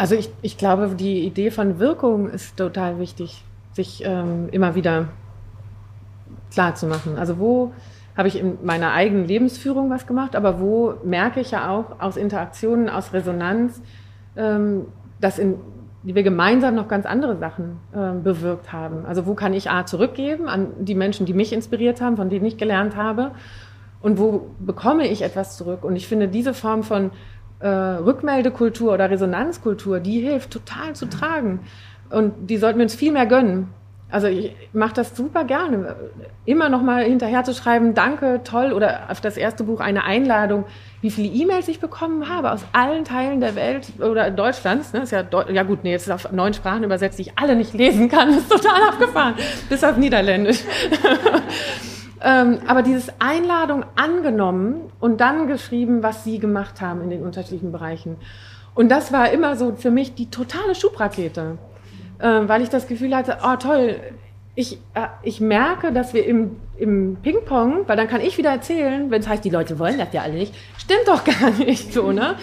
Also ich, ich glaube, die Idee von Wirkung ist total wichtig, sich ähm, immer wieder klar zu machen. Also wo habe ich in meiner eigenen Lebensführung was gemacht, aber wo merke ich ja auch aus Interaktionen, aus Resonanz, ähm, dass in, wir gemeinsam noch ganz andere Sachen ähm, bewirkt haben. Also wo kann ich A zurückgeben an die Menschen, die mich inspiriert haben, von denen ich gelernt habe und wo bekomme ich etwas zurück. Und ich finde diese Form von äh, Rückmeldekultur oder Resonanzkultur, die hilft total zu tragen. Und die sollten wir uns viel mehr gönnen. Also ich mache das super gerne. Immer noch mal hinterher zu schreiben, danke, toll, oder auf das erste Buch eine Einladung, wie viele E-Mails ich bekommen habe aus allen Teilen der Welt oder Deutschlands. Ne? Ist ja, ja gut, nee, jetzt ist auf neun Sprachen übersetzt, die ich alle nicht lesen kann. Das ist total abgefahren. Bis auf Niederländisch. Ähm, aber dieses Einladung angenommen und dann geschrieben, was sie gemacht haben in den unterschiedlichen Bereichen. Und das war immer so für mich die totale Schubrakete, äh, weil ich das Gefühl hatte, oh toll, ich, äh, ich merke, dass wir im, im Ping-Pong, weil dann kann ich wieder erzählen, wenn es heißt, die Leute wollen das ja alle nicht, stimmt doch gar nicht so, ne?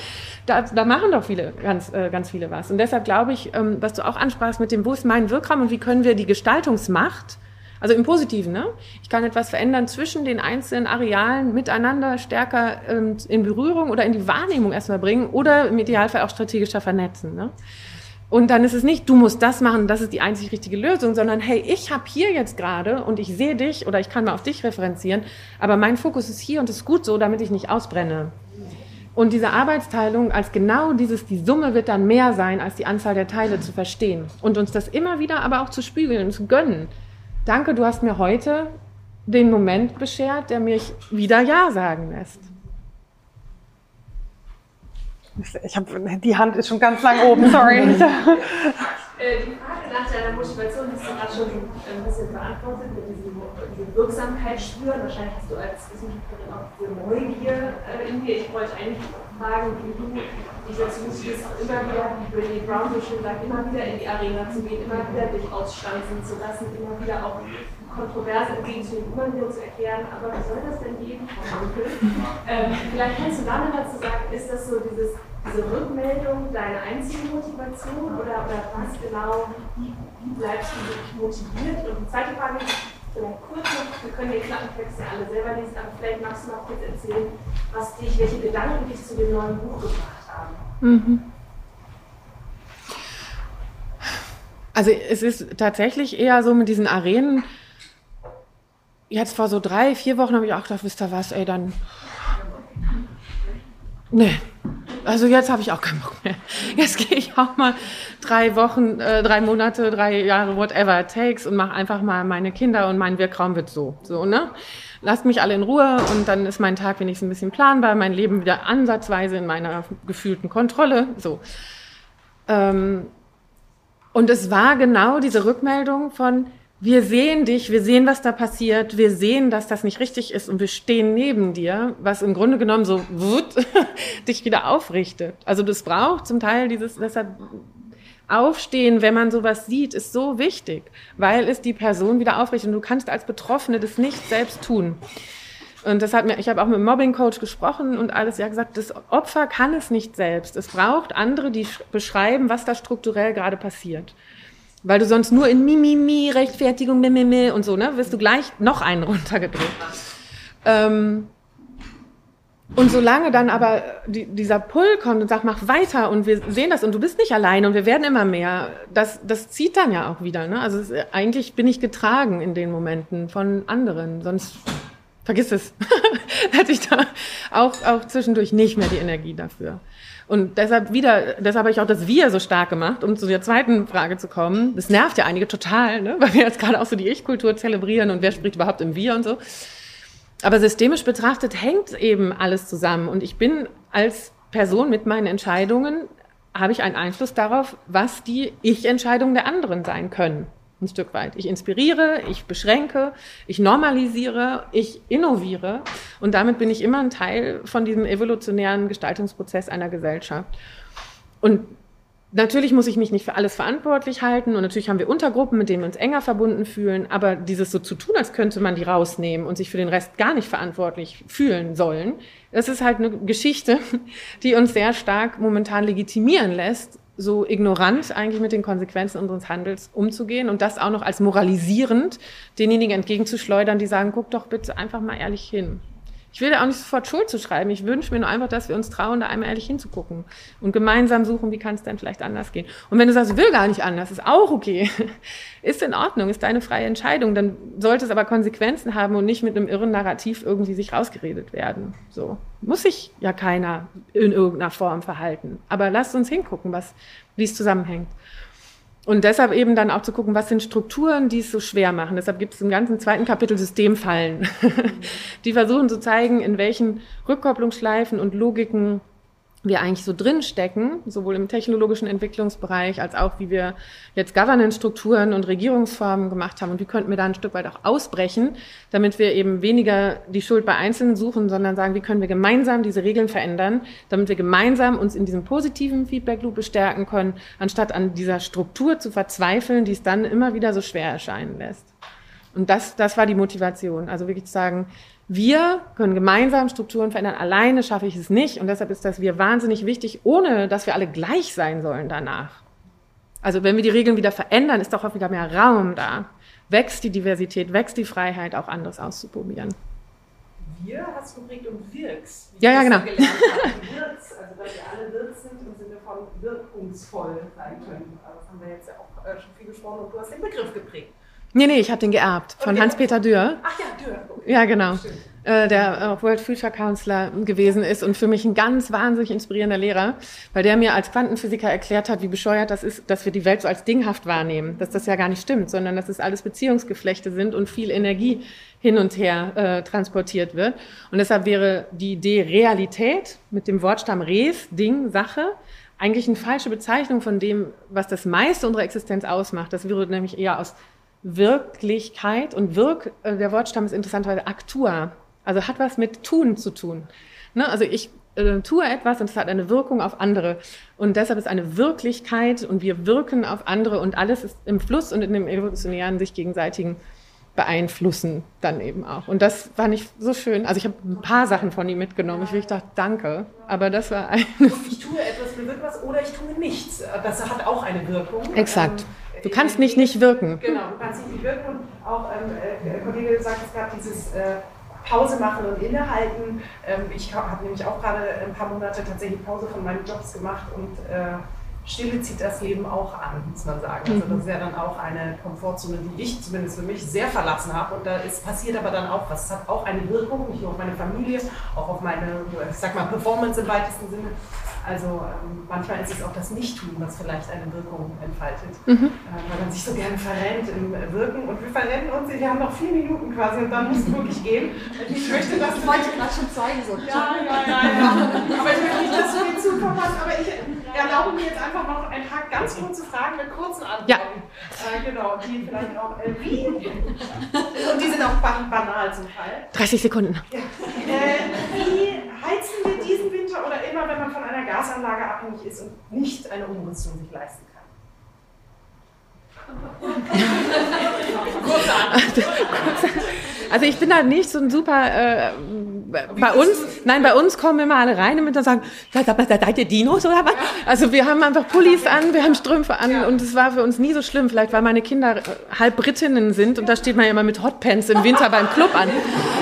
Da, da machen doch viele, ganz, äh, ganz viele was. Und deshalb glaube ich, ähm, was du auch ansprachst mit dem, wo ist mein Wirkraum und wie können wir die Gestaltungsmacht also im Positiven, ne? Ich kann etwas verändern zwischen den einzelnen Arealen miteinander stärker ähm, in Berührung oder in die Wahrnehmung erstmal bringen oder im Idealfall auch strategischer vernetzen. Ne? Und dann ist es nicht, du musst das machen, das ist die einzig richtige Lösung, sondern hey, ich habe hier jetzt gerade und ich sehe dich oder ich kann mal auf dich referenzieren, aber mein Fokus ist hier und ist gut so, damit ich nicht ausbrenne. Und diese Arbeitsteilung als genau dieses, die Summe wird dann mehr sein, als die Anzahl der Teile zu verstehen. Und uns das immer wieder aber auch zu spiegeln zu gönnen danke, du hast mir heute den Moment beschert, der mich wieder Ja sagen lässt. Ich habe die Hand ist schon ganz lang oben, sorry. Äh, die Frage nach deiner Motivation hast du gerade schon ein bisschen beantwortet mit diesem, diesem Wirksamkeit spüren. Wahrscheinlich hast du als Wissenschaftlerin auch diese Neugier äh, in dir. Ich wollte eigentlich fragen, wie du dich dazu auch immer wieder, wie Brené Brown so schön sagt, immer wieder in die Arena zu gehen, immer wieder dich ausstanzen zu lassen, immer wieder auch kontrovers entgegenzunehmen, immer wieder zu erklären, aber was soll das denn geben, Frau ähm, Vielleicht kannst du da noch was zu sagen, ist das so dieses diese Rückmeldung deine einzige Motivation oder, oder was genau, wie, wie bleibst du motiviert? Und die zweite Frage, vielleicht kurz noch, wir können den Klappentext ja alle selber lesen, aber vielleicht magst du noch kurz erzählen, was dich, welche Gedanken dich zu dem neuen Buch gebracht haben. Mhm. Also es ist tatsächlich eher so mit diesen Arenen, jetzt vor so drei, vier Wochen habe ich auch gedacht, wisst ihr was, ey, dann. Nee, also jetzt habe ich auch keinen Bock mehr. Jetzt gehe ich auch mal drei Wochen, äh, drei Monate, drei Jahre, whatever it takes und mache einfach mal meine Kinder und mein Wirkraum wird so. So, ne? Lasst mich alle in Ruhe und dann ist mein Tag wenigstens ein bisschen planbar, mein Leben wieder ansatzweise in meiner gefühlten Kontrolle. So. Ähm, und es war genau diese Rückmeldung von, wir sehen dich, wir sehen, was da passiert, wir sehen, dass das nicht richtig ist und wir stehen neben dir, was im Grunde genommen so wut, dich wieder aufrichtet. Also das braucht zum Teil dieses, deshalb Aufstehen, wenn man sowas sieht, ist so wichtig, weil es die Person wieder aufrichtet und du kannst als Betroffene das nicht selbst tun. Und das hat mir, ich habe auch mit dem Mobbing-Coach gesprochen und alles, ja gesagt, das Opfer kann es nicht selbst. Es braucht andere, die beschreiben, was da strukturell gerade passiert. Weil du sonst nur in Mimimi, Rechtfertigung, Mimimi und so, ne, wirst du gleich noch einen runtergedrückt. Ähm, und solange dann aber die, dieser Pull kommt und sagt, mach weiter und wir sehen das und du bist nicht alleine und wir werden immer mehr, das, das zieht dann ja auch wieder. Ne? Also es, eigentlich bin ich getragen in den Momenten von anderen, sonst vergiss es. Hatte ich da auch, auch zwischendurch nicht mehr die Energie dafür. Und deshalb wieder, deshalb habe ich auch das Wir so stark gemacht, um zu der zweiten Frage zu kommen. Das nervt ja einige total, ne? weil wir jetzt gerade auch so die Ich-Kultur zelebrieren und wer spricht überhaupt im Wir und so. Aber systemisch betrachtet hängt eben alles zusammen. Und ich bin als Person mit meinen Entscheidungen, habe ich einen Einfluss darauf, was die Ich-Entscheidungen der anderen sein können ein Stück weit. Ich inspiriere, ich beschränke, ich normalisiere, ich innoviere und damit bin ich immer ein Teil von diesem evolutionären Gestaltungsprozess einer Gesellschaft. Und natürlich muss ich mich nicht für alles verantwortlich halten und natürlich haben wir Untergruppen, mit denen wir uns enger verbunden fühlen, aber dieses so zu tun, als könnte man die rausnehmen und sich für den Rest gar nicht verantwortlich fühlen sollen, das ist halt eine Geschichte, die uns sehr stark momentan legitimieren lässt, so ignorant eigentlich mit den Konsequenzen unseres Handels umzugehen und das auch noch als moralisierend denjenigen entgegenzuschleudern, die sagen, guck doch bitte einfach mal ehrlich hin. Ich will da auch nicht sofort Schuld zu schreiben. Ich wünsche mir nur einfach, dass wir uns trauen, da einmal ehrlich hinzugucken und gemeinsam suchen, wie kann es denn vielleicht anders gehen. Und wenn du sagst, will gar nicht anders, ist auch okay. Ist in Ordnung, ist deine freie Entscheidung. Dann sollte es aber Konsequenzen haben und nicht mit einem irren Narrativ irgendwie sich rausgeredet werden. So muss sich ja keiner in irgendeiner Form verhalten. Aber lasst uns hingucken, was, wie es zusammenhängt. Und deshalb eben dann auch zu gucken, was sind Strukturen, die es so schwer machen. Deshalb gibt es im ganzen zweiten Kapitel Systemfallen, die versuchen zu zeigen, in welchen Rückkopplungsschleifen und Logiken wir eigentlich so drinstecken, sowohl im technologischen Entwicklungsbereich als auch wie wir jetzt Governance-Strukturen und Regierungsformen gemacht haben und wie könnten wir da ein Stück weit auch ausbrechen, damit wir eben weniger die Schuld bei Einzelnen suchen, sondern sagen, wie können wir gemeinsam diese Regeln verändern, damit wir gemeinsam uns in diesem positiven Feedback-Loop bestärken können, anstatt an dieser Struktur zu verzweifeln, die es dann immer wieder so schwer erscheinen lässt. Und das, das war die Motivation. Also wirklich zu sagen, wir können gemeinsam Strukturen verändern. Alleine schaffe ich es nicht. Und deshalb ist das Wir wahnsinnig wichtig, ohne dass wir alle gleich sein sollen danach. Also wenn wir die Regeln wieder verändern, ist doch auch wieder mehr Raum da. Wächst die Diversität, wächst die Freiheit, auch anderes auszuprobieren. Wir hast du geprägt und wirkst. Ja, ja, genau. Wirkst, also weil wir alle Wirt sind im Sinne von wirkungsvoll sein können. Das haben wir jetzt ja auch äh, schon viel gesprochen und du hast den Begriff geprägt. Nee, nee, ich habe den geerbt von Okay. Hans-Peter Dürr. Ach ja, Dürr. Okay. Ja, genau. Stimmt. Äh, der auch World Future Counselor gewesen ist und für mich ein ganz wahnsinnig inspirierender Lehrer, weil der mir als Quantenphysiker erklärt hat, wie bescheuert das ist, dass wir die Welt so als dinghaft wahrnehmen, dass das ja gar nicht stimmt, sondern dass es alles Beziehungsgeflechte sind und viel Energie hin und her äh, transportiert wird. Und deshalb wäre die Idee Realität mit dem Wortstamm Res, Ding, Sache, eigentlich eine falsche Bezeichnung von dem, was das meiste unserer Existenz ausmacht. Das wäre nämlich eher aus Wirklichkeit und Wirk, äh, der Wortstamm ist interessanterweise Actua, also hat was mit Tun zu tun. Ne? Also ich äh, tue etwas und es hat eine Wirkung auf andere. Und deshalb ist eine Wirklichkeit und wir wirken auf andere und alles ist im Fluss und in dem evolutionären sich gegenseitigen beeinflussen dann eben auch. Und das fand ich so schön. Also ich habe ein paar Sachen von ihm mitgenommen. Ich wirklich dachte, danke. Aber das war eines. Ich tue etwas, bewirkt was oder ich tue nichts. Das hat auch eine Wirkung. Exakt. Ähm, Du kannst nicht nicht wirken. Genau, du kannst nicht wirken. Und auch ähm, äh, der Kollege gesagt, es gab dieses äh, Pause machen und innehalten. Ähm, ich habe nämlich auch gerade ein paar Monate tatsächlich Pause von meinen Jobs gemacht und äh, Stille zieht das Leben auch an, muss man sagen. Also das ist ja dann auch eine Komfortzone, die ich zumindest für mich sehr verlassen habe. Und da ist, passiert aber dann auch was. Es hat auch eine Wirkung, nicht nur auf meine Familie, auch auf meine, ich sag mal, Performance im weitesten Sinne. Also ähm, manchmal ist es auch das Nichttun, was vielleicht eine Wirkung entfaltet. Mhm. Äh, weil man sich so gerne verrennt im Wirken. Und wir verrennen uns, wir haben noch vier Minuten quasi und dann muss es wirklich gehen. Ich möchte, dass Ich wollte gerade schon zeigen, so. ja, ja, ja, ja. Aber ich möchte nicht, dass du mir zukommen hast, aber ich erlaube mir jetzt einfach noch ein paar ganz kurze Fragen mit kurzen Antworten. Ja. Äh, genau, die vielleicht auch äh, wie. Und die sind auch ban banal zum Teil. 30 Sekunden. Ja. Äh, wie heizen wir diesen Winter oder immer, wenn man von einer Gasanlage abhängig ist und nicht eine Umrüstung sich leisten kann? Kurze Antwort. Also ich bin da nicht so ein super, äh, bei uns, nein, bei uns kommen immer alle rein und dann sagen, seid ihr- seid ihr Dinos oder was? Also wir haben einfach Pullis an, wir haben Strümpfe an und es war für uns nie so schlimm, vielleicht weil meine Kinder äh, halb Britinnen sind und da steht man ja immer mit Hotpants im Winter beim Club an.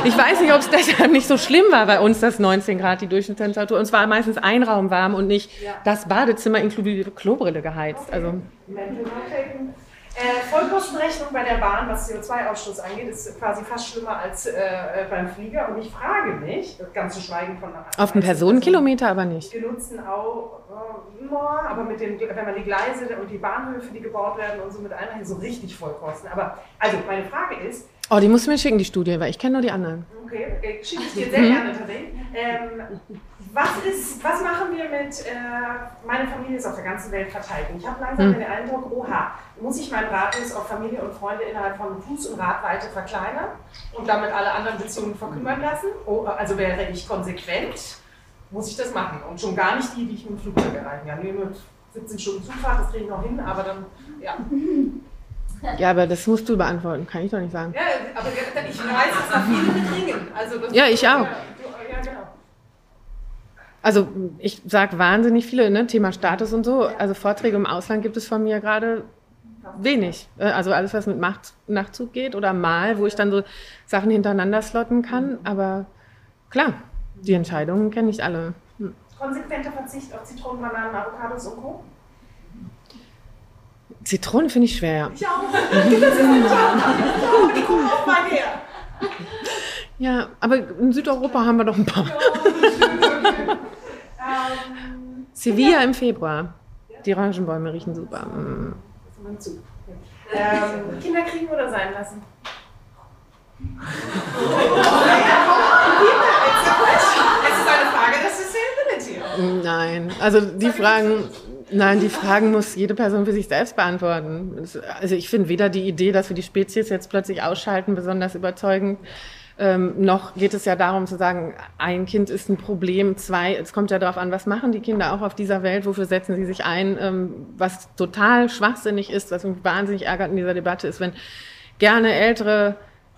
Ich weiß nicht, ob es deshalb nicht so schlimm war bei uns, das 19 Grad, die Durchschnittstemperatur. Und es war meistens ein Raum warm und nicht das Badezimmer inklusive Klobrille geheizt. Also. Äh, Vollkostenrechnung bei der Bahn, was CO2-Ausstoß angeht, ist quasi fast schlimmer als äh, äh, beim Flieger. Und ich frage mich, ganz zu schweigen von Auf den Personenkilometer aber nicht. genutzten auch, äh, aber mit den, wenn man die Gleise und die Bahnhöfe, die gebaut werden und so mit einrechnet, so richtig Vollkosten. Aber also meine Frage ist, Oh, die musst du mir schicken, die Studie, weil ich kenne nur die anderen. Okay, okay. schicke ich dir sehr gerne, Tadej. Ähm, was, ist, was machen wir mit, äh, meine Familie ist auf der ganzen Welt verteilt. Und ich habe langsam Hm. den Eindruck, oha, muss ich meinen Radius auf Familie und Freunde innerhalb von Fuß- und Radweite verkleinern und damit alle anderen Beziehungen verkümmern lassen? Oh, also wäre ich konsequent, muss ich das machen. Und schon gar nicht die, die ich mit dem Flugzeug erreichen kann. Nee, mit 17 Stunden Zugfahrt, das kriege ich noch hin, aber dann, ja. Ja, aber das musst du beantworten, kann ich doch nicht sagen. Ja, aber ich weiß, dass da viele mitringen. Also das Ja, ich auch. Ja, du- ja, genau. Also ich sage wahnsinnig viele, ne? Thema Status und so. Also Vorträge im Ausland gibt es von mir gerade wenig. Also alles, was mit Macht, Nachtzug geht oder mal, wo ich dann so Sachen hintereinander slotten kann. Aber klar, die Entscheidungen kenne ich alle. Hm. Konsequenter Verzicht auf Zitronen, Bananen, Avocados und Co. Zitronen finde ich schwer. Ich auch. Die kommen auch mal her. Ja, aber in Südeuropa haben wir doch ein paar. Ähm, Sevilla im Februar. Die Orangenbäume riechen super. Mm. Ähm, Kinder kriegen oder sein lassen? Es ist eine Frage der Sustainability. Nein, also die Fragen, nein, die Fragen muss jede Person für sich selbst beantworten. Also ich finde weder die Idee, dass wir die Spezies jetzt plötzlich ausschalten, besonders überzeugend. Ähm, noch geht es ja darum zu sagen, ein Kind ist ein Problem, zwei, es kommt ja darauf an, was machen die Kinder auch auf dieser Welt, wofür setzen sie sich ein, ähm, was total schwachsinnig ist, was mich wahnsinnig ärgert in dieser Debatte ist, wenn gerne ältere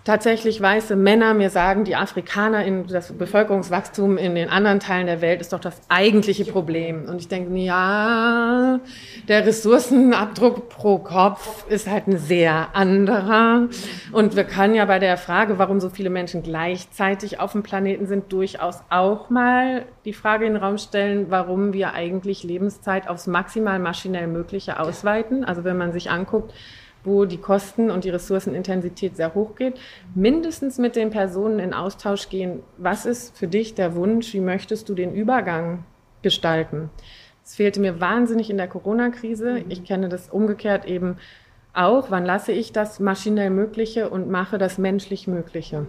tatsächlich weiße Männer mir sagen, die Afrikaner in das Bevölkerungswachstum in den anderen Teilen der Welt ist doch das eigentliche Problem. Und ich denke, ja, der Ressourcenabdruck pro Kopf ist halt ein sehr anderer. Und wir können ja bei der Frage, warum so viele Menschen gleichzeitig auf dem Planeten sind, durchaus auch mal die Frage in den Raum stellen, warum wir eigentlich Lebenszeit aufs maximal maschinell Mögliche ausweiten. Also wenn man sich anguckt, wo die Kosten und die Ressourcenintensität sehr hoch geht, mindestens mit den Personen in Austausch gehen. Was ist für dich der Wunsch? Wie möchtest du den Übergang gestalten? Es fehlte mir wahnsinnig in der Corona-Krise. Ich kenne das umgekehrt eben auch. Wann lasse ich das maschinell Mögliche und mache das menschlich Mögliche?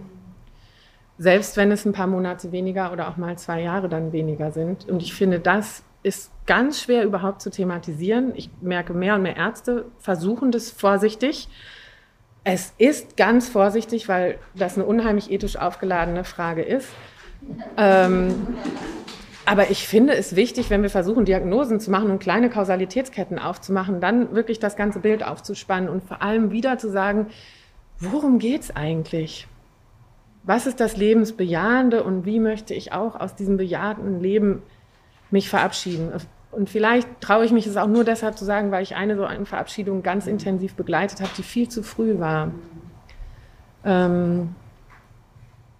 Selbst wenn es ein paar Monate weniger oder auch mal zwei Jahre dann weniger sind. Und ich finde, das ist ganz schwer überhaupt zu thematisieren. Ich merke, mehr und mehr Ärzte versuchen das vorsichtig. Es ist ganz vorsichtig, weil das eine unheimlich ethisch aufgeladene Frage ist. Ähm, aber ich finde es wichtig, wenn wir versuchen, Diagnosen zu machen und kleine Kausalitätsketten aufzumachen, dann wirklich das ganze Bild aufzuspannen und vor allem wieder zu sagen, worum geht es eigentlich? Was ist das Lebensbejahende und wie möchte ich auch aus diesem bejahenden Leben mich verabschieden? Und vielleicht traue ich mich es auch nur deshalb zu sagen, weil ich eine so eine Verabschiedung ganz intensiv begleitet habe, die viel zu früh war. Ähm,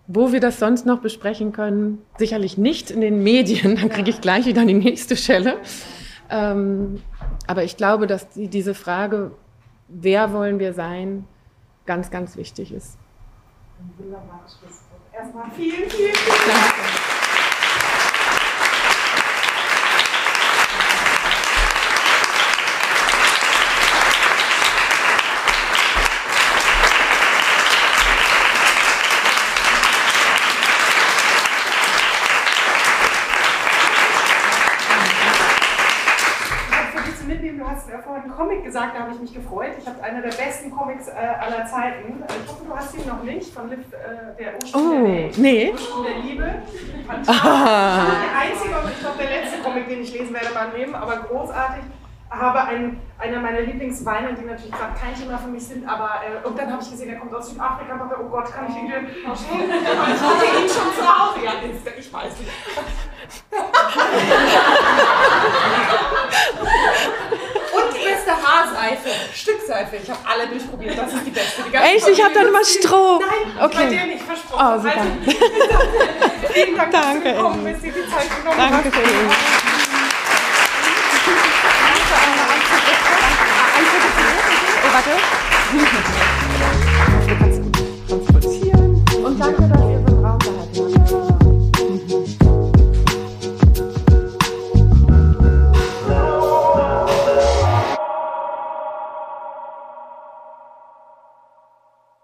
wo wir das sonst noch besprechen können, sicherlich nicht in den Medien, dann kriege ich gleich wieder die nächste Schelle. Ähm, aber ich glaube, dass die, diese Frage, wer wollen wir sein, ganz, ganz wichtig ist. Ein wunderbares Schlusswort. Erstmal vielen, vielen, vielen Dank. Ich habe für dich zu mitnehmen, du hast ja vorhin einen Comic gesagt, da habe ich mich gefreut. Ich habe einer der besten Comics äh, aller Zeiten. Ich hoffe, du hast ihn noch nicht, von Liv, äh, der Ursprung der Oh, Welt. nee. Ursprung der Liebe. Fantastisch. Der einzige und ich glaube der letzte Comic, den ich lesen werde in meinem Leben, aber großartig. Habe einen, einer meiner Lieblingsweine, die natürlich gerade kein Thema für mich sind, aber äh, und dann habe ich gesehen, er kommt aus Südafrika und dachte, oh Gott, kann ich ihn dir schenken? Und ich hatte ihn schon zu Hause. Ja, ist der- ich weiß nicht. Und erste Haarseife, Stückseife. Ich habe alle durchprobiert. Das ist die beste. Die Echt? Ich habe dann immer. Stroh. Nein, bei Okay. dir nicht versprochen. Oh, super. Also, vielen Dank, dass Danke, du gekommen bist, dir die Zeit genommen Danke hast. schön. Oh, warte, Danke.